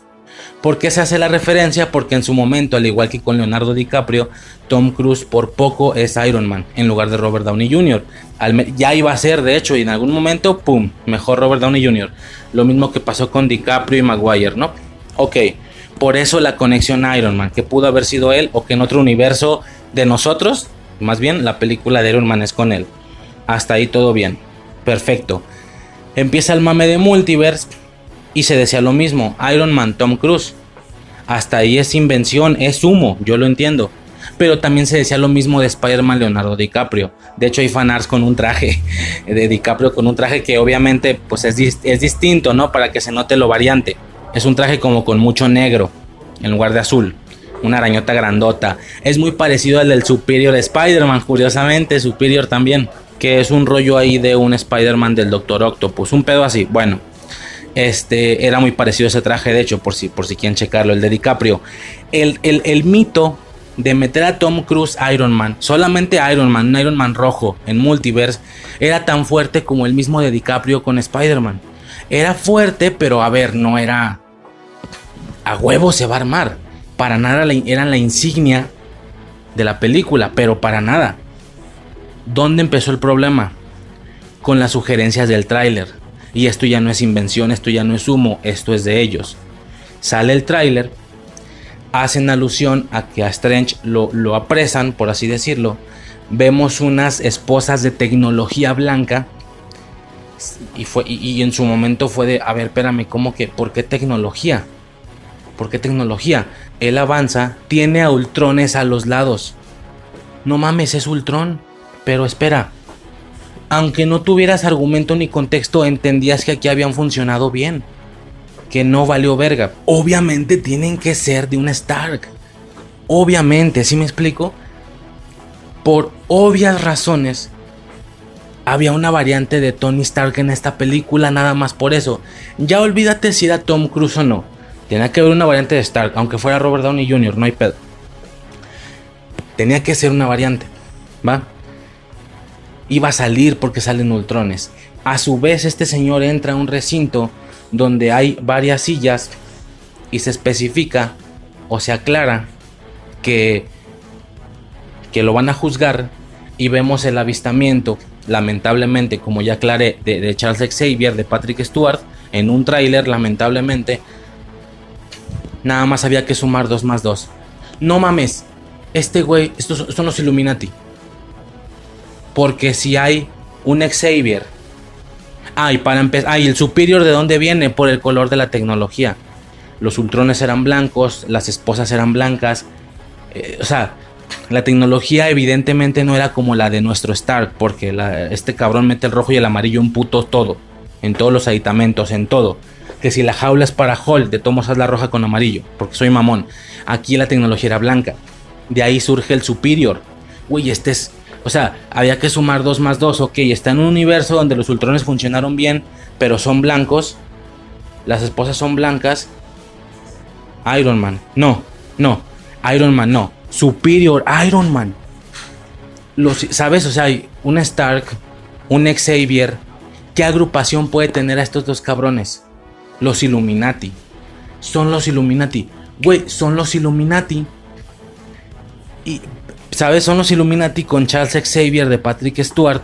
¿Por qué se hace la referencia? Porque en su momento, al igual que con Leonardo DiCaprio, Tom Cruise por poco es Iron Man en lugar de Robert Downey Jr. ya iba a ser, de hecho, y en algún momento, ¡pum! Mejor Robert Downey Jr. Lo mismo que pasó con DiCaprio y Maguire, ¿no? Ok, por eso la conexión a Iron Man, que pudo haber sido él o que en otro universo de nosotros, más bien la película de Iron Man es con él. Hasta ahí todo bien. Perfecto. Empieza el mame de multiverse y se decía lo mismo, Iron Man, Tom Cruise. Hasta ahí es invención, es humo, yo lo entiendo. Pero también se decía lo mismo de Spider-Man Leonardo DiCaprio. De hecho hay fanarts con un traje de DiCaprio con un traje que obviamente pues es, es distinto, ¿no? Para que se note lo variante. Es un traje como con mucho negro en lugar de azul. Una arañota grandota. Es muy parecido al del Superior Spider-Man, curiosamente. Superior también. Que es un rollo ahí de un Spider-Man del Doctor Octopus. Un pedo así. Bueno. Este era muy parecido a ese traje, de hecho, por si, por si quieren checarlo, el de DiCaprio. El, el mito de meter a Tom Cruise Iron Man, solamente Iron Man, un Iron Man rojo en Multiverse, era tan fuerte como el mismo de DiCaprio con Spider-Man. Era fuerte, pero a ver, no era a huevo se va a armar. Para nada eran la insignia de la película, pero para nada. ¿Dónde empezó el problema? Con las sugerencias del tráiler. Y esto ya no es invención, esto ya no es humo, esto es de ellos. Sale el tráiler, hacen alusión a que a Strange lo, lo apresan, por así decirlo. Vemos unas esposas de tecnología blanca y, fue, y, en su momento fue de, a ver, espérame, ¿cómo que? ¿Por qué tecnología? ¿Por qué tecnología? Él avanza, tiene a Ultrones a los lados. No mames, es Ultron. Pero espera, aunque no tuvieras argumento ni contexto, entendías que aquí habían funcionado bien. Que no valió verga. Obviamente tienen que ser de un Stark. Obviamente, ¿sí me explico? Por obvias razones, había una variante de Tony Stark en esta película, nada más por eso. Ya olvídate si era Tom Cruise o no. Tenía que haber una variante de Stark, aunque fuera Robert Downey Jr., no hay pedo. Tenía que ser una variante, ¿va? Iba a salir porque salen ultrones. A su vez, este señor entra a un recinto donde hay varias sillas y se especifica o se aclara que, que lo van a juzgar y vemos el avistamiento, lamentablemente, como ya aclaré, de, de Charles Xavier, de Patrick Stewart, en un tráiler, lamentablemente, Nada más había que sumar 2 más 2. No mames. Este güey, estos son los Illuminati. Porque si hay un Xavier. Ah, para empezar. Ah, el Superior de dónde viene? Por el color de la tecnología. Los ultrones eran blancos, las esposas eran blancas. Eh, o sea, la tecnología evidentemente no era como la de nuestro Stark, porque este cabrón mete el rojo y el amarillo en puto todo, en todos los aditamentos, en todo que si la jaula es para Hall, de tomos haz la roja con amarillo, porque soy mamón. Aquí la tecnología era blanca. De ahí surge el Superior. Uy, este es. O sea, había que sumar 2 más 2. Ok, está en un universo donde los ultrones funcionaron bien, pero son blancos. Las esposas son blancas. Iron Man. No, no. Iron Man, no. Superior Iron Man. Los, ¿Sabes? O sea, hay un Stark, un Xavier. ¿Qué agrupación puede tener a estos dos cabrones? Los Illuminati. Son los Illuminati. Güey, son los Illuminati. Y, ¿sabes? Son los Illuminati con Charles Xavier de Patrick Stewart.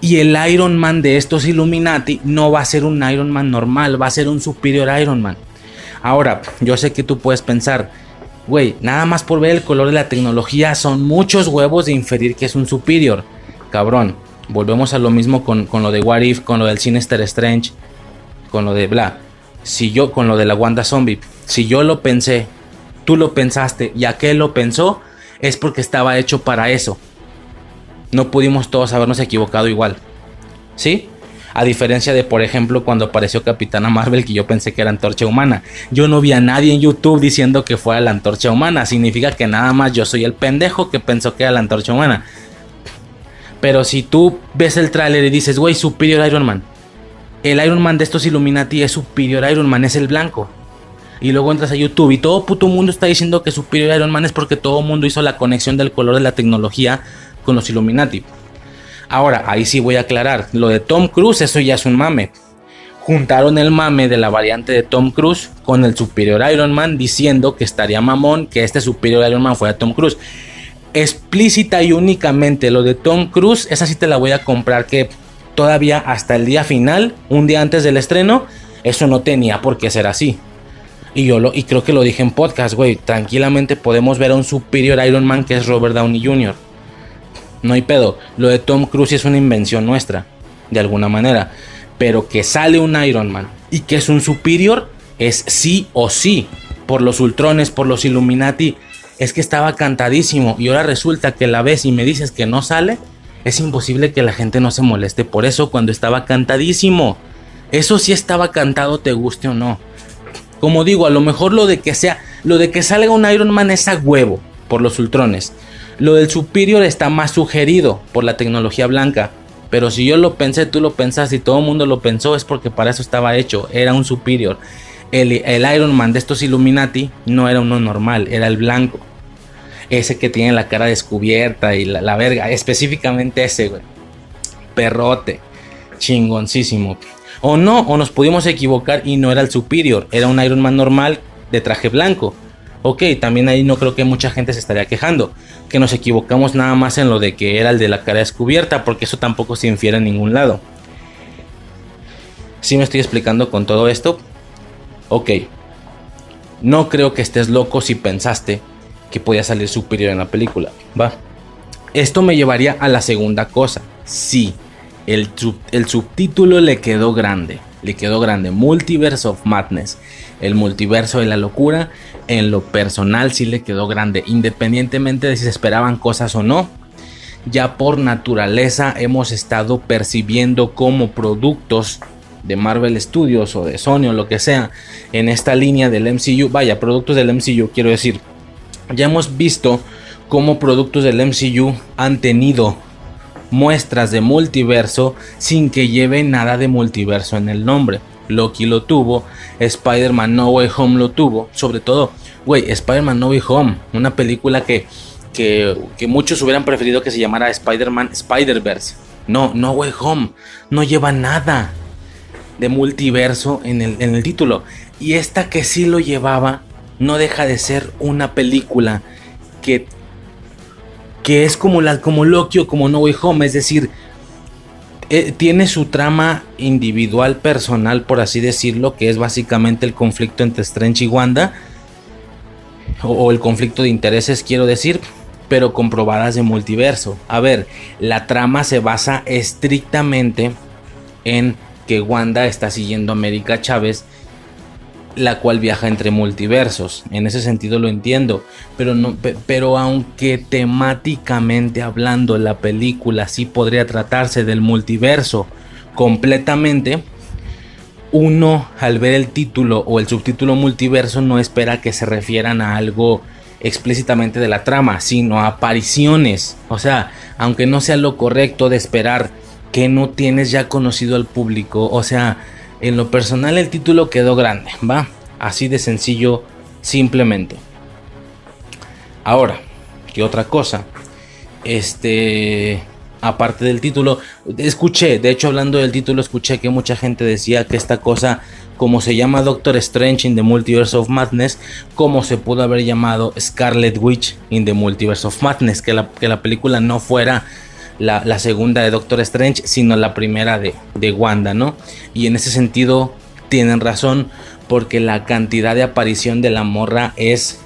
Y el Iron Man de estos Illuminati no va a ser un Iron Man normal, va a ser un superior Iron Man. Ahora, yo sé que tú puedes pensar, güey, nada más por ver el color de la tecnología son muchos huevos de inferir que es un superior. Cabrón, volvemos a lo mismo con, con lo de What If, con lo del Sinister Strange, con lo de bla. Si yo, con lo de la Wanda Zombie, si yo lo pensé, tú lo pensaste y aquel lo pensó, es porque estaba hecho para eso. No pudimos todos habernos equivocado igual. ¿Sí? A diferencia de, por ejemplo, cuando apareció Capitana Marvel, que yo pensé que era antorcha humana. Yo no vi a nadie en YouTube diciendo que fuera la antorcha humana. Significa que nada más yo soy el pendejo que pensó que era la antorcha humana. Pero si tú ves el tráiler y dices, güey, Superior Iron Man. El Iron Man de estos Illuminati es Superior Iron Man, es el blanco. Y luego entras a YouTube y todo puto mundo está diciendo que Superior Iron Man es porque todo mundo hizo la conexión del color de la tecnología con los Illuminati. Ahora, ahí sí voy a aclarar. Lo de Tom Cruise, eso ya es un mame. Juntaron el mame de la variante de Tom Cruise con el Superior Iron Man diciendo que estaría mamón que este Superior Iron Man fuera Tom Cruise. Explícita y únicamente lo de Tom Cruise, esa sí te la voy a comprar que todavía hasta el día final, un día antes del estreno, eso no tenía por qué ser así. Y yo lo, y creo que lo dije en podcast, güey. Tranquilamente podemos ver a un superior Iron Man que es Robert Downey Jr. No hay pedo. Lo de Tom Cruise es una invención nuestra, de alguna manera. Pero que sale un Iron Man y que es un superior, es sí o sí. Por los Ultrones, por los Illuminati. Es que estaba cantadísimo. Y ahora resulta que la ves y me dices que no sale. Es imposible que la gente no se moleste por eso cuando estaba cantadísimo. Eso sí estaba cantado, te guste o no. Como digo, a lo mejor lo de que sea, lo de que salga un Iron Man es a huevo por los Ultrones. Lo del Superior está más sugerido por la tecnología blanca. Pero si yo lo pensé, tú lo pensaste y todo el mundo lo pensó, es porque para eso estaba hecho. Era un Superior. El, Iron Man de estos Illuminati no era uno normal, era el blanco. Ese que tiene la cara descubierta y la, verga. Específicamente ese, güey. Perrote. Chingoncísimo. O no, o nos pudimos equivocar y no era el Superior, era un Iron Man normal de traje blanco. Ok, también ahí no creo que mucha gente se estaría quejando. Que nos equivocamos nada más en lo de que era el de la cara descubierta, porque eso tampoco se infiere en ningún lado. Si me estoy explicando con todo esto? Ok. No creo que estés loco si pensaste que podía salir superior en la película. Va. Esto me llevaría a la segunda cosa. Sí, el, subtítulo le quedó grande. Le quedó grande. Multiverse of Madness. El multiverso de la locura. En lo personal sí le quedó grande. Independientemente de si se esperaban cosas o no. Ya por naturaleza hemos estado percibiendo como productos de Marvel Studios o de Sony o lo que sea en esta línea del MCU. Vaya, productos del MCU quiero decir. Ya hemos visto cómo productos del MCU han tenido muestras de multiverso sin que lleve nada de multiverso en el nombre. Loki lo tuvo, Spider-Man No Way Home lo tuvo, sobre todo, güey, Spider-Man No Way Home, una película que, que, muchos hubieran preferido que se llamara Spider-Man Spider-Verse. No, No Way Home, no lleva nada de multiverso en el, en el título. Y esta que sí lo llevaba, no deja de ser una película que que es como, la, como Loki o como No Way Home, es decir, eh, tiene su trama individual, personal, por así decirlo, que es básicamente el conflicto entre Strange y Wanda, o, el conflicto de intereses, quiero decir, pero comprobadas de multiverso. A ver, la trama se basa estrictamente en que Wanda está siguiendo a América Chávez la cual viaja entre multiversos. En ese sentido lo entiendo, pero no pero aunque temáticamente hablando la película sí podría tratarse del multiverso completamente, uno al ver el título o el subtítulo multiverso no espera que se refieran a algo explícitamente de la trama, sino a apariciones. O sea, aunque no sea lo correcto de esperar que no tienes ya conocido al público, o sea, en lo personal el título quedó grande, ¿va? Así de sencillo, simplemente. Ahora, ¿qué otra cosa? Este... aparte del título. Escuché, de hecho hablando del título, escuché que mucha gente decía que esta cosa, como se llama Doctor Strange in the Multiverse of Madness, como se pudo haber llamado Scarlet Witch in the Multiverse of Madness, que la, que la película no fuera la, segunda de Doctor Strange, sino la primera de, de Wanda, ¿no? Y en ese sentido tienen razón, porque la cantidad de aparición de la morra es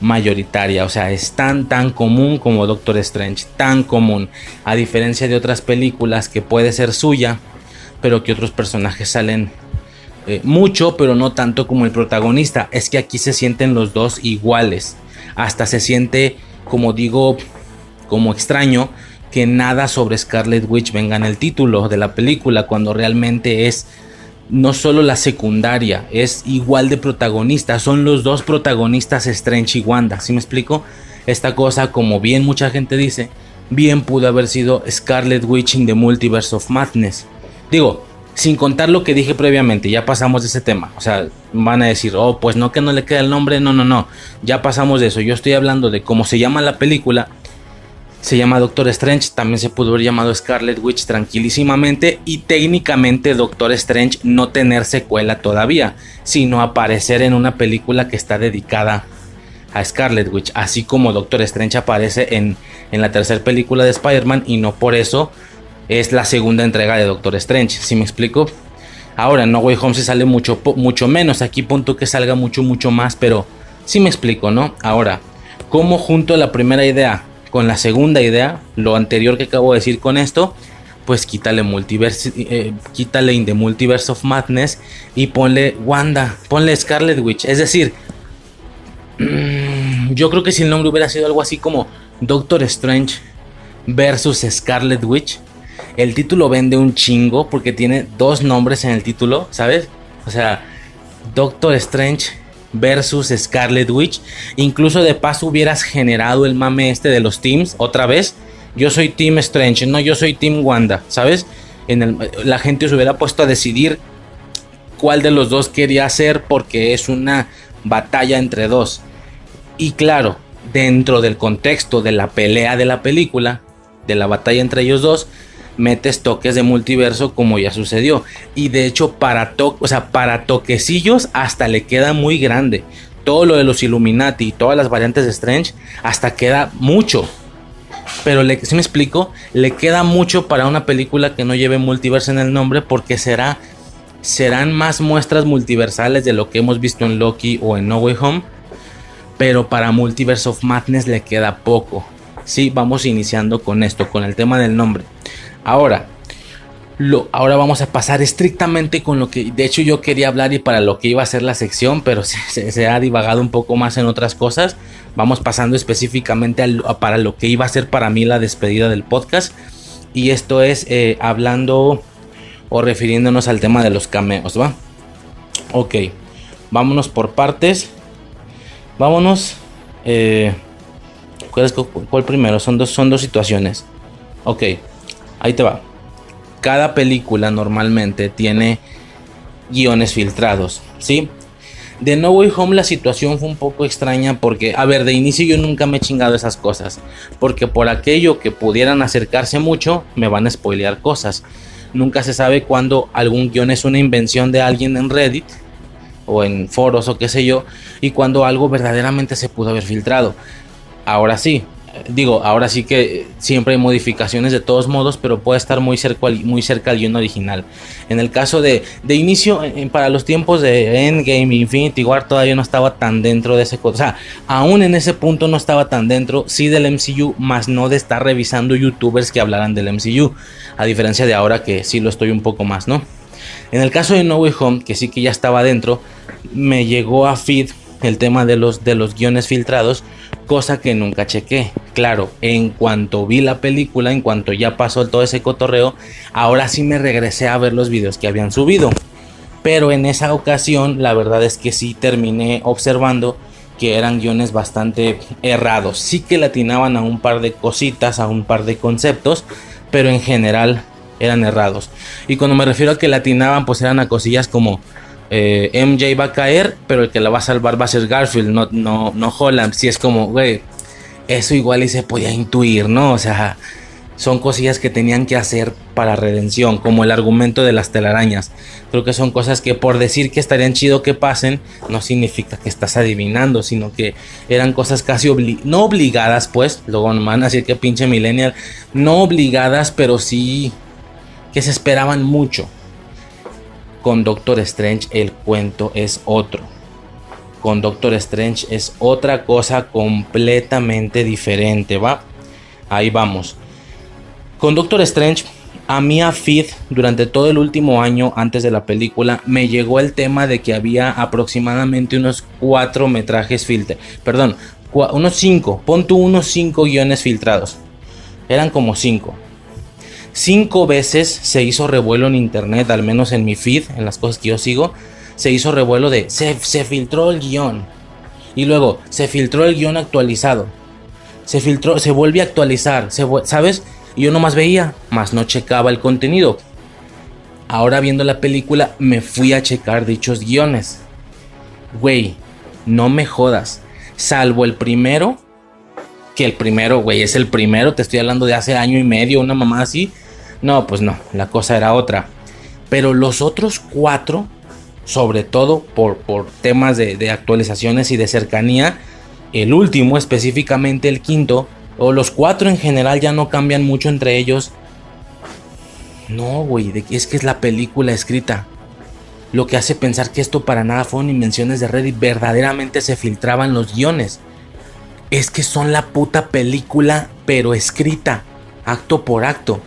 mayoritaria, o sea, es tan tan común como Doctor Strange, tan común, a diferencia de otras películas que puede ser suya, pero que otros personajes salen eh, mucho, pero no tanto como el protagonista, es que aquí se sienten los dos iguales, hasta se siente, como digo, como extraño que nada sobre Scarlet Witch venga en el título de la película, cuando realmente es no solo la secundaria, es igual de protagonista. Son los dos protagonistas Strange y Wanda. ¿Sí me explico? Esta cosa, como bien mucha gente dice, bien pudo haber sido Scarlet Witch in the Multiverse of Madness. Digo, sin contar lo que dije previamente, ya pasamos de ese tema. O sea, van a decir, oh, pues no que no le queda el nombre. No, no, no. Ya pasamos de eso. Yo estoy hablando de cómo se llama la película se llama Doctor Strange, también se pudo haber llamado Scarlet Witch tranquilísimamente y técnicamente Doctor Strange no tener secuela todavía, sino aparecer en una película que está dedicada a Scarlet Witch, así como Doctor Strange aparece en, en la tercera película de Spider-Man y no por eso es la segunda entrega de Doctor Strange, ¿sí me explico? Ahora, No Way Home se sale mucho, mucho menos, aquí punto que salga mucho, mucho más, pero sí me explico, ¿no? Ahora, ¿cómo junto a la primera idea con la segunda idea, lo anterior que acabo de decir con esto, pues quítale multiverse, eh, quítale in the multiverse of madness y ponle Wanda, ponle Scarlet Witch. Es decir, mm, yo creo que si el nombre hubiera sido algo así como Doctor Strange versus Scarlet Witch, el título vende un chingo porque tiene dos nombres en el título, ¿sabes? O sea, Doctor Strange versus Scarlet Witch. Incluso de paso hubieras generado el mame este de los teams otra vez. Yo soy Team Strange, no, yo soy Team Wanda, ¿sabes? En el, la gente se hubiera puesto a decidir cuál de los dos quería hacer porque es una batalla entre dos. Y claro, dentro del contexto de la pelea de la película, de la batalla entre ellos dos, metes toques de multiverso como ya sucedió. Y de hecho, para, to o sea, para toquecillos hasta le queda muy grande. Todo lo de los Illuminati y todas las variantes de Strange hasta queda mucho. Pero le, si me explico, le queda mucho para una película que no lleve multiverso en el nombre porque será serán más muestras multiversales de lo que hemos visto en Loki o en No Way Home. Pero para Multiverse of Madness le queda poco. Sí, vamos iniciando con esto, con el tema del nombre. Ahora, lo, ahora vamos a pasar estrictamente con lo que de hecho yo quería hablar y para lo que iba a ser la sección, pero se, ha divagado un poco más en otras cosas. Vamos pasando específicamente para lo que iba a ser para mí la despedida del podcast. Y esto es eh, hablando o refiriéndonos al tema de los cameos, ¿va? Ok, vámonos por partes. Vámonos. Eh, ¿cuál, es, ¿Cuál primero? Son dos, son dos situaciones. Ok. Ahí te va. Cada película normalmente tiene guiones filtrados, ¿sí? De No Way Home la situación fue un poco extraña porque, a ver, de inicio yo nunca me he chingado esas cosas. Porque por aquello que pudieran acercarse mucho, me van a spoilear cosas. Nunca se sabe cuándo algún guion es una invención de alguien en Reddit o en foros o qué sé yo, y cuando algo verdaderamente se pudo haber filtrado. Ahora sí, digo, ahora sí que siempre hay modificaciones de todos modos, pero puede estar muy cerca, muy cerca al guion original. En el caso de, de inicio, para los tiempos de Endgame Infinity War todavía no estaba tan dentro de ese... O sea, aún en ese punto no estaba tan dentro, sí del MCU, más no de estar revisando youtubers que hablaran del MCU. A diferencia de ahora que sí lo estoy un poco más, ¿no? En el caso de No Way Home, que sí que ya estaba dentro, me llegó a feed el tema de los, de los guiones filtrados, cosa que nunca chequé. Claro, en cuanto vi la película, en cuanto ya pasó todo ese cotorreo, ahora sí me regresé a ver los videos que habían subido. Pero en esa ocasión, la verdad es que sí terminé observando que eran guiones bastante errados. Sí que latinaban a un par de cositas, a un par de conceptos, pero en general eran errados. Y cuando me refiero a que latinaban, pues eran a cosillas como eh, MJ va a caer, pero el que la va a salvar va a ser Garfield, no, no, no Holland. Si es como, güey, eso igual y se podía intuir, ¿no? O sea, son cosillas que tenían que hacer para redención, como el argumento de las telarañas. Creo que son cosas que por decir que estarían chido que pasen, no significa que estás adivinando, sino que eran cosas casi no obligadas, pues, luego me van a que pinche millennial, no obligadas, pero sí que se esperaban mucho. Con Doctor Strange el cuento es otro. Con Doctor Strange es otra cosa completamente diferente, ¿va? Ahí vamos. Con Doctor Strange, a mí a feed durante todo el último año antes de la película me llegó el tema de que había aproximadamente unos cuatro metrajes filtrados. Perdón, unos cinco. Pon tú unos cinco guiones filtrados. Eran como cinco. Cinco veces se hizo revuelo en internet, al menos en mi feed, en las cosas que yo sigo. Se hizo revuelo de se, filtró el guion. Y luego se filtró el guion actualizado. Se filtró, se vuelve a actualizar. ¿Sabes? Y yo nomás veía, más no checaba el contenido. Ahora viendo la película me fui a checar dichos guiones. Güey, no me jodas. Salvo el primero, que el primero, güey, es el primero, te estoy hablando de hace año y medio, una mamá así. No, pues no, la cosa era otra. Pero los otros cuatro, sobre todo por, por temas de, de actualizaciones y de cercanía, el último, específicamente el quinto, o los cuatro en general ya no cambian mucho entre ellos. No, güey, es que es la película escrita. Lo que hace pensar que esto para nada fueron invenciones de Reddit. Verdaderamente se filtraban los guiones. Es que son la puta película, pero escrita, acto por acto.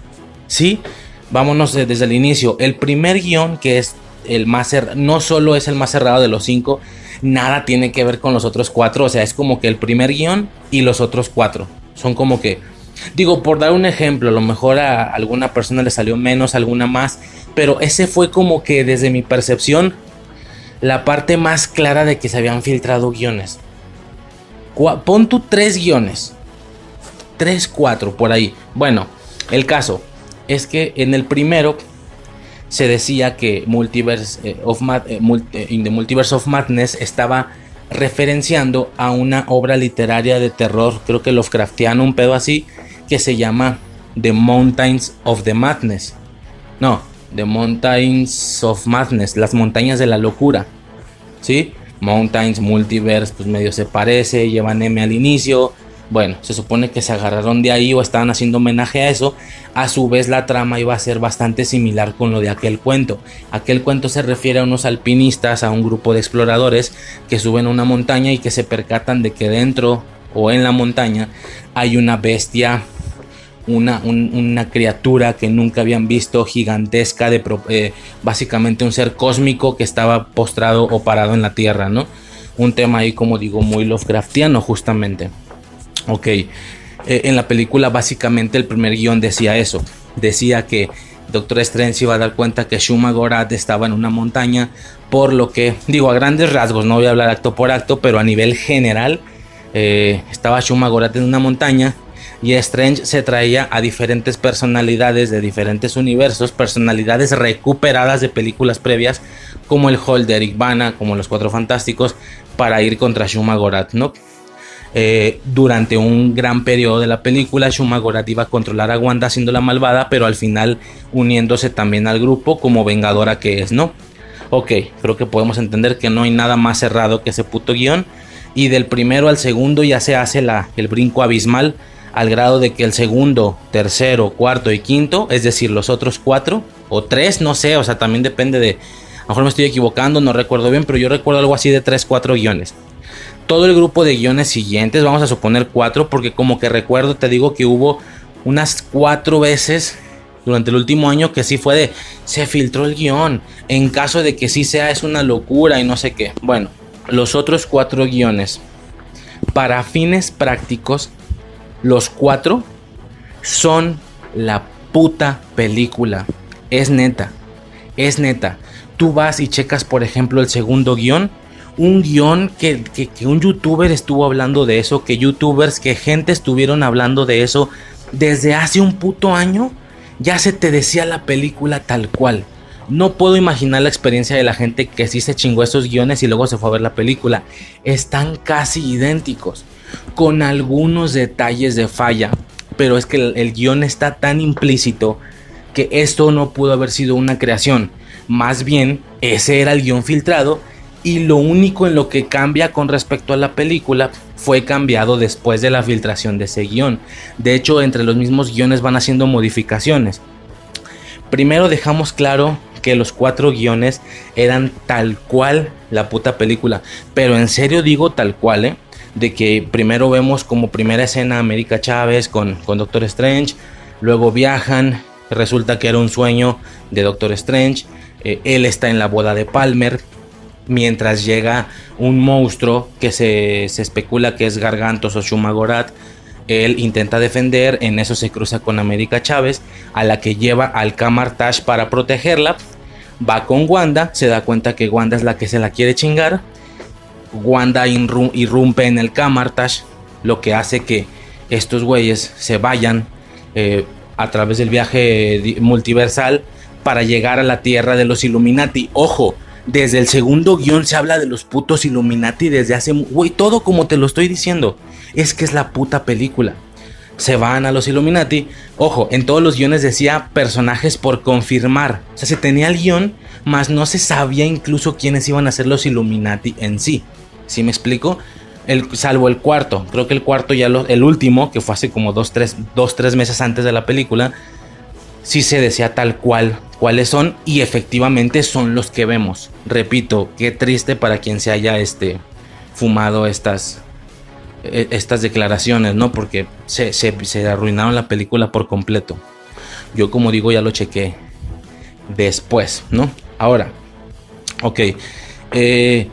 ¿Sí? Vámonos desde el inicio. El primer guion, que es el más no solo es el más cerrado de los cinco, nada tiene que ver con los otros cuatro. O sea, es como que el primer guion y los otros cuatro. Son como que, digo, por dar un ejemplo, a lo mejor a alguna persona le salió menos, alguna más, pero ese fue como que desde mi percepción la parte más clara de que se habían filtrado guiones. Pon tú tres guiones. Tres, cuatro, por ahí. Bueno, el caso es que en el primero se decía que Multiverse eh, of eh, eh, Multiverse of Madness estaba referenciando a una obra literaria de terror, creo que Lovecraftiano, un pedo así, que se llama The Mountains of the Madness. No, The Mountains of Madness, las montañas de la locura. ¿Sí? Mountains, Multiverse, pues medio se parece, llevan M al inicio, bueno, se supone que se agarraron de ahí o estaban haciendo homenaje a eso. A su vez la trama iba a ser bastante similar con lo de aquel cuento. Aquel cuento se refiere a unos alpinistas, a un grupo de exploradores que suben a una montaña y que se percatan de que dentro o en la montaña hay una bestia, una, una criatura que nunca habían visto, gigantesca, de, eh, básicamente un ser cósmico que estaba postrado o parado en la tierra, ¿no? Un tema ahí, como digo, muy Lovecraftiano justamente. Ok, eh, en la película básicamente el primer guion decía eso. Decía que Doctor Strange iba a dar cuenta que Shuma Gorath estaba en una montaña, por lo que, digo a grandes rasgos, no voy a hablar acto por acto, pero a nivel general, eh, estaba Shuma Gorath en una montaña y Strange se traía a diferentes personalidades de diferentes universos, personalidades recuperadas de películas previas, como el Hall de Eric Bana, como los Cuatro Fantásticos, para ir contra Shuma Gorath, ¿no? Eh, durante un gran periodo de la película, Shuma Gorath iba a controlar a Wanda siendo la malvada, pero al final uniéndose también al grupo como vengadora que es, ¿no? Ok, creo que podemos entender que no hay nada más cerrado que ese puto guion. Y del primero al segundo ya se hace la, el brinco abismal al grado de que el segundo, tercero, cuarto y quinto, es decir, los otros cuatro o tres, no sé, o sea, también depende de... A lo mejor me estoy equivocando, no recuerdo bien, pero yo recuerdo algo así de tres, cuatro guiones todo el grupo de guiones siguientes, vamos a suponer cuatro, porque como que recuerdo, te digo que hubo unas cuatro veces durante el último año que sí fue de, se filtró el guion, en caso de que sí sea es una locura y no sé qué. Bueno, los otros cuatro guiones, para fines prácticos, los cuatro son la puta película. Es neta, es neta. Tú vas y checas, por ejemplo, el segundo guion un guion que, un youtuber estuvo hablando de eso, que youtubers, que gente estuvieron hablando de eso desde hace un puto año, ya se te decía la película tal cual. No puedo imaginar la experiencia de la gente que sí se chingó esos guiones y luego se fue a ver la película. Están casi idénticos, con algunos detalles de falla. pero es que el, el guion está tan implícito que esto no pudo haber sido una creación. Más bien, ese era el guion filtrado y lo único en lo que cambia con respecto a la película fue cambiado después de la filtración de ese guion. De hecho, entre los mismos guiones van haciendo modificaciones. Primero dejamos claro que los cuatro guiones eran tal cual la puta película. Pero en serio digo tal cual, ¿eh? De que primero vemos como primera escena América Chávez con, con Doctor Strange. Luego viajan. Resulta que era un sueño de Doctor Strange. Eh, él está en la boda de Palmer. Mientras llega un monstruo que se, se especula que es Gargantos o Shumagorat él intenta defender, en eso se cruza con América Chávez, a la que lleva al Kamartash para protegerla. Va con Wanda, se da cuenta que Wanda es la que se la quiere chingar. Wanda irrumpe en el Kamartash, lo que hace que estos güeyes se vayan eh, a través del viaje multiversal para llegar a la tierra de los Illuminati. Ojo, desde el segundo guion se habla de los putos Illuminati desde hace... Güey, todo como te lo estoy diciendo. Es que es la puta película. Se van a los Illuminati. Ojo, en todos los guiones decía personajes por confirmar. O sea, se tenía el guion, más no se sabía incluso quiénes iban a ser los Illuminati en sí. ¿Sí me explico? El, salvo el cuarto. Creo que el cuarto ya lo, el último, que fue hace como dos tres, dos, tres meses antes de la película, sí se decía tal cual cuáles son y efectivamente son los que vemos. Repito, qué triste para quien se haya este, fumado estas, e, estas declaraciones, ¿no? Porque se, se, arruinaron la película por completo. Yo como digo ya lo chequé después, ¿no? Ahora, ok. Eh,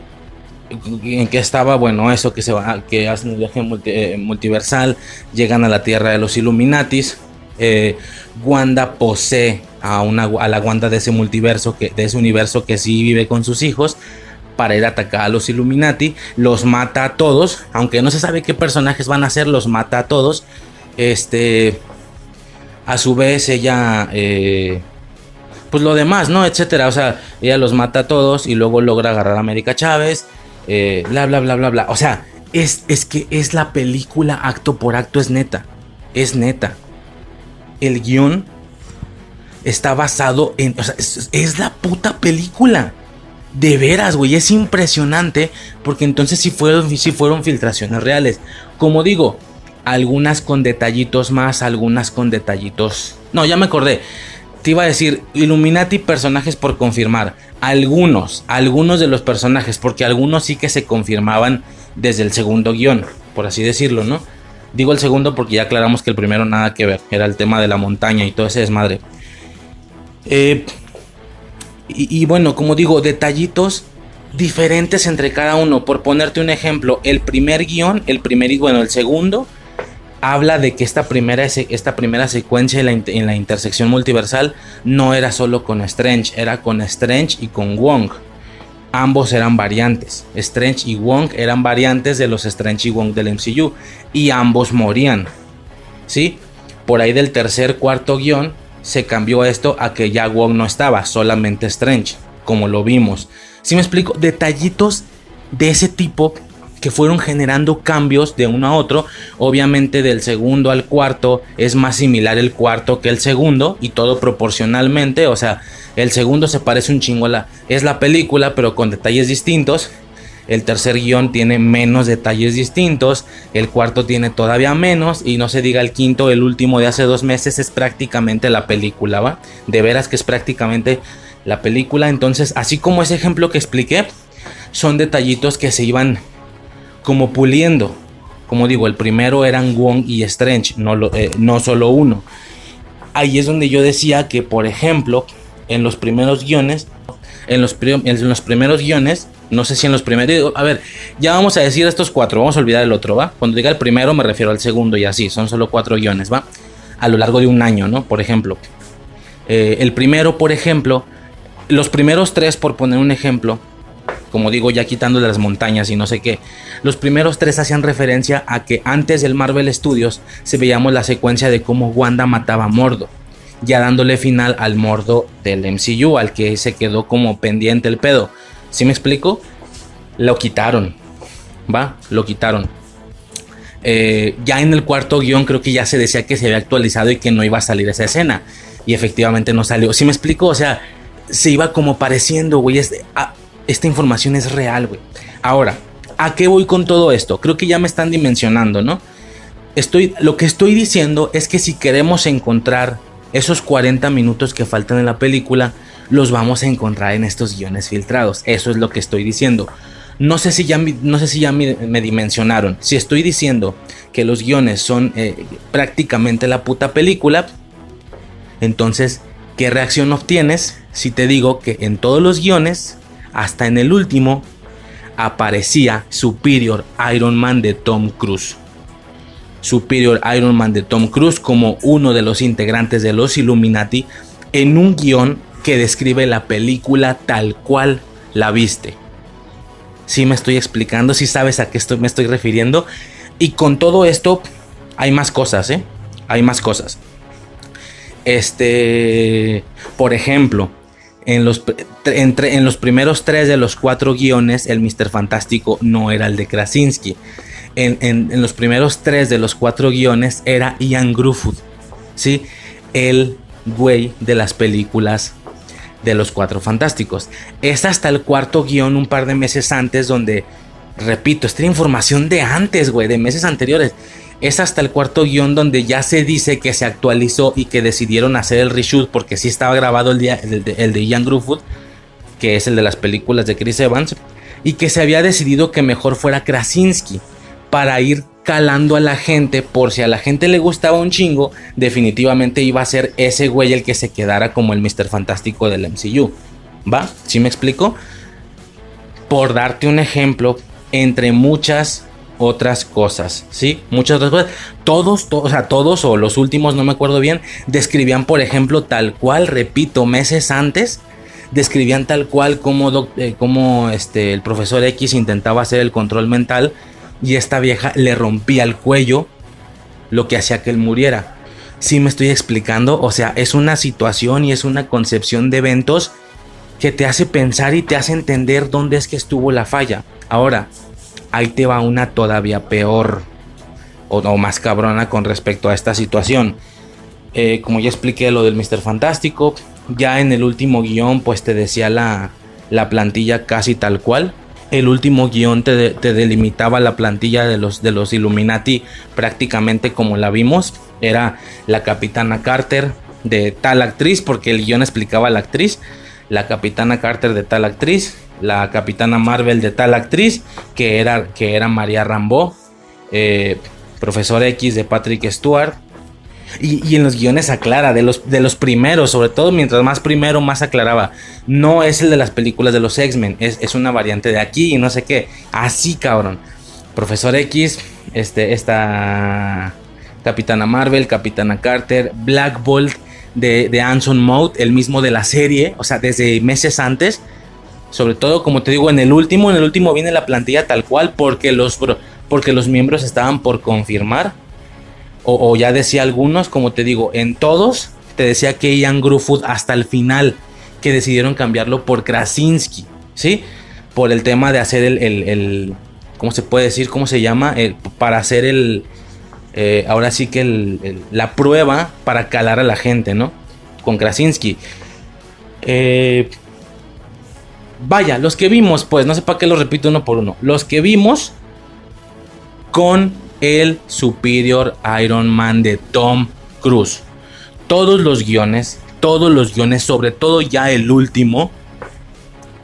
en qué estaba, bueno, eso que se va, que hacen el viaje eh, multiversal, llegan a la tierra de los Illuminatis, eh, Wanda posee a, una, a la Wanda de ese multiverso, que, de ese universo que sí vive con sus hijos, para ir a atacar a los Illuminati, los mata a todos, aunque no se sabe qué personajes van a ser, los mata a todos. Este, a su vez ella, eh, pues lo demás, ¿no? Etcétera, o sea, ella los mata a todos y luego logra agarrar a América Chávez, eh, bla, bla, bla, bla, bla. O sea, es, es que es la película acto por acto, es neta, es neta el guion está basado en... O sea, es, la puta película. De veras, güey, es impresionante porque entonces sí fueron, fueron filtraciones reales. Como digo, algunas con detallitos más, algunas con detallitos... No, ya me acordé. Te iba a decir, Illuminati personajes por confirmar. Algunos, algunos de los personajes, porque algunos sí que se confirmaban desde el segundo guion, por así decirlo, ¿no? Digo el segundo porque ya aclaramos que el primero nada que ver. Era el tema de la montaña y todo ese desmadre. Eh, y, bueno, como digo, detallitos diferentes entre cada uno. Por ponerte un ejemplo, el primer guion, el primer y bueno, el segundo, habla de que esta primera, esta primera secuencia en la, en la intersección multiversal no era solo con Strange, era con Strange y con Wong ambos eran variantes. Strange y Wong eran variantes de los Strange y Wong del MCU y ambos morían. ¿Sí? Por ahí del tercer, cuarto guion se cambió esto a que ya Wong no estaba, solamente Strange, como lo vimos. Si me explico, detallitos de ese tipo que fueron generando cambios de uno a otro. Obviamente del segundo al cuarto es más similar el cuarto que el segundo y todo proporcionalmente. O sea, el segundo se parece un chingo a la... Es la película pero con detalles distintos. El tercer guion tiene menos detalles distintos. El cuarto tiene todavía menos. Y no se diga el quinto, el último de hace dos meses es prácticamente la película, ¿va? De veras que es prácticamente la película. Entonces, así como ese ejemplo que expliqué, son detallitos que se iban como puliendo. Como digo, el primero eran Wong y Strange, no, eh, no solo uno. Ahí es donde yo decía que, por ejemplo, en los primeros guiones, en los, en los primeros guiones, no sé si en los primeros, a ver, ya vamos a decir estos cuatro, vamos a olvidar el otro, ¿va? Cuando diga el primero me refiero al segundo y así, son solo cuatro guiones, ¿va? A lo largo de un año, ¿no? Por ejemplo. Eh, el primero, por ejemplo, los primeros tres, por poner un ejemplo, como digo, ya quitando las montañas y no sé qué. Los primeros tres hacían referencia a que antes del Marvel Studios se veíamos la secuencia de cómo Wanda mataba a Mordo, ya dándole final al Mordo del MCU, al que se quedó como pendiente el pedo. ¿Sí me explico? Lo quitaron, ¿va? Lo quitaron. eh, ya en el cuarto guion creo que ya se decía que se había actualizado y que no iba a salir esa escena. Y efectivamente no salió. Si me explico, o sea, se iba como pareciendo, güey. Ah, esta información es real, güey. Ahora, ¿a qué voy con todo esto? Creo que ya me están dimensionando, ¿no? Estoy, lo que estoy diciendo es que si queremos encontrar esos 40 minutos que faltan en la película, los vamos a encontrar en estos guiones filtrados. Eso es lo que estoy diciendo. No sé si ya, no sé si ya me, dimensionaron. Si estoy diciendo que los guiones son eh, prácticamente la puta película, entonces, ¿qué reacción obtienes si te digo que en todos los guiones, hasta en el último, aparecía Superior Iron Man de Tom Cruise? Superior Iron Man de Tom Cruise como uno de los integrantes de los Illuminati en un guion que describe la película tal cual la viste. Si me estoy explicando, si sabes a qué me estoy refiriendo. Y con todo esto hay más cosas, ¿eh? Hay más cosas. Este, por ejemplo, en los, entre, en los primeros tres de los cuatro guiones, el Mr. Fantástico no era el de Krasinski en, los primeros tres de los cuatro guiones era Ian Gruffud, ¿sí? El güey de las películas de los cuatro fantásticos. Es hasta el cuarto guion un par de meses antes donde, repito, esta información de antes, güey, de meses anteriores. Es hasta el cuarto guion donde ya se dice que se actualizó y que decidieron hacer el reshoot porque sí estaba grabado el, día, el, de, el de Ian Gruffud, que es el de las películas de Chris Evans, y que se había decidido que mejor fuera Krasinski para ir calando a la gente por si a la gente le gustaba un chingo, definitivamente iba a ser ese güey el que se quedara como el Mr. Fantástico del MCU. ¿Va? ¿Sí me explico? Por darte un ejemplo, entre muchas otras cosas, ¿sí? Muchas otras cosas. Todos, o sea, todos o los últimos, no me acuerdo bien, describían, por ejemplo, tal cual, repito, meses antes, describían tal cual como, eh, este, el profesor X intentaba hacer el control mental y esta vieja le rompía el cuello, lo que hacía que él muriera. Si me estoy explicando, o sea, es una situación y es una concepción de eventos que te hace pensar y te hace entender dónde es que estuvo la falla. Ahora, ahí te va una todavía peor o, más cabrona con respecto a esta situación. Eh, como ya expliqué lo del Mr. Fantástico, ya en el último guion pues te decía la, la plantilla casi tal cual el último guion te, delimitaba la plantilla de los, de los Illuminati prácticamente como la vimos. Era la capitana Carter de tal actriz, porque el guion explicaba a la actriz. La capitana Carter de tal actriz. La capitana Marvel de tal actriz, que era, que era María Rambo. Eh, profesor X de Patrick Stewart. Y, en los guiones aclara, de los, de los primeros, sobre todo mientras más primero, más aclaraba. No es el de las películas de los X-Men, es, una variante de aquí y no sé qué. Así, cabrón. Profesor X, este, esta Capitana Marvel, Capitana Carter, Black Bolt de, de Anson Mode, el mismo de la serie, o sea, desde meses antes. Sobre todo, como te digo, en el último, en el último viene la plantilla tal cual porque los, porque los miembros estaban por confirmar o, ya decía algunos, como te digo, en todos te decía que Ian Gruffudd hasta el final que decidieron cambiarlo por Krasinski, ¿sí? Por el tema de hacer el, el, ¿cómo se puede decir? ¿Cómo se llama? El, para hacer el, eh, ahora sí que la prueba para calar a la gente, ¿no? Con Krasinski. Eh, vaya, los que vimos, pues, no sé para qué lo repito uno por uno. Los que vimos con el Superior Iron Man de Tom Cruise. Todos los guiones, todos los guiones, sobre todo ya el último,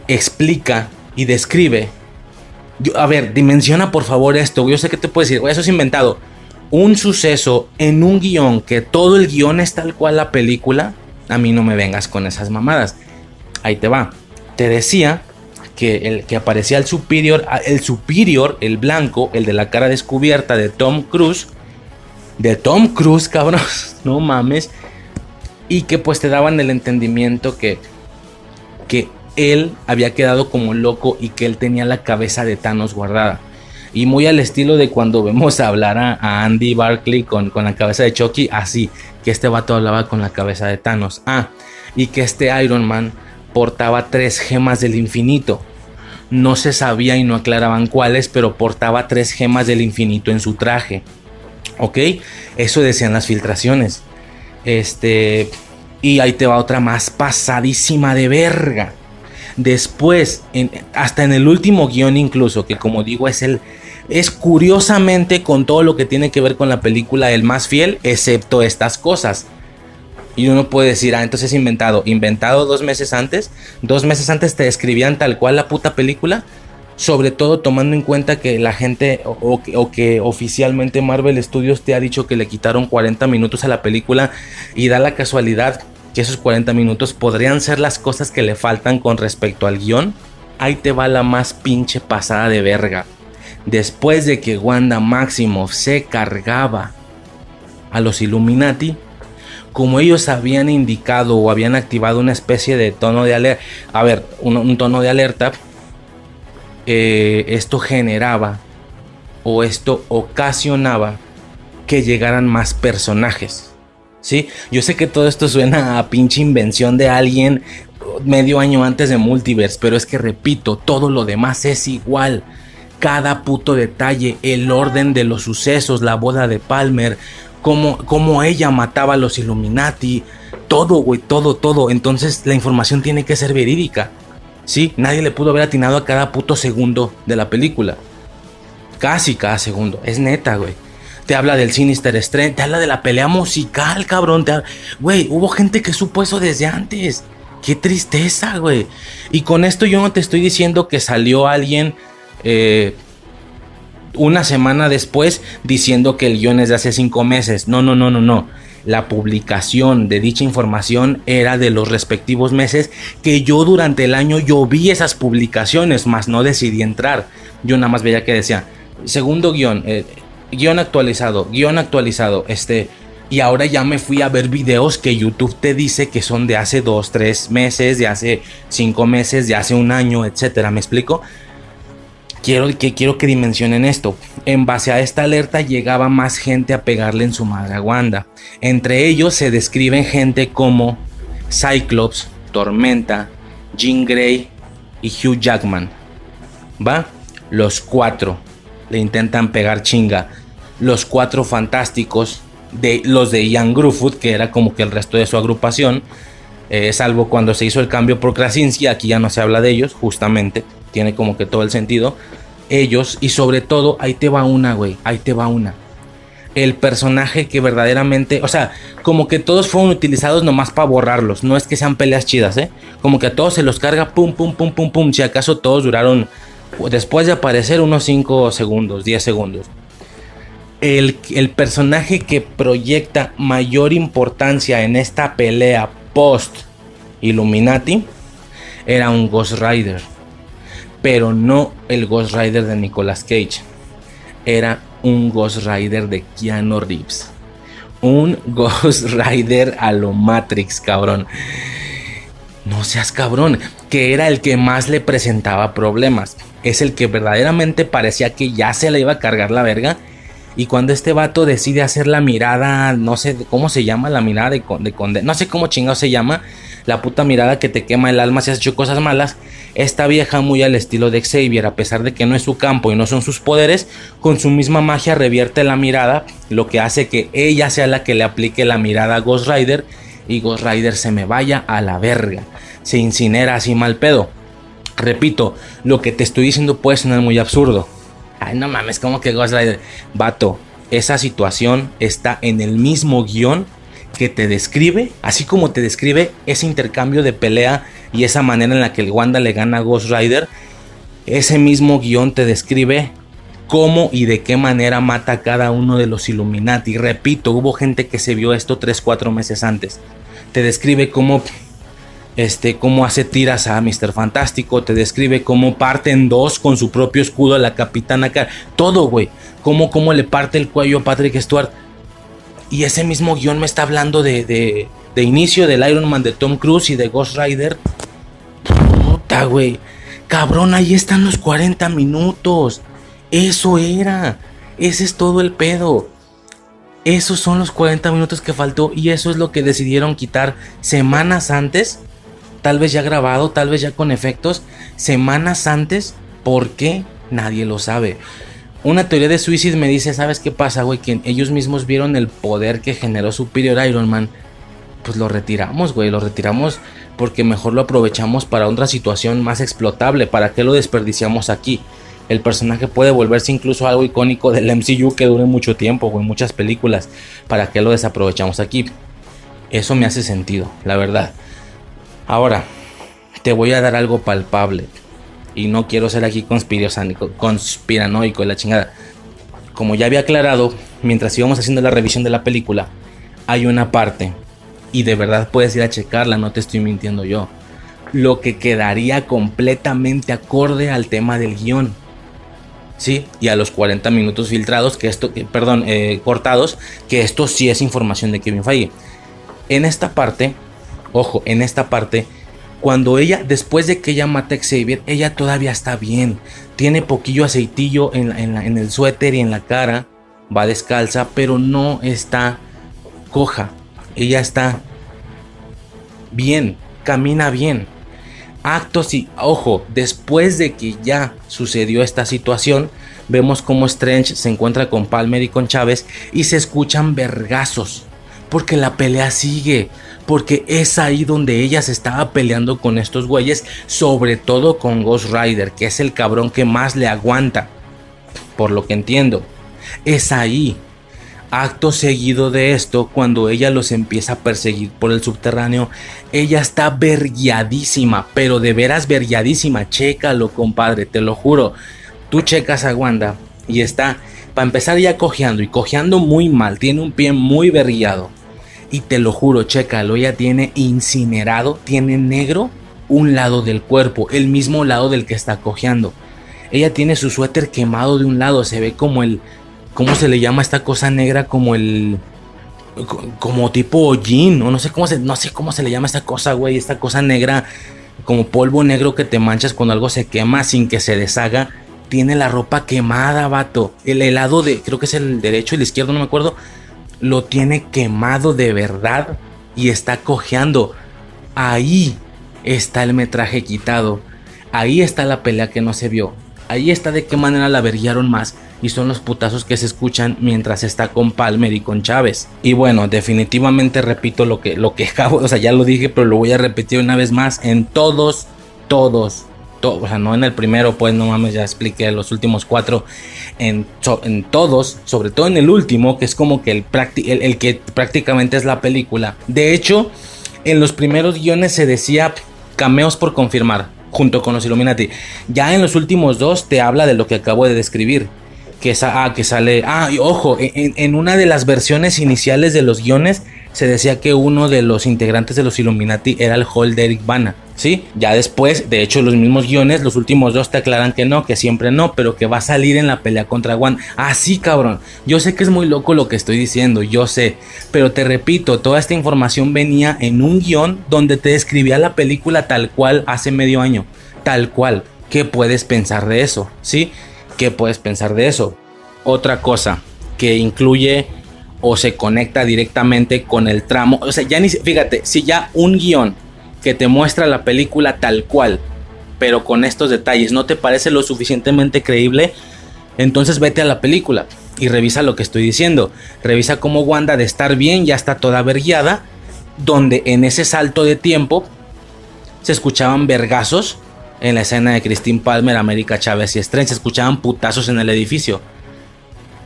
explica y describe. a ver, dimensiona por favor esto. Yo sé que te puedes decir, eso es inventado. Un suceso en un guion que todo el guion es tal cual la película. A mí no me vengas con esas mamadas. Ahí te va. Te decía que, el, que aparecía el superior, el superior, el blanco, el de la cara descubierta de Tom Cruise, de Tom Cruise, cabrón, no mames, y que pues te daban el entendimiento que, que él había quedado como loco y que él tenía la cabeza de Thanos guardada. Y muy al estilo de cuando vemos hablar a, Andy Barkley con, con, la cabeza de Chucky, así, que este vato hablaba con la cabeza de Thanos. Ah, y que este Iron Man portaba tres gemas del infinito No se sabía y no aclaraban cuáles, pero portaba tres gemas del infinito en su traje. ¿Ok? Eso decían las filtraciones. Este. Y ahí te va otra más pasadísima de verga. Después, hasta en el último guion incluso, que como digo es el... Es curiosamente con todo lo que tiene que ver con la película el más fiel, excepto estas cosas. Y uno puede decir, ah, entonces inventado. Inventado dos meses antes. Dos meses antes te escribían tal cual la puta película. Sobre todo tomando en cuenta que la gente o, que oficialmente Marvel Studios te ha dicho que le quitaron 40 minutos a la película y da la casualidad que esos 40 minutos podrían ser las cosas que le faltan con respecto al guion, ahí te va la más pinche pasada de verga. Después de que Wanda Maximoff se cargaba a los Illuminati, como ellos habían indicado o habían activado una especie de tono de alerta, a ver, un, tono de alerta, eh, esto generaba o esto ocasionaba que llegaran más personajes. ¿sí? Yo sé que todo esto suena a pinche invención de alguien medio año antes de Multiverse, pero es que repito, todo lo demás es igual. Cada puto detalle, el orden de los sucesos, la boda de Palmer, cómo, ella mataba a los Illuminati, todo, güey, todo, todo. Entonces la información tiene que ser verídica. Sí, nadie le pudo haber atinado a cada puto segundo de la película. Casi cada segundo. Es neta, güey te habla del Sinister Strange, te habla de la pelea musical, cabrón. Güey, hubo gente que supo eso desde antes. Qué tristeza, güey. Y con esto yo no te estoy diciendo que salió alguien eh, una semana después diciendo que el guion es de hace cinco meses. No, no, no, no, no. La publicación de dicha información era de los respectivos meses que yo durante el año yo vi esas publicaciones, más no decidí entrar. Yo nada más veía que decía, segundo guion, eh, guion actualizado, guion actualizado, este, y ahora ya me fui a ver videos que YouTube te dice que son de hace dos, tres meses, de hace cinco meses, de hace un año, etcétera. ¿Me explico? Quiero que, quiero que dimensionen esto. En base a esta alerta llegaba más gente a pegarle en su madre a Wanda. Entre ellos se describen gente como Cyclops, Tormenta, Jean Grey y Hugh Jackman. ¿Va? Los cuatro le intentan pegar chinga los cuatro fantásticos, de los de Ian Grufford, que era como que el resto de su agrupación, eh, salvo cuando se hizo el cambio por Krasinski, aquí ya no se habla de ellos, justamente, tiene como que todo el sentido. Ellos, y sobre todo, ahí te va una, güey, ahí te va una. El personaje que verdaderamente, o sea, como que todos fueron utilizados nomás para borrarlos, no es que sean peleas chidas, ¿eh? Como que a todos se los carga, pum, pum, pum, pum, pum, si acaso todos duraron, después de aparecer, unos 5 segundos, 10 segundos el, personaje que proyecta mayor importancia en esta pelea post Illuminati era un Ghost Rider. Pero no el Ghost Rider de Nicolas Cage. Era un Ghost Rider de Keanu Reeves. Un Ghost Rider a lo Matrix, cabrón. No seas cabrón. Que era el que más le presentaba problemas. Es el que verdaderamente parecía que ya se le iba a cargar la verga y cuando este vato decide hacer la mirada, no sé cómo se llama, la mirada de, de, no sé cómo chingado se llama, la puta mirada que te quema el alma si has hecho cosas malas, esta vieja muy al estilo de Xavier, a pesar de que no es su campo y no son sus poderes, con su misma magia revierte la mirada, lo que hace que ella sea la que le aplique la mirada a Ghost Rider y Ghost Rider se me vaya a la verga, se incinera así mal pedo. Repito, lo que te estoy diciendo puede sonar muy absurdo, Ay, no mames, como que Ghost Rider. Vato, esa situación está en el mismo guion que te describe, así como te describe ese intercambio de pelea y esa manera en la que el Wanda le gana a Ghost Rider. Ese mismo guion te describe cómo y de qué manera mata a cada uno de los Illuminati. Repito, hubo gente que se vio esto 3-4 meses antes. Te describe cómo este, cómo hace tiras a Mr. Fantástico, te describe cómo parte en dos con su propio escudo a la Capitana todo, güey, cómo, cómo le parte el cuello a Patrick Stewart. Y ese mismo guion me está hablando de, de, de inicio del Iron Man de Tom Cruise y de Ghost Rider. Puta, güey. Cabrón, ahí están los 40 minutos. Eso era. Ese es todo el pedo. Esos son los 40 minutos que faltó y eso es lo que decidieron quitar semanas antes tal vez ya grabado, tal vez ya con efectos, semanas antes ¿Por qué? Nadie lo sabe. Una teoría de suicidio me dice, ¿sabes qué pasa, güey? Que ellos mismos vieron el poder que generó Superior Iron Man. Pues lo retiramos, güey, lo retiramos porque mejor lo aprovechamos para otra situación más explotable. ¿Para qué lo desperdiciamos aquí? El personaje puede volverse incluso algo icónico del MCU que dure mucho tiempo, güey, muchas películas. ¿Para qué lo desaprovechamos aquí? Eso me hace sentido, la verdad. Ahora, te voy a dar algo palpable. Y no quiero ser aquí conspiranoico y la chingada. Como ya había aclarado, mientras íbamos haciendo la revisión de la película, hay una parte, y de verdad puedes ir a checarla, no te estoy mintiendo yo, lo que quedaría completamente acorde al tema del guion. Sí, y a los 40 minutos filtrados, que esto, perdón, eh, cortados, que esto sí es información de Kevin Feige. En esta parte, ojo, en esta parte, cuando ella, después de que ella mata a Xavier, ella todavía está bien. Tiene poquillo aceitillo en, en el suéter y en la cara. Va descalza, pero no está coja. Ella está bien, camina bien. Actos y, ojo, después de que ya sucedió esta situación, vemos como Strange se encuentra con Palmer y con Chávez y se escuchan vergazos. Porque la pelea sigue porque es ahí donde ella se estaba peleando con estos güeyes, sobre todo con Ghost Rider, que es el cabrón que más le aguanta, por lo que entiendo. Es ahí. Acto seguido de esto, cuando ella los empieza a perseguir por el subterráneo, ella está verguiadísima, pero de veras verguiadísima. Chécalo, compadre, te lo juro. Tú checas a Wanda y está, para empezar ya cojeando y cojeando muy mal, tiene un pie muy verguiado y te lo juro, chécalo, ella tiene incinerado, tiene negro un lado del cuerpo, el mismo lado del que está cojeando. Ella tiene su suéter quemado de un lado, se ve como el, ¿cómo se le llama esta cosa negra? Como el, como tipo hollín, o no sé cómo se, no sé cómo se le llama esta cosa, güey, esta cosa negra, como polvo negro que te manchas cuando algo se quema sin que se deshaga. Tiene la ropa quemada, vato. El helado de, creo que es el derecho y el izquierdo, no me acuerdo lo tiene quemado de verdad y está cojeando. Ahí está el metraje quitado. Ahí está la pelea que no se vio. Ahí está de qué manera la averiaron más. Y son los putazos que se escuchan mientras está con Palmer y con Chávez. Y bueno, definitivamente repito lo que, lo que acabo. O sea, ya lo dije, pero lo voy a repetir una vez más. En todos, todos o sea, no en el primero, pues no mames, ya expliqué los últimos cuatro, en, en todos, sobre todo en el último, que es como que el, el, que prácticamente es la película. De hecho, en los primeros guiones se decía cameos por confirmar, junto con los Illuminati. Ya en los últimos dos te habla de lo que acabo de describir. Que, ah, que sale. Ah, y ojo, en, en una de las versiones iniciales de los guiones se decía que uno de los integrantes de los Illuminati era el Hall de Eric Bana. ¿Sí? Ya después, de hecho, los mismos guiones, los últimos dos te aclaran que no, que siempre no, pero que va a salir en la pelea contra Juan. Así, ah, cabrón. Yo sé que es muy loco lo que estoy diciendo, yo sé. Pero te repito, toda esta información venía en un guion donde te describía la película tal cual hace medio año. Tal cual. ¿Qué puedes pensar de eso? ¿Sí? ¿Qué puedes pensar de eso? Otra cosa que incluye o se conecta directamente con el tramo. O sea, ya ni fíjate, si ya un guion que te muestra la película tal cual, pero con estos detalles no te parece lo suficientemente creíble, entonces vete a la película y revisa lo que estoy diciendo. Revisa cómo Wanda de estar bien ya está toda verguiada, donde en ese salto de tiempo se escuchaban vergazos en la escena de Christine Palmer, América Chávez y Strange, se escuchaban putazos en el edificio.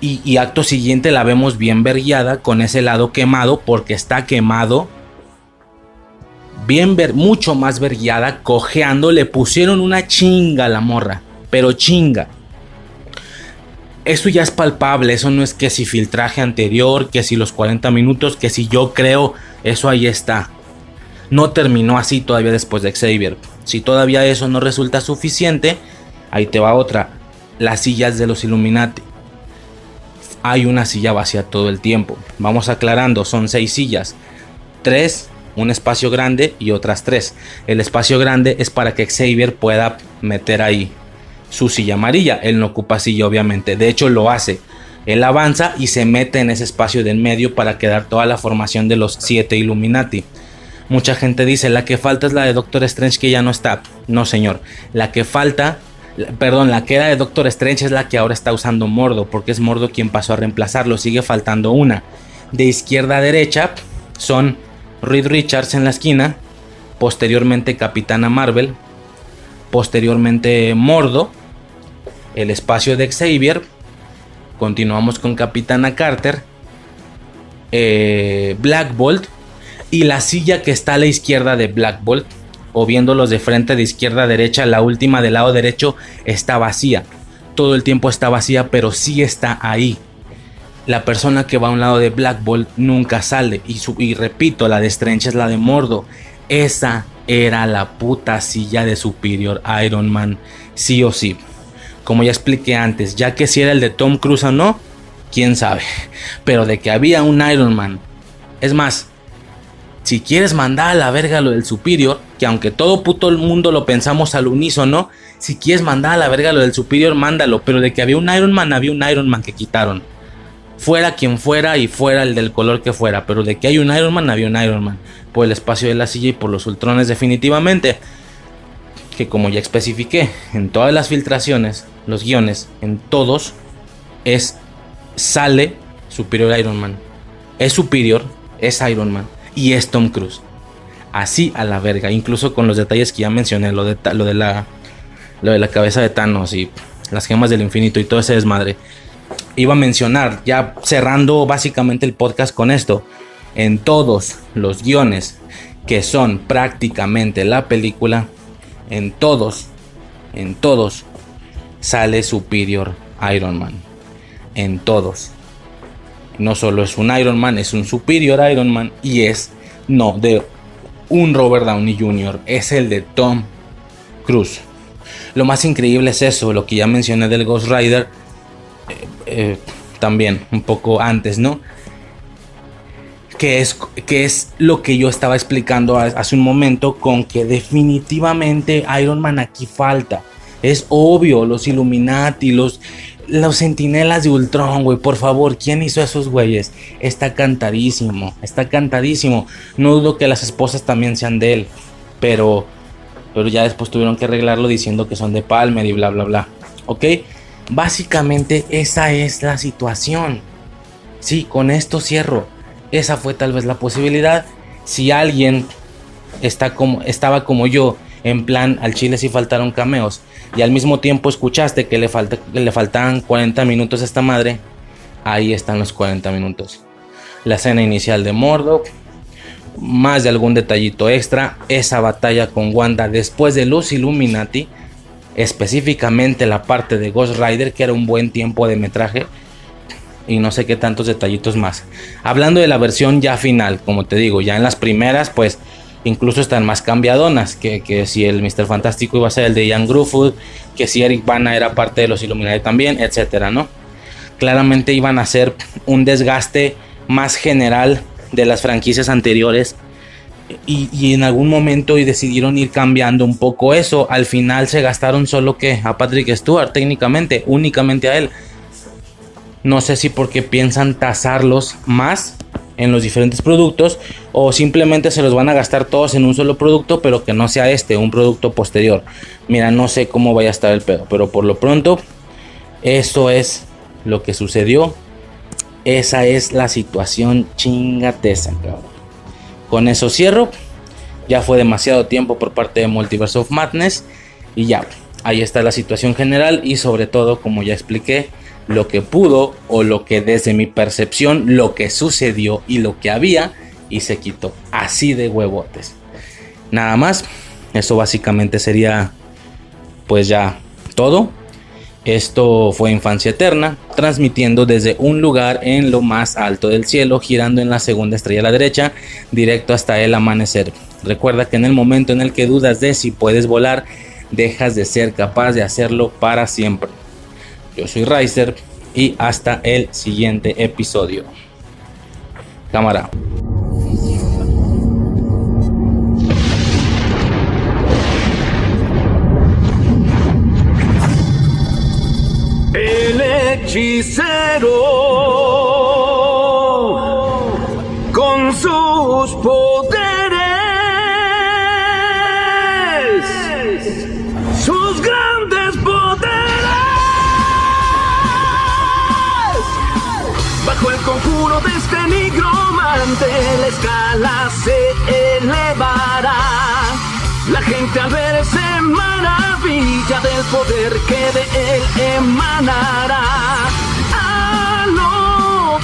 Y, acto siguiente la vemos bien verguiada con ese lado quemado porque está quemado. Bien ver, mucho más verguiada, cojeando. Le pusieron una chinga a la morra, pero chinga. Eso ya es palpable, eso no es que si filtraje anterior, que si los 40 minutos, que si yo creo, eso ahí está. No terminó así todavía después de Xavier. Si todavía eso no resulta suficiente, ahí te va otra. Las sillas de los Illuminati hay una silla vacía todo el tiempo. Vamos aclarando, son seis sillas. Tres, un espacio grande y otras tres. El espacio grande es para que Xavier pueda meter ahí su silla amarilla. Él no ocupa silla, obviamente. De hecho, lo hace. Él avanza y se mete en ese espacio del medio para quedar toda la formación de los siete Illuminati. Mucha gente dice, la que falta es la de Doctor Strange que ya no está. No, señor. La que falta Perdón, la que era de Doctor Strange es la que ahora está usando Mordo, porque es Mordo quien pasó a reemplazarlo. Sigue faltando una. De izquierda a derecha son Reed Richards en la esquina, posteriormente Capitana Marvel, posteriormente Mordo, el espacio de Xavier, continuamos con Capitana Carter, eh, Black Bolt y la silla que está a la izquierda de Black Bolt o viéndolos de frente de izquierda a derecha, la última del lado derecho está vacía. Todo el tiempo está vacía, pero sí está ahí. La persona que va a un lado de Black Bolt nunca sale. Y, y repito, la de Strange es la de Mordo. Esa era la puta silla de Superior Iron Man, sí o sí. Como ya expliqué antes, ya que si era el de Tom Cruise o no, quién sabe. Pero de que había un Iron Man. Es más, si quieres mandar a la verga lo del Superior, que aunque todo puto el mundo lo pensamos al unísono, si quieres mandar a la verga lo del Superior, mándalo. Pero de que había un Iron Man, había un Iron Man que quitaron. Fuera quien fuera y fuera el del color que fuera. Pero de que hay un Iron Man, había un Iron Man. Por el espacio de la silla y por los ultrones definitivamente. Que como ya especifiqué, en todas las filtraciones, los guiones, en todos, es sale Superior Iron Man. Es superior, es Iron Man y es Tom Cruise. Así a la verga, incluso con los detalles que ya mencioné, lo de, lo de, la, lo de la cabeza de Thanos y las gemas del infinito y todo ese desmadre. Iba a mencionar, ya cerrando básicamente el podcast con esto, en todos los guiones que son prácticamente la película, en todos, en todos, sale Superior Iron Man. En todos no solo es un Iron Man, es un superior Iron Man y es no de un Robert Downey Jr., es el de Tom Cruise. Lo más increíble es eso, lo que ya mencioné del Ghost Rider, eh, eh, también un poco antes, ¿no? Que es, que es lo que yo estaba explicando hace un momento con que definitivamente Iron Man aquí falta. Es obvio, los Illuminati, los, los sentinelas de Ultron, güey, por favor, ¿quién hizo esos güeyes? Está cantadísimo, está cantadísimo. No dudo que las esposas también sean de él, pero, pero ya después tuvieron que arreglarlo diciendo que son de Palmer y bla, bla, bla. ¿Ok? Básicamente esa es la situación. Sí, con esto cierro. Esa fue tal vez la posibilidad. Si alguien está como, estaba como yo, en plan, al chile si faltaron cameos y al mismo tiempo escuchaste que le, falta, que le faltaban 40 minutos a esta madre, ahí están los 40 minutos. La escena inicial de Mordok, más de algún detallito extra, esa batalla con Wanda después de los Illuminati, específicamente la parte de Ghost Rider, que era un buen tiempo de metraje, y no sé qué tantos detallitos más. Hablando de la versión ya final, como te digo, ya en las primeras, pues incluso están más cambiadonas, que, que si el Mr. Fantástico iba a ser el de Ian Gruffudd, que si Eric Bana era parte de los Illuminati también, etcétera, ¿no? Claramente iban a ser un desgaste más general de las franquicias anteriores y, y, en algún momento y decidieron ir cambiando un poco eso. Al final se gastaron solo que a Patrick Stewart, técnicamente, únicamente a él. No sé si porque piensan tasarlos más en los diferentes productos o simplemente se los van a gastar todos en un solo producto pero que no sea este, un producto posterior. Mira, no sé cómo vaya a estar el pedo, pero por lo pronto eso es lo que sucedió. Esa es la situación chingateza, Con eso cierro. Ya fue demasiado tiempo por parte de Multiverse of Madness y ya, ahí está la situación general y sobre todo, como ya expliqué, lo que pudo o lo que desde mi percepción, lo que sucedió y lo que había y se quitó. Así de huevotes. Nada más. Eso básicamente sería pues ya todo. Esto fue Infancia Eterna, transmitiendo desde un lugar en lo más alto del cielo, girando en la segunda estrella a la derecha, directo hasta el amanecer. Recuerda que en el momento en el que dudas de si puedes volar, dejas de ser capaz de hacerlo para siempre. Yo soy Riser y hasta el siguiente episodio. Cámara. El hechicero con sus poderes, este nigromante, la escala se elevará. La gente al ver se maravilla del poder que de él emanará. A lo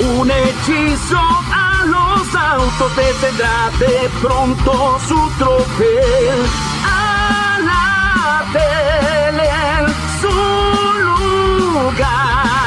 un hechizo a los autos detendrá de pronto su tropel. A la tele en su lugar